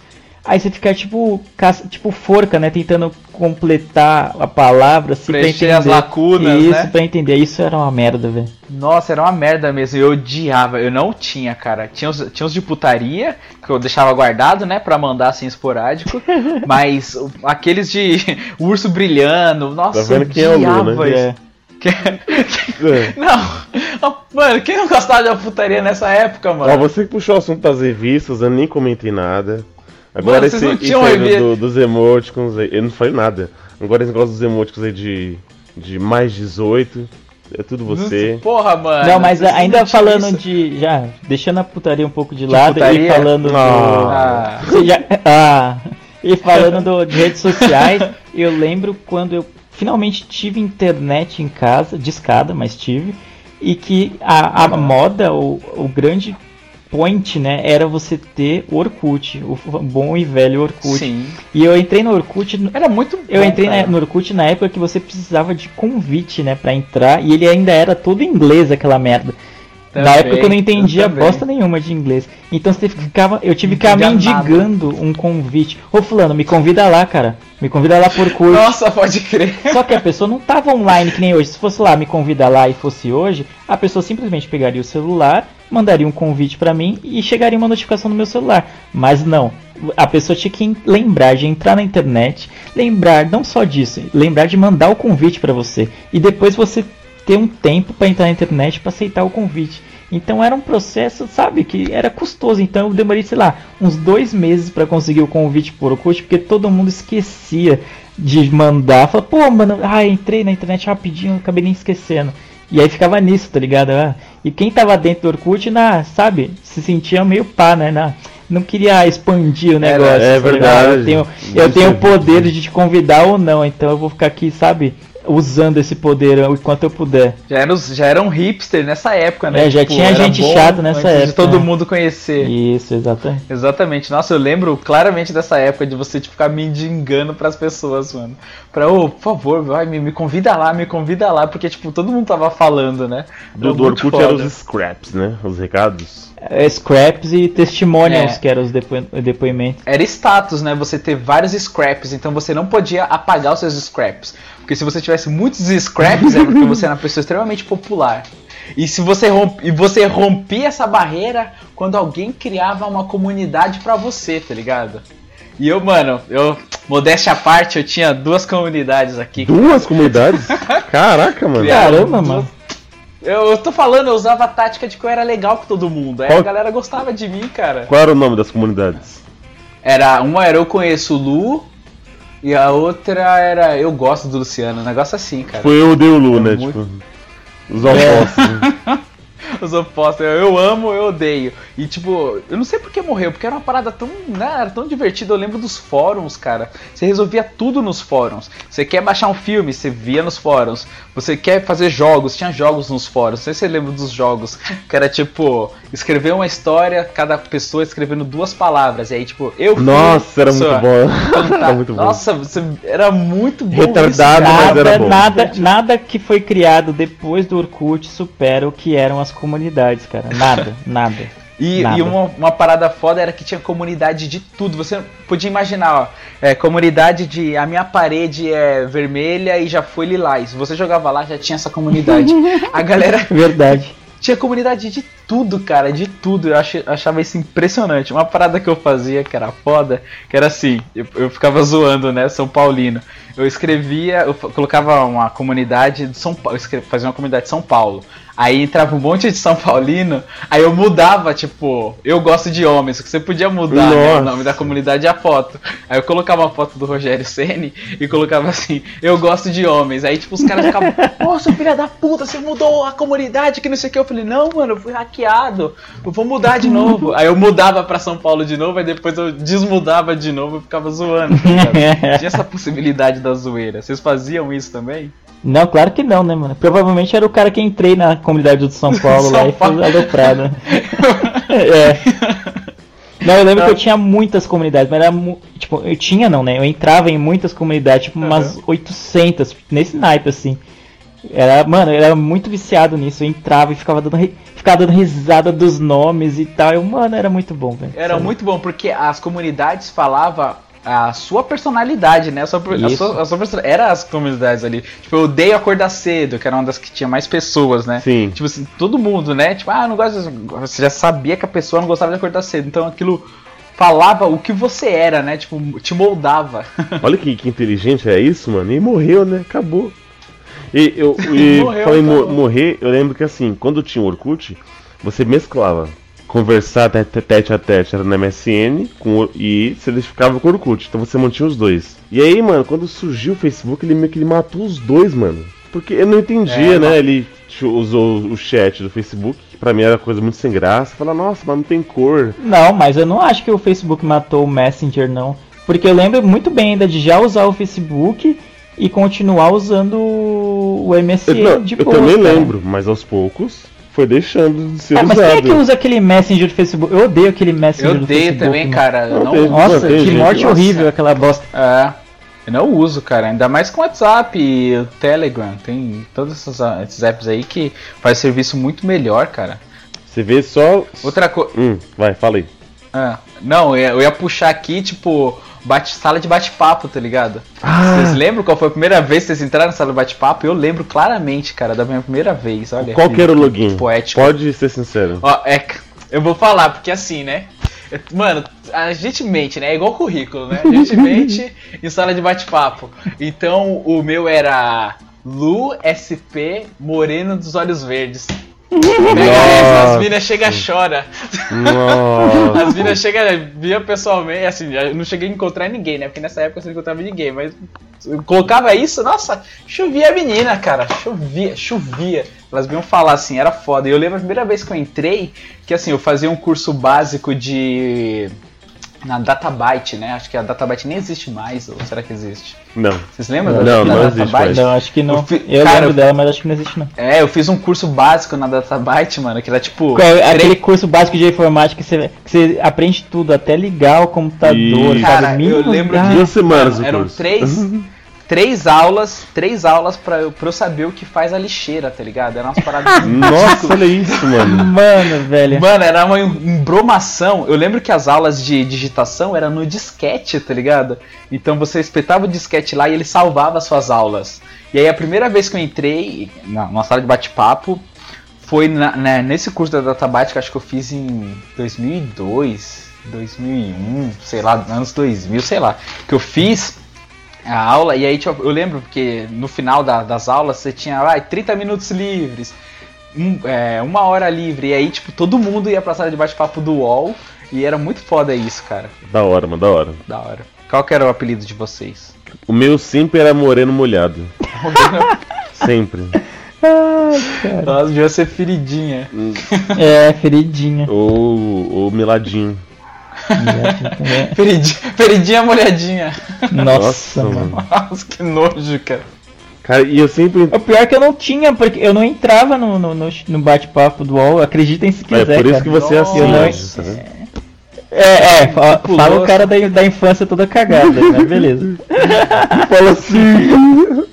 Aí você fica tipo, caça- tipo forca, né? Tentando completar a palavra, assim, pra Preencher entender. as lacunas, Isso, né? pra entender. Isso era uma merda, velho. Nossa, era uma merda mesmo. Eu odiava. Eu não tinha, cara. Tinha os, tinha os de putaria, que eu deixava guardado, né? Pra mandar assim esporádico. <laughs> mas aqueles de <laughs> urso brilhando. Nossa, Tá eu é Lu, odiava né? isso. É. É. Não, mano, quem não gostava de uma putaria nessa época, mano? Ó, você que puxou o assunto das revistas, eu nem comentei nada. Agora Mano, esse, esse aí do- dos emoticons aí, eu não falei nada. Agora esse negócio dos emoticons aí de, de mais 18, é tudo você. Porra, mano. Não, mas ainda falando isso? de. Já, deixando a putaria um pouco de lado putaria? e falando do. Ah. Já- <laughs> ah, e falando do- de redes sociais, eu lembro quando eu finalmente tive internet em casa, de escada, mas tive, e que a, a moda, o, o grande point, né, era você ter Orkut, o bom e velho Orkut. Sim. E eu entrei no Orkut Era muito eu bom, entrei na, no Orkut na época que você precisava de convite, né, pra entrar, e ele ainda era todo em inglês, aquela merda. Na Também, época eu não entendia eu bosta nenhuma de inglês. Então você ficava, eu tive que ficar mendigando um convite. Ô fulano, me convida lá, cara. Me convida lá por curso. Nossa, pode crer. Só que a pessoa não tava online que nem hoje. Se fosse lá me convidar lá e fosse hoje, a pessoa simplesmente pegaria o celular, mandaria um convite pra mim e chegaria uma notificação no meu celular. Mas não. A pessoa tinha que lembrar de entrar na internet, lembrar não só disso, lembrar de mandar o convite pra você e depois você ter um tempo pra entrar na internet pra aceitar o convite. Então era um processo, sabe, que era custoso. Então eu demorei, sei lá, uns dois meses pra conseguir o convite por Orkut, porque todo mundo esquecia de mandar. Fala, pô, mano, ah, entrei na internet rapidinho, acabei nem esquecendo. E aí ficava nisso, tá ligado? Ah, e quem tava dentro do Orkut, na, sabe, se sentia meio pá, né? Na, não queria expandir o negócio. é ligado? verdade. Eu tenho, eu tenho é o poder de te convidar ou não, então eu vou ficar aqui, sabe, usando esse poder o quanto eu puder. Já era, já era um hipster nessa época, né? É, já tinha era gente chata nessa antes De época, todo né? mundo conhecer. Isso, exatamente. Exatamente. Nossa, eu lembro claramente dessa época de você tipo, ficar mendigando pras pessoas, mano. Pra, ô, por favor, vai, me, me convida lá, me convida lá, porque, tipo, todo mundo tava falando, né? Do, Era do Orkut eram os scraps, né? Os recados. É, scraps e testimonials, É. que eram os depo depoimentos. Era status, né? Você ter vários scraps, então você não podia apagar os seus scraps. Porque se você tivesse muitos scraps, é porque você era uma pessoa extremamente popular. E se você romp... e você rompia essa barreira quando alguém criava uma comunidade pra você, tá ligado? E eu, mano, eu modéstia à parte, eu tinha duas comunidades aqui. Duas comunidades? <laughs> Caraca, mano. Caramba, mano. Eu, tô falando, eu usava a tática de que eu era legal com todo mundo. Aí Qual- a galera gostava de mim, cara. Qual era o nome das comunidades? Era, uma era eu conheço o Lu e a outra era eu gosto do Luciano. Um negócio assim, cara. Foi eu dei o Lu, É né? muito- Tipo, os opostos. né? <laughs> Os opostos. Eu amo, eu odeio. E tipo, eu não sei por que morreu, porque era uma parada tão, né, era tão divertida. Eu lembro dos fóruns, cara. Você resolvia tudo nos fóruns. Você quer baixar um filme, você via nos fóruns. Você quer fazer jogos, tinha jogos nos fóruns. Não sei se você lembra dos jogos. Que era tipo, escrever uma história, cada pessoa escrevendo duas palavras. E aí, tipo, eu fui Nossa, era muito. Então tá. Era muito bom. Nossa, você- era muito bom. Retardado, isso, mas era Nada, bom. nada, nada que foi criado depois do Orkut supera o que eram as comunidades, cara. Nada, <laughs> nada. E, e uma, uma parada foda era que tinha comunidade de tudo. Você podia imaginar, ó, é, comunidade de a minha parede é vermelha e já foi lilás. Você jogava lá, já tinha essa comunidade. <laughs> A galera Verdade. tinha comunidade de tudo, cara, de tudo. Eu ach- achava isso impressionante. Uma parada que eu fazia que era foda, que era assim, eu, eu ficava zoando, né, São Paulino. Eu escrevia, eu colocava uma comunidade de São Paulo, fazia uma comunidade de São Paulo. Aí entrava um monte de São Paulino, aí eu mudava, tipo, eu gosto de homens, que você podia mudar né, o nome da comunidade e a foto. Aí eu colocava uma foto do Rogério Ceni e colocava assim, eu gosto de homens. Aí tipo os caras ficavam, nossa, filha da puta, você mudou a comunidade, que não sei o que. Eu falei, não, mano, eu fui hackeado, eu vou mudar de novo. Aí eu mudava pra São Paulo de novo, aí depois eu desmudava de novo e ficava zoando. tá? <laughs> Tinha essa possibilidade da zoeira. Vocês faziam isso também? Não, claro que não, né, mano? Provavelmente era o cara que entrei na comunidade do São <laughs> Paulo lá São e Paulo. foi aloprado. <laughs> é. Não, eu lembro que eu tinha muitas comunidades, mas era tipo, eu tinha não, né? Eu entrava em muitas comunidades, tipo umas 800, nesse naipe assim. Era, mano, eu era muito viciado nisso, eu entrava e ficava dando, ficava dando risada dos nomes e tal. Eu, mano, era muito bom, velho. Era Sério. muito bom, porque as comunidades falavam a sua personalidade, né? A sua, a sua, a sua Era as comunidades ali. Tipo, eu odeio acordar cedo, que era uma das que tinha mais pessoas, né? Sim. Tipo assim, todo mundo, né? Tipo, ah, eu não gosto. de- Você já sabia que a pessoa não gostava de acordar cedo. Então aquilo falava o que você era, né? Tipo, te moldava. <laughs> Olha que, que inteligente é isso, mano. E morreu, né? Acabou. E eu <laughs> e Morreu, falei mo- morrer, eu lembro que assim, quando tinha o Orkut, você mesclava. Conversar tete, tete a tete era no MSN com, e você ficava com o Orkut. Então você mantinha os dois. E aí, mano, quando surgiu o Facebook, ele meio que ele matou os dois, mano. Porque eu não entendia, É, né? mas- Ele usou o chat do Facebook, que pra mim era coisa muito sem graça. Fala, nossa, mas não tem cor. Não, mas eu não acho que o Facebook matou o Messenger, não. Porque eu lembro muito bem ainda de já usar o Facebook e continuar usando o MSN Eu, não, de eu boa, também cara. lembro, mas aos poucos foi deixando de ser É, mas quem usado. é que usa aquele Messenger do Facebook? Eu odeio aquele Messenger Eu do odeio Facebook. também, mano. cara. Eu Não tem- Nossa, que gente- morte nossa. horrível aquela bosta. É. Eu não uso, cara. Ainda mais com o WhatsApp e o Telegram. Tem todos esses, ah, esses apps aí que faz serviço muito melhor, cara. Você vê só. Outra coisa. Hum, vai, fala aí. Ah, não, eu ia, eu ia puxar aqui, tipo, bate, sala de bate-papo, tá ligado? Ah. Vocês lembram qual foi a primeira vez que vocês entraram na sala de bate-papo? Eu lembro claramente, cara, da minha primeira vez. Olha Qual que era o login? Poético. Pode ser sincero. Ó, é, eu vou falar, porque assim, né? eu- Mano, a gente mente, né? É igual currículo, né? A gente <laughs> mente em sala de bate-papo. Então, o meu era Lu SP Moreno dos Olhos Verdes. Pega essa, as minas chega e chora. Nossa. As minas chegam, via pessoalmente, assim, eu não cheguei a encontrar ninguém, né? Porque nessa época você não encontrava ninguém, mas eu colocava isso, nossa, chovia a menina, cara, chovia, chovia. Elas vinham falar assim, era foda. E eu lembro a primeira vez que eu entrei, que assim, eu fazia um curso básico de. Na Databyte, né? Acho que a Databyte nem existe mais, ou será que existe? Não. Vocês lembram Não, da, não da existe Databyte? Não, acho que não. Eu fi- Eu cara, lembro eu- dela, mas acho que não existe não. É, eu fiz um curso básico na Databyte, mano, que era tipo. Qual é Aquele três- curso básico de informática que você, que você aprende tudo, até ligar o computador, sabe? Cara, eu lembro lugar. Duas semanas o eram curso. três, <laughs> três aulas, três aulas pra, eu- pra eu saber o que faz a lixeira, tá ligado? Eram umas paradas <laughs> Nossa, olha isso, mano. Mano, velho. Mano, era uma embromação. Eu lembro que as aulas de digitação eram no disquete, tá ligado? Então você espetava o disquete lá e ele salvava as suas aulas. E aí a primeira vez que eu entrei numa sala de bate-papo foi na- né, nesse curso da Databyte que eu acho que eu fiz em 2002, 2001, sei lá, anos 2000, sei lá. Que eu fiz a aula e aí tipo, eu lembro porque no final da- das aulas você tinha ah, 30 minutos livres um- é, uma hora livre. E aí, tipo, todo mundo ia pra sala de bate-papo do UOL. E era muito foda isso, cara. Da hora, mano, da hora. Da hora. Qual que era o apelido de vocês? O meu sempre era moreno molhado. <laughs> sempre. Nossa, devia ser feridinha. É, feridinha. Ou, ou meladinho. Feridinha, feridinha molhadinha. Nossa, mano. Nossa, que nojo, cara. Cara, e eu sempre. O pior é que eu não tinha, porque eu não entrava no, no, no- no bate-papo do UOL, acreditem se quiser. É por isso cara. que você é assim, não- né? É, é, fa- Pulou. fala o cara da, da infância toda cagada, né? Beleza. <laughs> Fala assim.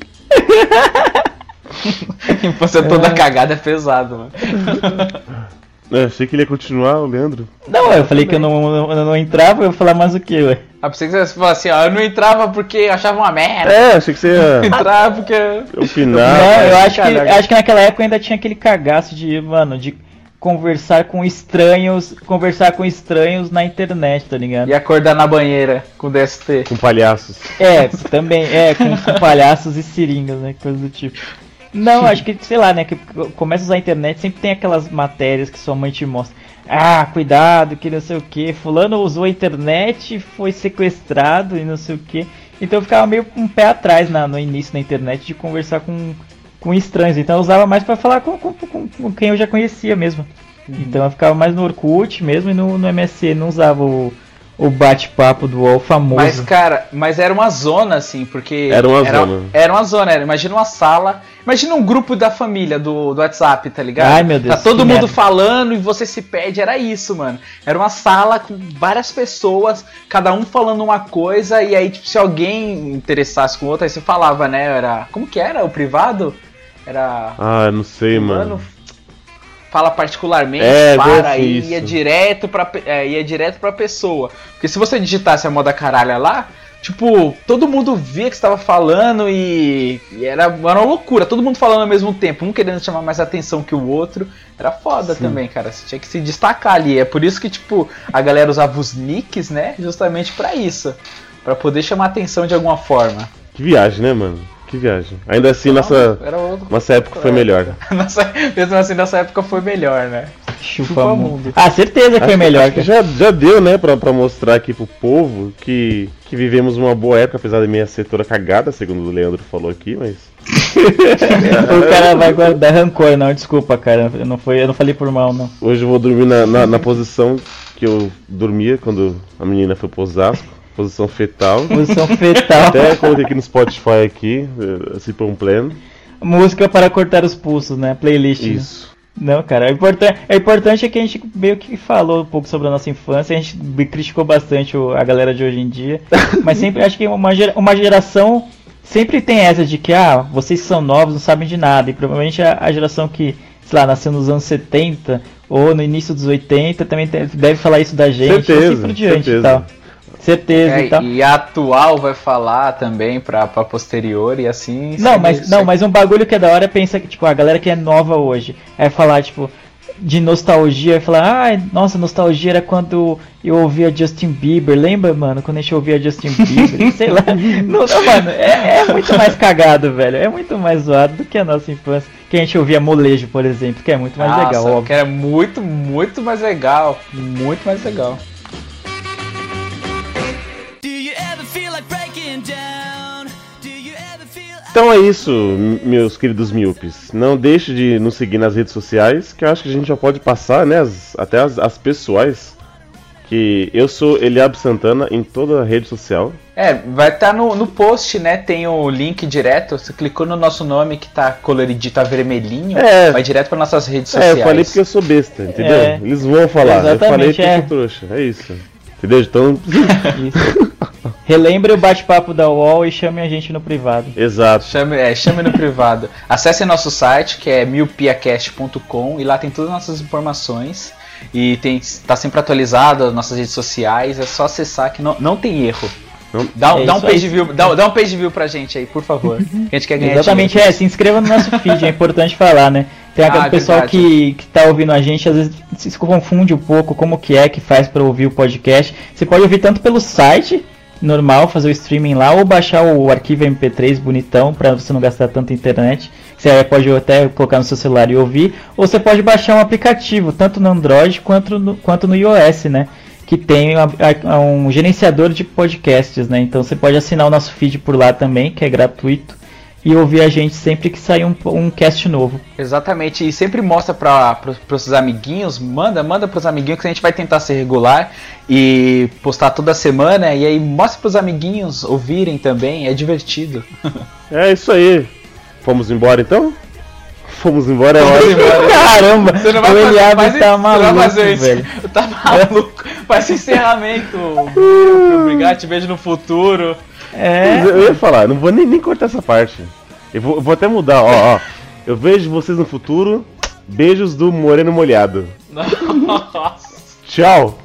<laughs> Infância toda cagada é pesado, mano. <laughs> É, achei que ele ia continuar, o Leandro. Não, eu falei que eu não, eu não entrava, eu ia falar mais o que, ué? Ah, pensei que você falasse assim, ó, eu não entrava porque achava uma merda. É, achei que você ia <laughs> Entrava porque. <laughs> opinar. não, eu acho que, acho que naquela época ainda tinha aquele cagaço de, mano, de conversar com estranhos, conversar com estranhos na internet, tá ligado? E acordar na banheira com DST. Com palhaços. É, também, é, com, com palhaços e seringas, né? Coisa do tipo. Não, acho que, sei lá, né? Que começa a usar a internet, sempre tem aquelas matérias que sua mãe te mostra. Ah, cuidado, que não sei o que. Fulano usou a internet, foi sequestrado e não sei o que. Então eu ficava meio com um pé atrás na, no início na internet de conversar com, com estranhos. Então eu usava mais pra falar com, com, com- com quem eu já conhecia mesmo. Então eu ficava mais no Orkut mesmo e no, no MSN, não usava o, o bate-papo do UOL famoso. Mas, cara, mas era uma zona, assim, porque. Era uma era, zona. Era uma zona, era, imagina uma sala. Imagina um grupo da família do, do WhatsApp, tá ligado? Ai, meu Deus, Tá todo que mundo merda. falando e você se perde, era isso, mano. Era uma sala com várias pessoas, cada um falando uma coisa, e aí, tipo, se alguém interessasse com o outro, aí você falava, né? Era. Como que era? O privado? Era. Ah, não sei, mano. Fala particularmente, É, para deve e isso. ia direto pra, é, ia direto pra pessoa. Porque se você digitasse a moda caralha lá, tipo, todo mundo via que você tava falando e, e era, era uma loucura, todo mundo falando ao mesmo tempo, um querendo chamar mais atenção que o outro. Era foda também, cara. Você tinha que se destacar ali. É por isso que, tipo, a galera usava os nicks, né? Justamente pra isso. Pra poder chamar atenção de alguma forma. Que viagem, né, mano? Que viagem. Ainda assim, nossa, Era outro. nossa época foi melhor. <laughs> Nossa, mesmo assim, nessa época foi melhor, né? Chupa, Chupa mundo. mundo. Ah, certeza que foi Acho- melhor. acho que já, já deu, né, pra, pra mostrar aqui pro povo que, que vivemos uma boa época, apesar da minha setora cagada, segundo o Leandro falou aqui, mas. <laughs> o cara vai guardar rancor, não, desculpa, cara. Eu não, foi, eu não falei por mal, não. Hoje eu vou dormir na, na, na posição que eu dormia quando a menina foi pro Osasco, posição fetal. Posição fetal. Até coloquei aqui no Spotify aqui, eh, se por um pleno. Música para cortar os pulsos, né? Playlist. né? Isso. Não, cara, o importante, é importante é que a gente meio que falou um pouco sobre a nossa infância, a gente criticou bastante a galera de hoje em dia, <laughs> mas sempre acho que uma, gera- uma geração sempre tem essa de que, ah, vocês são novos não sabem de nada, e provavelmente a, a geração que, sei lá, nasceu nos anos 70 ou no início dos 80 também deve falar isso da gente, e Certeza, assim por diante e certeza. tal. Certeza É, e tal. e a atual vai falar também pra, pra posterior e assim. Não, mas, não, segue- mas um bagulho que é da hora é pensar que, tipo, a galera que é nova hoje, é falar, tipo, de nostalgia, falar, ah, nossa, nostalgia era quando eu ouvia Justin Bieber, lembra, mano, quando a gente ouvia Justin Bieber, <laughs> sei lá, não, não, mano, é, é muito mais cagado, velho, é muito mais zoado do que a nossa infância, que a gente ouvia molejo, por exemplo, que é muito mais Nossa, legal, que óbvio. era muito, muito mais legal. Muito mais legal. Então é isso, meus queridos míopes. Não deixe de nos seguir nas redes sociais, que eu acho que a gente já pode passar, né, as- até as, as pessoais. Que eu sou Eliab Santana em toda a rede social. É, vai estar no, no post, né? Tem o link direto. Você clicou no nosso nome que tá coloridinho, tá vermelhinho. É. Vai direto para nossas redes É, sociais. eu falei porque eu sou besta, entendeu? É. Eles vão falar, eu falei porque eu é. sou trouxa, é isso. Entendeu? Então. <laughs> Relembre o bate-papo da UOL e chame a gente no privado. exato. Chame, é, chame no privado. Acesse nosso site, que é miopiacast.com, e lá tem todas as nossas informações. E tem, tá sempre atualizado as nossas redes sociais. É só acessar que não, não tem erro. Dá, É dá um page aí. view, dá, dá um page view pra gente aí, por favor. <laughs> Que a gente quer ganhar Exatamente, dinheiro. é, se inscreva no nosso feed, é importante falar, né? Tem aquele Ah, é pessoal verdade. que, que tá ouvindo a gente, às vezes se confunde um pouco como que é que faz para ouvir o podcast. Você pode ouvir tanto pelo site normal, fazer o streaming lá, ou baixar o arquivo MP3 bonitão para você não gastar tanta internet. Você pode até colocar no seu celular e ouvir, ou você pode baixar um aplicativo, tanto no Android quanto no, quanto no iOS, né? Que tem um gerenciador de podcasts, né? Então você pode assinar o nosso feed por lá também, que é gratuito. E ouvir a gente sempre que sair um, um cast novo. Exatamente, e sempre mostra para os seus amiguinhos, manda, manda pros amiguinhos que a gente vai tentar ser regular e postar toda semana, e aí mostra pros amiguinhos ouvirem também, é divertido. <laughs> É isso aí. Fomos embora então? Fomos embora, é Vamos hora. embora. Caramba, Você não o vai fazer, Eliabe tá você não vai maluco, fazer isso. velho. <laughs> Tá maluco. Faz encerramento. <laughs> Obrigado, te vejo no futuro. É, Eu ia falar, não vou nem, nem cortar essa parte. Eu vou, eu vou até mudar, ó, ó. Eu vejo vocês no futuro. Beijos do Moreno Molhado. <laughs> Nossa. Tchau!